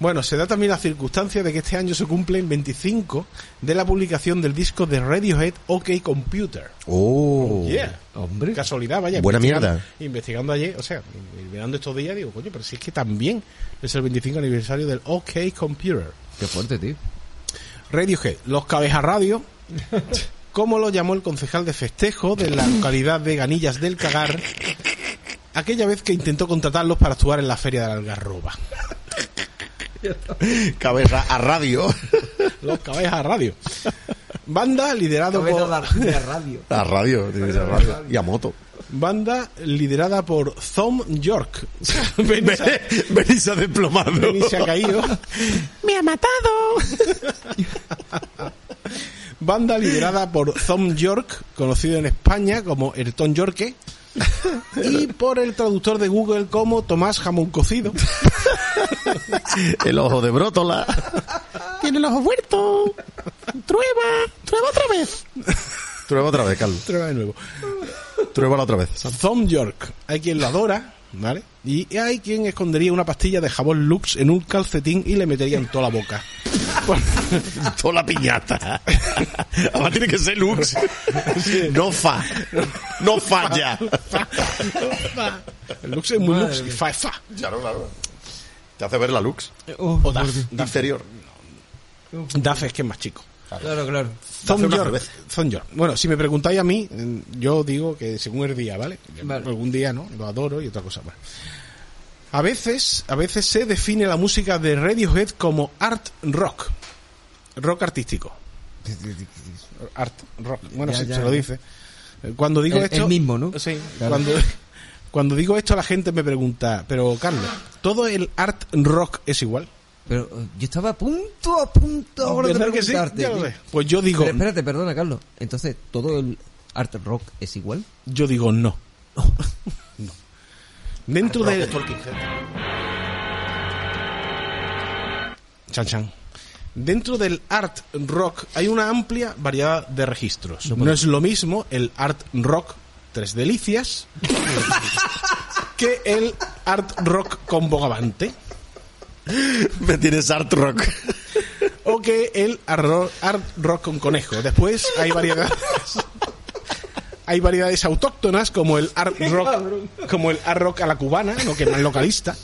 Bueno, se da también la circunstancia de que este año se cumplen 25 de la publicación del disco de Radiohead OK Computer. Oh. Yeah. Hombre. Casualidad, vaya. Buena investigando- mierda. Investigando ayer, o sea, mirando estos días, digo, coño, pero si es que también es el 25 aniversario del OK Computer. Qué fuerte, tío. Radiohead, los cabezas radio, como lo llamó el concejal de festejo de la localidad de Ganillas del Cagar, aquella vez que intentó contratarlos para actuar en la feria de la Algarroba. Cabeza a radio. Los cabezas radio. Banda liderado por, de radio. A radio. Y a moto. banda liderada por Thom York. Se ha desplomado. Se ha caído. ¡Me ha matado! Banda liderada por Thom York, conocido en España como el Tom Yorke, y por el traductor de Google como Tomás Jamón Cocido. El ojo de brótola. Tiene el ojo muerto. Trueba, trueba otra vez. Trueba otra vez, Carlos. Trueba de nuevo. Trueba otra vez. Thom York. Hay quien lo adora, ¿vale? Y hay quien escondería una pastilla de jabón Lux en un calcetín y le metería en toda la boca. Toda la piñata. Además tiene que ser Lux. No fa. No falla. El Lux es muy Lux y fa, fa. Claro, claro. Te hace ver la Lux. O Daf. Inferior. Daf es que es más chico. Claro, claro. Thom una York. Bueno, si me preguntáis a mí, mm, yo digo que según el día, ¿vale? Vale. Algún día, ¿no? Lo adoro y otra cosa más. A veces, a veces se define la música de Radiohead como art rock. Rock artístico. Art rock. Bueno, Ya, sí, ya, se lo dice. Cuando digo El- esto. el mismo, ¿no? Sí. Claro. Cuando, cuando digo esto, la gente me pregunta, pero Carlos, ¿todo el art rock es igual? Pero eh, yo estaba a punto, a punto ahora de ¿Verdad que sí? preguntarte. Ya lo tío. sé. Pues yo digo, Pero espérate, perdona, Carlos. Entonces, ¿todo el art rock es igual? yo digo no. No. Dentro de Chan, chan. Dentro del art rock hay una amplia variedad de registros. No es lo mismo el art rock tres delicias que el art rock con bogavante Me tienes art rock. o que el art rock con conejo. Después hay variedades hay variedades autóctonas como el art rock como el art rock a la cubana, no que es más localista.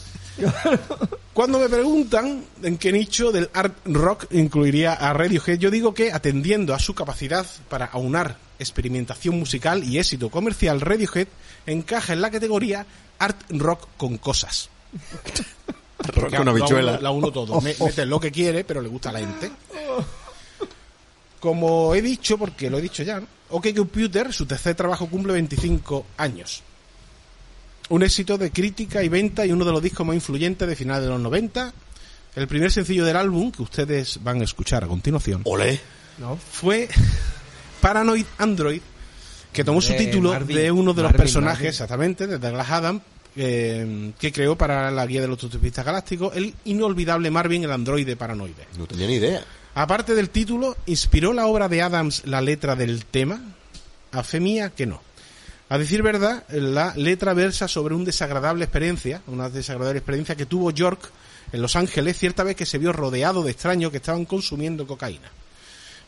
Cuando me preguntan en qué nicho del art rock incluiría a Radiohead, yo digo que atendiendo a su capacidad para aunar experimentación musical y éxito comercial, Radiohead encaja en la categoría art rock con cosas. Rock con habichuela. La uno todo. Me- mete lo que quiere, pero le gusta a la gente. Como he dicho, porque lo he dicho ya, ¿no? OK Computer, su tercer trabajo cumple 25 años. Un éxito de crítica y venta y uno de los discos más influyentes de finales de los 90. El primer sencillo del álbum, que ustedes van a escuchar a continuación, Olé. fue Paranoid Android, que tomó su título Marvin. de uno de los Marvin, personajes, Marvin. exactamente, de Douglas Adam, eh, que creó para la guía de los autopistas galácticos el inolvidable Marvin, el androide paranoide. No tenía ni idea. Aparte del título, ¿inspiró la obra de Adams la letra del tema? A fe mía que no. A decir verdad, la letra versa sobre una desagradable experiencia, una desagradable experiencia que tuvo York en Los Ángeles cierta vez que se vio rodeado de extraños que estaban consumiendo cocaína.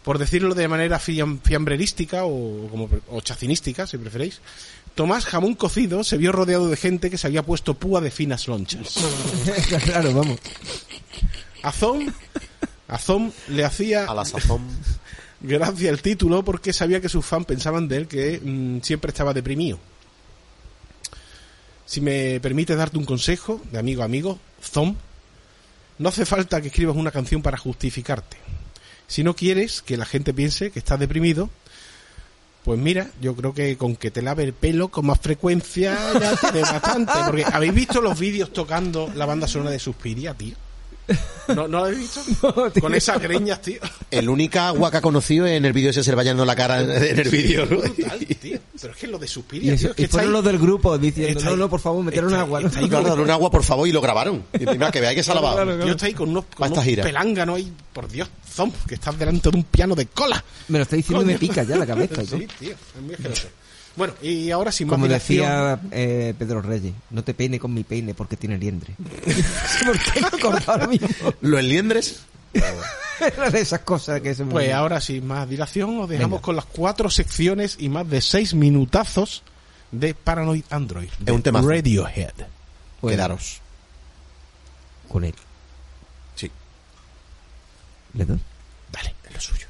Por decirlo de manera fiam- fiambrerística o, como, o chacinística, si preferéis, Tomás Jamón Cocido se vio rodeado de gente que se había puesto púa de finas lonchas. claro, vamos. A Zom, a Zom le hacía A la sazón. gracia el título porque sabía que sus fans pensaban de él que mm, siempre estaba deprimido. Si me permite darte un consejo, de amigo a amigo, Zom, no hace falta que escribas una canción para justificarte. Si no quieres que la gente piense que estás deprimido, pues mira, yo creo que con que te lave el pelo con más frecuencia ya bastante. Porque habéis visto los vídeos tocando la banda sonora de Suspiria, tío. ¿No, ¿no lo habéis visto? Con esas greñas, tío. El única agua que ha conocido en el vídeo ese se bañando la cara en el vídeo. Pero es que lo de Y, Suspiria, eso, tío, es que y fueron ahí- los del grupo diciendo, está no, no, por favor, metieron está- agua. ¿no? está ahí Claro, un agua, por favor, y lo grabaron. Y encima que veáis que se ha lavado. Yo estoy con unos, con unos pelánganos ahí, por Dios, Zom, que estás delante de un piano de cola. Me lo está diciendo y me pica ya la cabeza. y. Sí, tío, es muy asqueroso. Bueno, y ahora sin más Como decía eh, Pedro Reyes, no te peine con mi peine porque tiene liendre. ¿Por qué no he acordado ahora mismo? ¿Lo enliendres? Era de esas cosas que se me Pues ahora sin más dilación os dejamos Venga. con las cuatro secciones y más de seis minutazos de Paranoid Android. de un temazo. Radiohead. Pues, Quedaros. con él. Sí. ¿Le doy? Dale, es lo suyo.